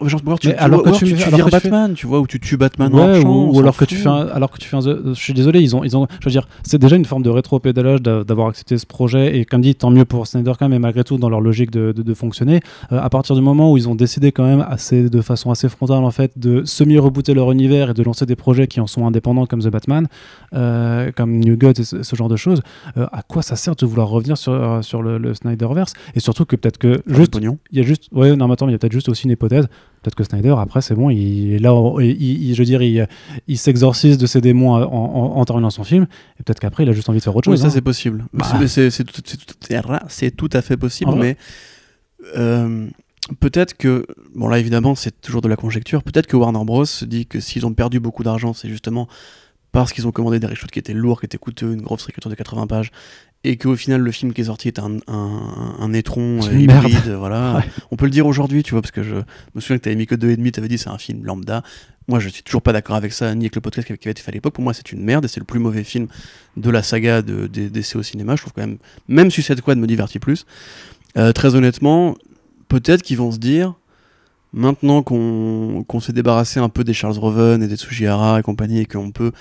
genre, tu, alors que tu, tu, tu Batman, tu vois, ou tu tues Batman en champ, ou, alors que tu fais un, alors que tu fais un, je suis désolé, ils ont, ils ont, je veux dire, c'est déjà une forme de rétro-pédalage d'avoir accepté ce projet, et comme dit, tant mieux pour Snyder quand même, mais malgré tout, dans leur logique de, de, fonctionner, euh, à partir du moment où ils ont décidé quand même assez, de façon assez frontale, en fait, de semi-rebooter leur univers et de lancer des projets qui en sont indépendants, comme The Batman, euh, comme New Gods et ce, genre de choses, euh, à quoi ça sert de vouloir revenir sur, sur le, le Snyderverse? Et surtout que peut-être que, juste, il y a juste, ouais, non, mais attends, il y a peut-être juste aussi une hypothèse, Peut-être que Snyder, après, c'est bon, il, là, il, je veux dire, il, il s'exorcise de ses démons en, en, terminant son film, et peut-être qu'après, il a juste envie de faire autre chose. Oui, ça, hein. c'est possible. Bah. C'est tout, tout, à fait possible, mais euh, peut-être que, bon, là, évidemment, c'est toujours de la conjecture, peut-être que Warner Bros. se dit que s'ils ont perdu beaucoup d'argent, c'est justement parce qu'ils ont commandé des reshoots qui étaient lourds, qui étaient coûteux, une grosse écriture de 80 pages, et qu'au final le film qui est sorti est un, un, un étron euh, hybride, voilà. <laughs> On peut le dire aujourd'hui, tu vois, parce que je me souviens que t'avais mis que 2,5, t'avais dit c'est un film lambda. Moi, je suis toujours pas d'accord avec ça, ni avec le podcast qui avait été fait à l'époque. Pour moi, c'est une merde et c'est le plus mauvais film de la saga de, d'essai au cinéma. Je trouve quand même, même Suicide Squad me divertit plus. Euh, très honnêtement, peut-être qu'ils vont se dire, Maintenant qu'on s'est débarrassé un peu des Charles Roven et des Tsujihara et compagnie et qu'on peut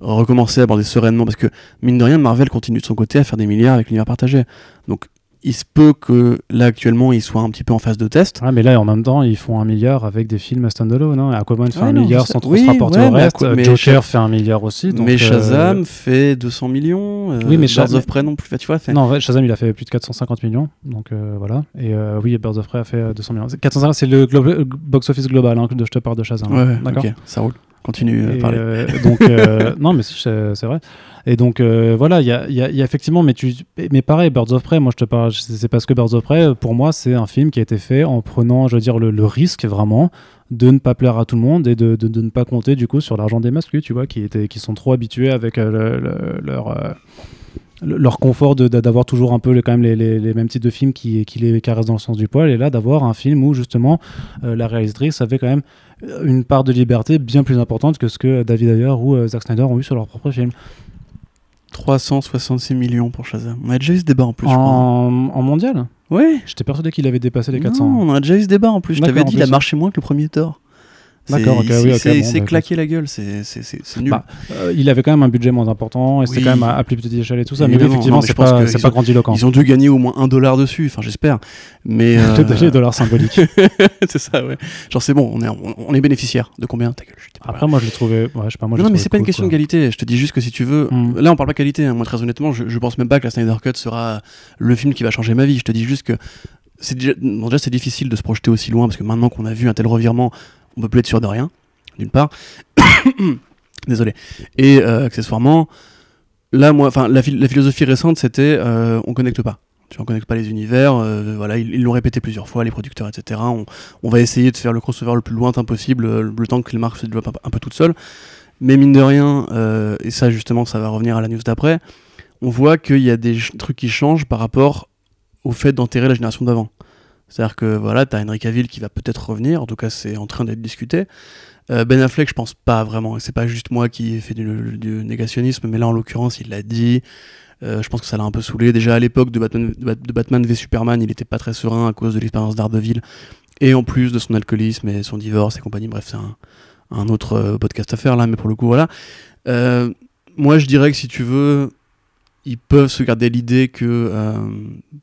recommencer à aborder sereinement, parce que mine de rien, Marvel continue de son côté à faire des milliards avec l'univers partagé. Donc il se peut que là actuellement ils soient un petit peu en phase de test. Ah, mais là, en même temps, ils font un milliard avec des films standalone. Hein. Aquaman fait Ouais, un non, milliard sans trop Oui, se rapporter ouais, au reste. Mais Joker fait un milliard aussi. donc, mais euh, Shazam fait 200 millions. euh, Oui, mais Birds Shazam- of Prey non plus. Tu vois, fait- Non, Shazam, il a fait plus de 450 millions. Donc euh, voilà. Et euh, oui, Birds of Prey a fait euh, 200 millions. 450, c'est le euh, box-office global hein, que je te parle de Shazam. Ouais, ouais, D'accord ok, ça roule. Continue à parler. euh, donc euh, <laughs> non mais c'est vrai et donc euh, voilà il y a, il y a- il y a effectivement mais tu mais pareil Birds of Prey moi je te parle c'est parce que Birds of Prey pour moi c'est un film qui a été fait en prenant je veux dire le, le risque vraiment de ne pas plaire à tout le monde et de, de- de ne pas compter du coup sur l'argent des masculins tu vois qui étaient qui sont trop habitués avec le- le- leur le- leur confort d'avoir toujours un peu les, quand même les, les- les mêmes types de films qui, qui les caressent dans le sens du poil et là d'avoir un film où justement euh, la réalisatrice avait quand même euh, une part de liberté bien plus importante que ce que David Ayer ou euh, Zack Snyder ont eu sur leur propre film. 366 millions pour Shazam. On a déjà eu ce débat en plus, je crois. En, mondial? Ouais. J'étais persuadé qu'il avait dépassé les 400. Non, on a déjà eu ce débat en plus. Je t'avais dit, il a marché moins que le premier Thor. D'accord, C'est- ok, oui, ok, c'est- bon, bah, claqué la gueule, c'est nul. Bah, Euh, il avait quand même un budget moins important et c'était Oui. quand même à, à plus petite échelle et tout ça. Mais oui, effectivement, c'est pas, pas ont- grandiloquent. Ils ont dû gagner au moins un dollar dessus, enfin j'espère. Mais <laughs> euh, Le les dollars symboliques. <laughs> c'est ça, ouais. Genre c'est bon, on est, on, on est bénéficiaire de combien? Ta gueule, pas- Après, moi, je l'ai trouvé. Ouais, je sais pas, moi, non, mais c'est pas une question quoi. de qualité. Je te dis juste que si tu veux. Mm. Là, on parle pas qualité. hein. Moi, très honnêtement, je, je pense même pas que la Snyder Cut sera le film qui va changer ma vie. Je te dis juste que c'est déjà, bon, déjà, c'est difficile de se projeter aussi loin parce que maintenant qu'on a vu un tel revirement, on peut plus être sûr de rien, d'une part. <coughs> Désolé. Et euh, accessoirement, là, moi, enfin, la, phil- la philosophie récente, c'était euh, on connecte pas. Tu vois, on connecte pas les univers. euh, voilà, ils l'ont répété plusieurs fois, les producteurs, etc. On, va essayer de faire le crossover le plus lointain possible, euh, le temps que les marques se développent un, un peu toutes seules. Mais mine de rien, et ça justement, ça va revenir à la news d'après, on voit qu'il y a des trucs qui changent par rapport au fait d'enterrer la génération d'avant. C'est-à-dire que voilà, t'as Henry Cavill qui va peut-être revenir, en tout cas c'est en train d'être discuté. Euh, ben Affleck, je pense pas vraiment, c'est pas juste moi qui ai fait du, négationnisme, mais là en l'occurrence il l'a dit. Euh, je pense que ça l'a un peu saoulé. Déjà à l'époque de Batman, de v Superman, il était pas très serein à cause de l'expérience d'Ardeville, et en plus de son alcoolisme et son divorce et compagnie. Bref, c'est un, autre euh, podcast à faire là, mais pour le coup, voilà. Moi, je dirais que si tu veux, ils peuvent se garder l'idée que euh,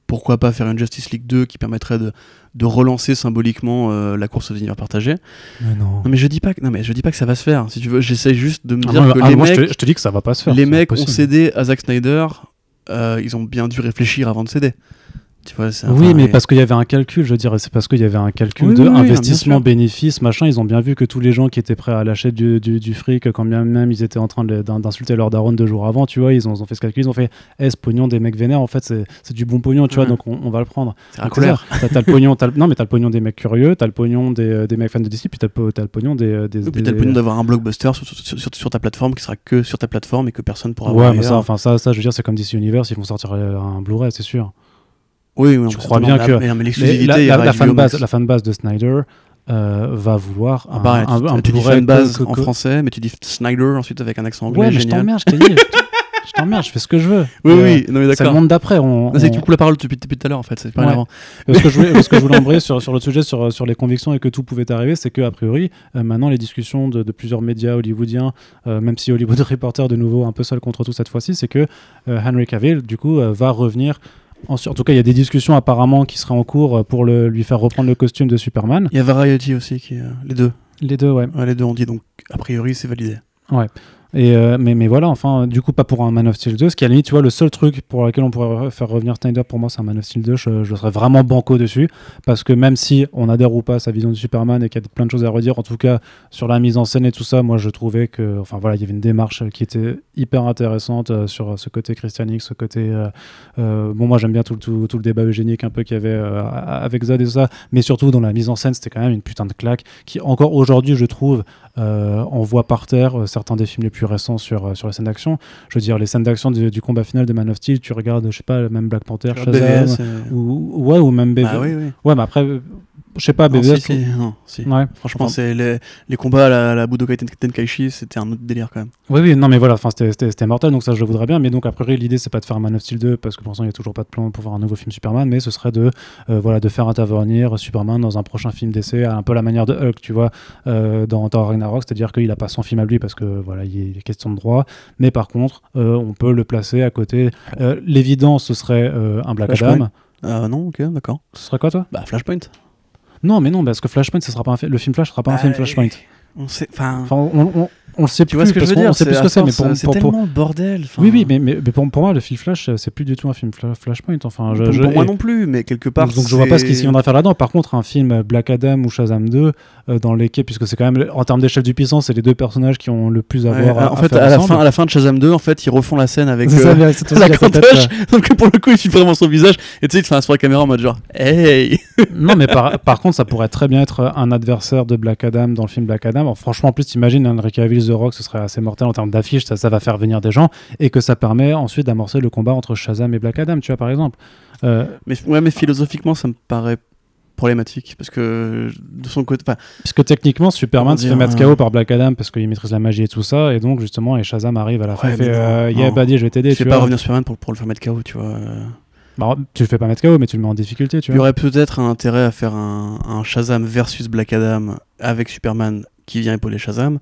pourquoi pas faire une Justice League 2 qui permettrait de, de relancer symboliquement euh, la course aux univers partagés. Mais non. Non mais je dis pas que non mais je dis pas que ça va se faire. Si tu veux, j'essaie juste de me Ah, dire moi, que ah, les moi, mecs, je, te, je te dis que ça va pas se faire. les mecs ont cédé à Zack Snyder. euh, ils ont bien dû réfléchir avant de céder. Tu vois, c'est- Oui, mais parce qu'il y avait un calcul, je veux dire, c'est parce qu'il y avait un calcul Oui, de oui, oui, investissement, bénéfice, machin. Ils ont bien vu que tous les gens qui étaient prêts à lâcher du, du, du fric, quand bien même ils étaient en train d'insulter leur daronne deux jours avant, tu vois, ils ont, ils ont fait ce calcul, ils ont fait, eh, ce pognon des mecs vénères, en fait, c'est du bon pognon, tu vois, Ouais. donc on, on va le prendre. c'est colère. T'as le pognon, <laughs> t'as le- non, mais t'as le pognon des mecs curieux, t'as le pognon des, euh, des mecs fans de DC, puis t'as le, le pognon des. euh, des, Et puis t'as le pognon d'avoir un blockbuster sur, sur, sur- sur ta plateforme qui sera que sur ta plateforme et que personne pourra Ouais, voir mais ça, enfin, ça, ça, je veux dire, c'est comme DC Universe, ils vont sortir euh, un Blu-ray, c'est sûr. Oui, oui, je crois bien que- mais, la, la, la fanbase, Max. la fanbase de Snyder euh, va vouloir Ah, un, pareil, un, tu- un tu dis Blu-ray fanbase en français, mais tu dis Snyder ensuite avec un accent anglais, Ouais, mais je t'emmerde, je t'ai dit. <laughs> je t'emmerde, je fais ce que je veux. Oui, Euh, oui, non mais C'est le d'accord. monde d'après. On, Non, C'est que on- tu coupes la parole depuis, depuis tout à l'heure en fait, c'est pas Ouais. avant. que je voulais, ce que je voulais <laughs> embrayer sur, sur le sujet, sur, sur les convictions et que tout pouvait arriver, c'est que a priori, euh, maintenant, les discussions de, de plusieurs médias hollywoodiens, euh, même si Hollywood <laughs> Reporter de nouveau un peu seul contre tout cette fois-ci, c'est que euh, Henry Cavill, du coup, euh, va revenir. En, en tout cas, il y a des discussions apparemment qui seraient en cours euh, pour le, lui faire reprendre le costume de Superman. Il y a Variety aussi qui euh, les deux. Les deux, ouais. Ouais, les deux ont dit donc a priori c'est validé. Euh, mais, voilà, enfin, du coup, pas pour un Man of Steel 2, ce qui à la limite, tu vois, le seul truc pour lequel on pourrait re- faire revenir Snyder, pour moi, c'est un Man of Steel 2, je, serais vraiment banco dessus, parce que même si on adhère ou pas à sa vision de Superman et qu'il y a plein de choses à redire, en tout cas, sur la mise en scène et tout ça, moi, je trouvais que, enfin, voilà, il y avait une démarche qui était hyper intéressante euh, sur ce côté christianique, ce côté, euh, bon, moi, j'aime bien tout, tout, tout le débat eugénique un peu qu'il y avait avec Zod et tout ça, mais surtout dans la mise en scène, c'était quand même une putain de claque qui, encore aujourd'hui, je trouve, on voit par terre euh, certains des films les plus récents sur, euh, sur les scènes d'action. Je veux dire, les scènes d'action du, du combat final de Man of Steel, tu regardes, je sais pas, même Black Panther, Shazam, BVS, euh, ou, ouais, ou même BV. Bah oui, oui. Ouais, mais après, euh, je sais pas, Non, BVS. si, si, non, si. Ouais. Franchement, Enfin, c'est les, les combats à la, à la Budokai Tenkaichi, c'était un autre délire quand même. Oui, oui, non, mais voilà, c'était- mortel, donc ça, je le voudrais bien. Mais donc, a priori, l'idée, c'est pas de faire un Man of Steel 2, parce que pour l'instant, il n'y a toujours pas de plan pour faire un nouveau film Superman, mais ce serait de, euh, voilà, de faire intervenir Superman dans un prochain film d'essai, un peu la manière de Hulk, tu vois, euh, dans Thor Ragnarok, c'est-à-dire qu'il a pas son film à lui, parce que voilà, il a question de droit. Mais par contre, euh, on peut le placer à côté. Euh, L'évidence, ce serait un Black. Adam. Ah non, ok, d'accord. Ce serait quoi, toi? Bah, Flashpoint. Non, mais non, parce que Flashpoint, ce sera pas un fi- le film Flash sera pas un Bah, film Flashpoint. On sait. Enfin. Enfin, on, on, on le sait tu plus, vois ce que je veux dire sait plus ce que c'est, mais pour, c'est pour- pour- tellement bordel. Oui, oui, mais, mais, mais pour, pour moi, le film Flash, euh, c'est plus du tout un film Fla- Flashpoint. Enfin, je, pour, je- moi et- non plus, mais quelque part. donc, donc je vois pas ce qu'il c'est- s'y viendra faire là-dedans. Par contre, un film euh, Black Adam ou Shazam 2, euh, dans lesquels, puisque c'est quand même, en termes d'échelle du puissance, c'est les deux personnages qui ont le plus à Ouais, voir. en à fait, à la, fin, à la fin de Shazam 2, en fait, ils refont la scène avec C'est ça, euh, c'est <laughs> la cantoche. Sauf <laughs> que pour le coup, il filme vraiment son visage. Et tu sais, il fait un sur la caméra en mode genre, hey non, mais par, contre, ça pourrait très bien être un adversaire de Black Adam dans le film Black Adam. Franchement, en plus, t'imagines Henry Cavill, The Rock, ce serait assez mortel en termes d'affiches, ça, ça va faire venir des gens, et que ça permet ensuite d'amorcer le combat entre Shazam et Black Adam, tu vois, par exemple. Euh, mais, ouais, mais philosophiquement, ça me paraît problématique. Parce que de son côté. enfin, puisque techniquement, Superman se fait mettre KO par Black Adam parce qu'il maîtrise la magie et tout ça, et donc justement, et Shazam arrive à la fin et fait euh, Yeah, buddy, je vais t'aider. tu fais pas vois. revenir Superman pour, pour le faire mettre KO, tu vois. Bah, tu le fais pas mettre KO, mais tu le mets en difficulté, tu Il y vois. aurait peut-être un intérêt à faire un, un Shazam versus Black Adam avec Superman qui vient épauler Shazam.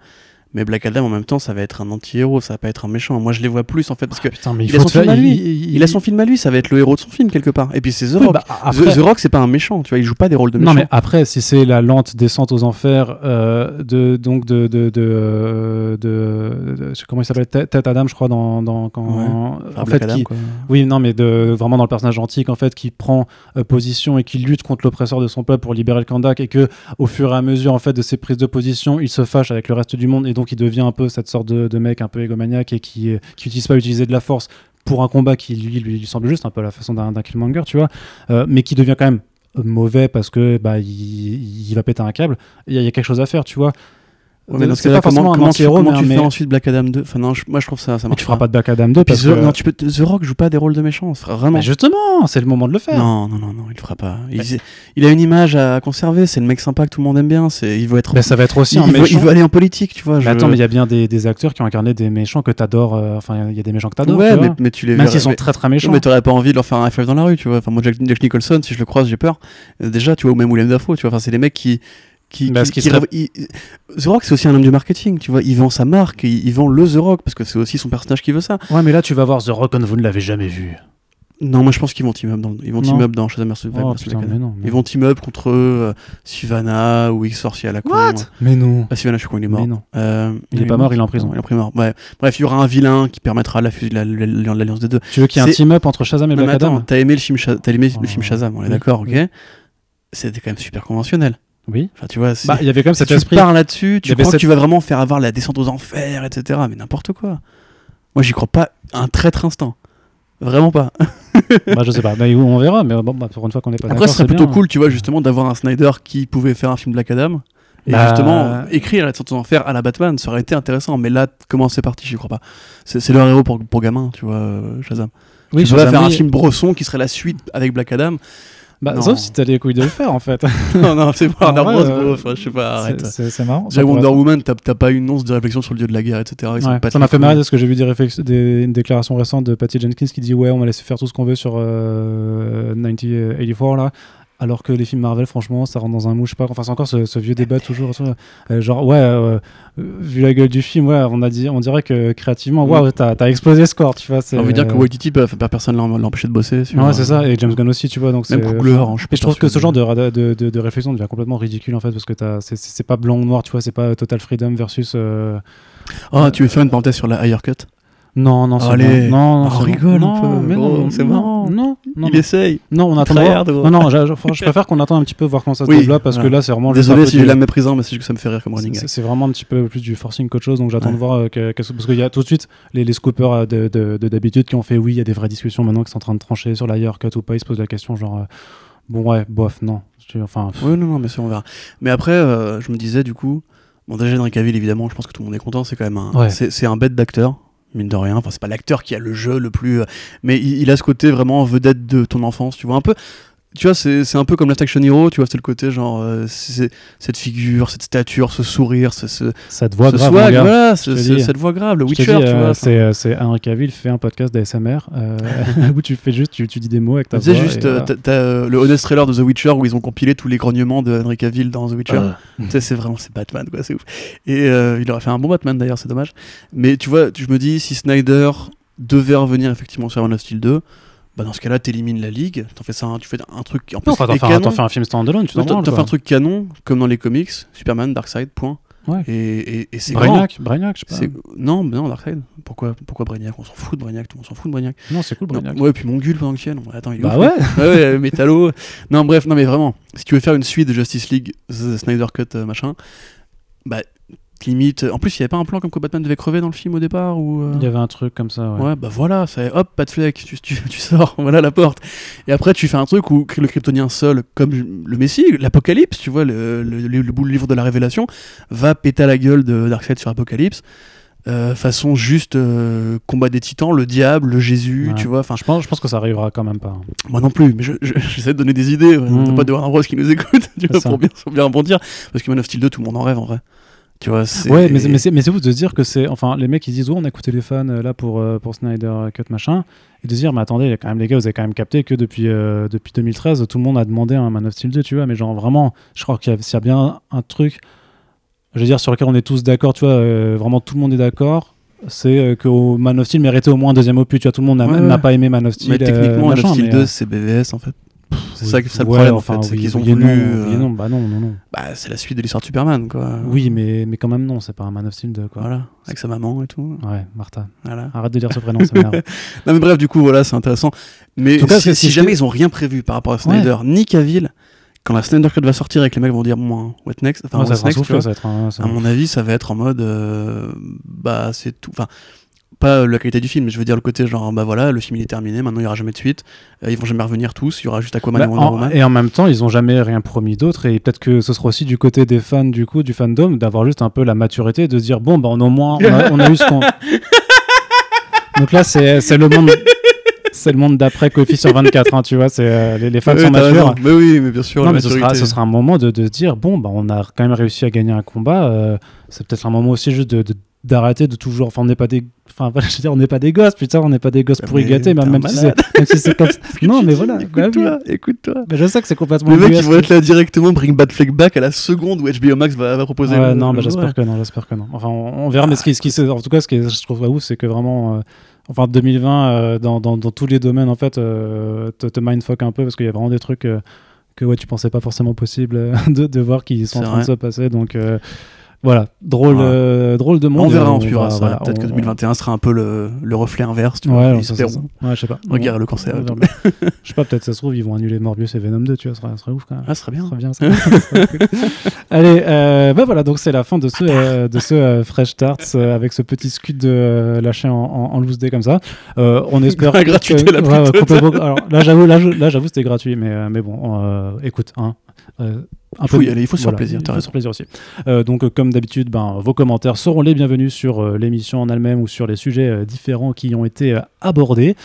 Mais Black Adam en même temps, ça va être un anti-héros, ça va pas être un méchant. Moi, je les vois plus en fait parce que Putain, mais il, il a son film à lui. il- il a son film à lui, ça va être le héros de son film quelque part. Et puis c'est The Oui, Rock. bah, The- après- The, Rock, c'est pas un méchant, tu vois, il joue pas des rôles de méchant. Non, mais après, si c'est la lente descente aux enfers euh, de donc de de de, euh, de- comment il s'appelle Ted Adam, je crois dans dans quand Ouais. en Enfin, fait Black Adam, qui- oui non mais de vraiment dans le personnage antique en fait qui prend euh, position et qui lutte contre l'oppresseur de son peuple pour libérer le Kandak et que au fur et à mesure en fait de ses prises de position, il se fâche avec le reste du monde et donc il devient un peu cette sorte de, mec un peu égomaniaque et qui qui utilise pas utiliser de la force pour un combat qui lui lui, semble juste un peu la façon d'un Killmonger, tu vois, euh, mais qui devient quand même mauvais parce que bah il, va péter un câble. Il y a quelque chose à faire tu vois Ouais, mais dans ce c'est pas forcément comment, un comment tu, anti-héros comment mais, tu mais- fais ensuite Black Adam 2 Enfin non, je- moi je trouve ça, ça mais marche tu feras pas. de Black Adam 2 Puis parce The, que non, tu peux, The Rock joue pas des rôles de méchant, vraiment. Mais justement c'est le moment de le faire Non, non, non, non, il le fera pas. Il, il a une image à conserver, c'est le mec sympa que tout le monde aime bien, c'est, il veut être. mais ça va être aussi il, un il veut, méchant il veut aller en politique, tu vois. Mais je- attends mais il y a bien des, des acteurs qui ont incarné des méchants que t'adores euh, enfin il y a des méchants que t'adores ouais, tu mais, vois. mais tu les même s'ils sont mais- très très méchants Mais t'aurais pas envie de leur faire un high dans la rue, tu vois. Enfin, moi, Jack, Jack Nicholson, si je le croise, j'ai peur. Euh, Déjà, tu vois, ou même William Dafoe, tu vois. Enfin, c'est les mecs qui. Qui, Bah, qui- ce qui qui serait- rêvent- il- The Rock, c'est aussi un homme du marketing, tu vois. Il vend sa marque, il, il vend le The Rock, parce que c'est aussi son personnage qui veut ça. ouais mais là tu vas voir The Rock comme vous ne l'avez jamais vu Non, moi, je pense qu'ils vont team up dans, ils vont team up dans Shazam vs. oh putain mais non mais... Ils vont team up contre euh, Sivana ou X-Sorcier à la con. What? mais non Ah, Sivana, je suis con, il est mort. mais non Euh, Il est pas mort, il est en prison. Il est en prison. Ouais. Bref, il y aura un vilain qui permettra la fus- la- la- la- l'alliance des deux. tu veux qu'il y ait un team up entre Shazam et Black attends, Adam t'as aimé le film, aimé le Oh. film Shazam, on est Oui, d'accord, ok oui. C'était quand même super conventionnel. Oui Enfin, tu vois, si, bah il y avait quand même si cet tu esprit pars là-dessus, tu crois cette- que tu vas vraiment faire avoir la descente aux enfers, etc. Mais n'importe quoi. Moi, j'y crois pas un traître instant. Vraiment pas. <laughs> bah je sais pas mais on verra mais bon bah, pour une fois qu'on est pas Après, ce serait plutôt bien. cool, tu vois, justement, d'avoir un Snyder qui pouvait faire un film Black Adam. Et Bah- justement, écrire la descente aux enfers à la Batman, ça aurait été intéressant. Mais là, comment c'est parti, j'y crois pas. C'est leur héros pour, pour gamin, tu vois, euh, Shazam. oui tu vas Shazam, faire un film Bresson qui serait la suite avec Black Adam. Bah Non. sauf si t'as les couilles de le faire en fait <laughs> non, non, c'est Warner En vrai, Bros. euh, gros. Enfin, je sais pas, arrête. C'est- marrant. ça Déjà, Wonder être- Woman, t'as pas une once de réflexion sur le dieu de la guerre, etc. Ouais, pas ça m'a fait marrer parce que j'ai vu des, des- une déclaration récente de Patty Jenkins qui dit ouais on va laisser faire tout ce qu'on veut sur euh, 1984 là alors que les films Marvel franchement ça rentre dans un mou je sais pas enfin c'est encore ce, ce vieux débat toujours tu. Euh, genre ouais euh, vu la gueule du film ouais on a dit on dirait que créativement waouh t'as t'as explosé Score tu vois envie de dire que euh, Waititi, bah, per- personne l'a empêché de bosser. sur, Ouais, c'est ça, et James Gunn aussi, tu vois. Donc Même Coogler, enfin, hein, je et je trouve que ce genre de, rada- de, de, de réflexion devient complètement ridicule en fait, parce que c'est- pas blanc ou noir, tu vois, c'est pas Total Freedom versus. Ah, tu veux faire une parenthèse sur la Higher Cut? Non, non, c'est Allez. bon. Non, non, Ah, c'est bon. rigole un non, peu. Oh, non, c'est non. Non, non, Il essaye. non, on attend. Tryhard, gros. Non, non, je, je- je préfère qu'on attende un petit peu voir comment ça se Oui, développe parce que voilà. là, c'est vraiment. juste Désolé peu si du- j'ai la méprisant, mais c'est juste que ça me fait rire comme running c'est- gag. C'est vraiment un petit peu plus du forcing qu'autre chose, donc j'attends de voir euh, que- qu'est-ce- parce qu'il y a tout de suite les, les scoopers euh, de de- de d'habitude qui ont fait oui, il y a des vraies discussions maintenant qui sont en train de trancher sur la cut ou pas, ils se posent la question genre euh, bon ouais, bof, non, Tu- enfin pff, Oui, non, non, mais ça, on verra. Mais après, euh, je me disais, du coup, bon, déjà, Henry Cavill, évidemment, je pense que tout le monde est content, c'est quand même un. Ouais. C'est c'est un bête d'acteur, mine de rien. Enfin, c'est pas l'acteur qui a le jeu le plus. euh, mais il, il a ce côté vraiment vedette de ton enfance, tu vois, un peu. Tu vois, c'est c'est un peu comme Last Action Hero, tu vois, c'est le côté genre, euh, c'est- cette figure, cette stature, ce sourire, ce, ce, Ça te voit ce grave, swag, voilà, ce- cette voix grave, le Witcher, dis, tu euh, vois. c'est euh, c'est Henry Cavill fait un podcast d'ASMR euh, <laughs> où tu fais juste, tu, tu dis des mots avec ta voix. juste, et euh, voilà. t'as t'as, euh, le honest trailer de The Witcher où ils ont compilé tous les grognements de Henry Cavill dans The Witcher. Euh. Sais, c'est vraiment, c'est Batman, quoi, c'est ouf. Et euh, il aurait fait un bon Batman d'ailleurs, c'est dommage. Mais tu vois, je me dis, si Snyder devait revenir effectivement sur Man of Steel 2, bah dans ce cas-là, t'élimines la ligue, t'en fais ça, tu fais un truc en plus Non, enfin, t'en fais, un- t'en fais film standalone, tu Non, t'en fait quoi. un truc canon, comme dans les comics, Superman, Darkseid, point. Ouais. Et, et, et c'est grand. Brainiac, Brainiac, je sais pas. Non, mais non, Darkseid. Pourquoi, pourquoi Brainiac? On s'en fout de Brainiac, tout le monde s'en fout de Brainiac. Non, c'est cool, Non, Brainiac. ouais, puis mon gueule pendant que tu y es, non, Attends, il est Bah ouf, ouais. ouais, ouais, métallo. Non, bref, non, mais vraiment, si tu veux faire une suite de Justice League, The Snyder Cut, euh, machin, bah, limite. En plus, il y avait pas un plan comme quoi Batman devait crever dans le film au départ ou. euh, Il y avait un truc comme ça, ouais. Ouais, bah voilà, ça, hop, pas de fleck, tu, tu, tu sors, <laughs> voilà la porte. Et après, tu fais un truc où le Kryptonien seul, comme le Messie, l'Apocalypse, tu vois, le, le, le, le livre de la Révélation, va péter à la gueule de Darkseid sur Apocalypse. euh, façon juste euh, combat des titans, le diable, le Jésus, Ouais. tu vois. Enfin, Je pense, je pense que ça arrivera quand même pas. moi non plus, mais je- je- j'essaie de donner des idées. ouais. Mm. T'as pas de Warner Bros qui nous écoute, <laughs> tu vois, pour bien, pour bien rebondir. Parce que Man of Steel 2, tout le monde en rêve en vrai. Tu vois. Ouais, mais, mais c'est mais c'est ouf de se dire que c'est. Enfin, les mecs ils disent, oh, on a écouté les fans euh, là pour, euh, pour Snyder Cut machin. Et de se dire, mais attendez, il y a quand même les gars, vous avez quand même capté que depuis, euh, depuis 2013, tout le monde a demandé un Man of Steel 2, tu vois. Mais genre vraiment, je crois qu'il y, a- s'il y a bien un truc, je veux dire, sur lequel on est tous d'accord, tu vois, euh, vraiment tout le monde est d'accord. C'est que Man of Steel méritait au moins un deuxième opus. Tu vois, tout le monde n'a Ouais, ouais. pas aimé Man of Steel. Mais techniquement, Man of Steel mais, 2, euh, c'est BVS en fait. C'est ça, oui, ça le ouais, problème enfin, en fait. C'est qu'ils ont voulu. non, euh, non, bah non, non, non. Bah, c'est la suite de l'histoire de Superman, quoi. Oui, mais, mais quand même, non, c'est pas un Man of Steel 2, quoi. Voilà, avec sa maman et tout. Ouais, Martha. Voilà. Arrête de dire ce prénom, ça m'énerve. <laughs> Non, mais bref, du coup, voilà, c'est intéressant. Mais En tout cas, si, jamais ils ont rien prévu par rapport à Snyder, ni Cavill, quand la Snyder Cut va sortir et que les mecs vont dire, bon, what next? Enfin, Ouais, va next, tu souffler, vois ça va être un. À mon avis, ça va être en mode, euh, bah, c'est tout. Enfin, pas la qualité du film, mais je veux dire le côté genre, bah voilà, le film il est terminé, maintenant il n'y aura jamais de suite, euh, ils vont jamais revenir tous, il y aura juste Aquaman Bah, et Wonder en- Woman. et en même temps, ils ont jamais rien promis d'autre, et peut-être que ce sera aussi du côté des fans, du coup, du fandom, d'avoir juste un peu la maturité de se dire bon, bah, on a au moins, on a, on a eu ce qu'on. <laughs> Donc là, c'est le monde. C'est le monde d'après Kofi sur 24, hein, tu vois, c'est euh, les, les fans sont matures. Mais oui, mais bien sûr, Non, mais ce sera, ce sera un moment de, dire bon, bah, on a quand même réussi à gagner un combat. euh, c'est peut-être un moment aussi juste de, de- d'arrêter de toujours. Enfin, on n'est pas des. Enfin, voilà, <laughs> je veux dire, on n'est pas des gosses, putain, on n'est pas des gosses Bah, pour y mais gâter, même, même si c'est, comme <laughs> que Non, mais voilà. bah oui. Écoute-toi, écoute-toi. Mais je sais que c'est complètement. Les mecs, ils vont être là directement, bring Bad Fleck back à la seconde où HBO Max va, va proposer. Ouais, le- non, le bah, jeu, j'espère que non, j'espère que non. Enfin, on, verra, mais ce qui, ce en tout cas, ce qui est- je trouve ouf, c'est que vraiment, euh, enfin, 2020, euh, dans, dans, dans tous les domaines, en fait, euh, te, mindfuck un peu parce qu'il y a vraiment des trucs que ouais, tu pensais pas forcément possible <laughs> de, de voir qui sont en train de se passer. Donc, voilà, drôle, Ouais. euh, drôle de monde. On verra, on suivra ça. voilà, Peut-être que on- 2021 sera un peu le, le reflet inverse. Tu vois, ouais, ça, ça. Ouais, je sais pas. <laughs> Regarde le cancer. Bien. <laughs> Je sais pas, peut-être ça se trouve, ils vont annuler Morbius et Venom 2, tu vois, ça serait, ouf quand même. Ah, serait bien. Ça serait bien, ça. Serait cool. Allez, euh, bah voilà, donc c'est la fin de ce, euh, de ce euh, Fresh Tarts euh, avec ce petit scud de euh, lâché en, en, en loose day comme ça. Euh, on espère <laughs> La gratuité que- la ouais, Alors là, j'avoue, là, j'avoue, c'était gratuit, mais, euh, mais bon, euh, écoute, hein, euh, un Il faut y aller, il faut se faire plaisir, Il faut se faire plaisir aussi. Euh, donc, euh, comme d'habitude, ben, vos commentaires seront les bienvenus sur euh, l'émission en elle-même ou sur les sujets euh, différents qui ont été euh, abordés.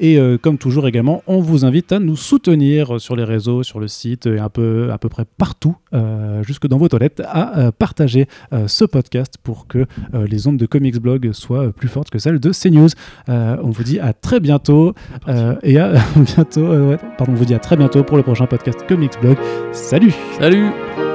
Et euh, comme toujours également, on vous invite à nous soutenir sur les réseaux, sur le site et un peu, à peu près partout, euh, jusque dans vos toilettes, à euh, partager euh, ce podcast pour que euh, les ondes de Comics Blog soient plus fortes que celles de CNews. Euh, on vous dit à très bientôt euh, et à <laughs> bientôt. euh, ouais, pardon, on vous dit à très bientôt pour le prochain podcast Comics Blog. Salut. Salut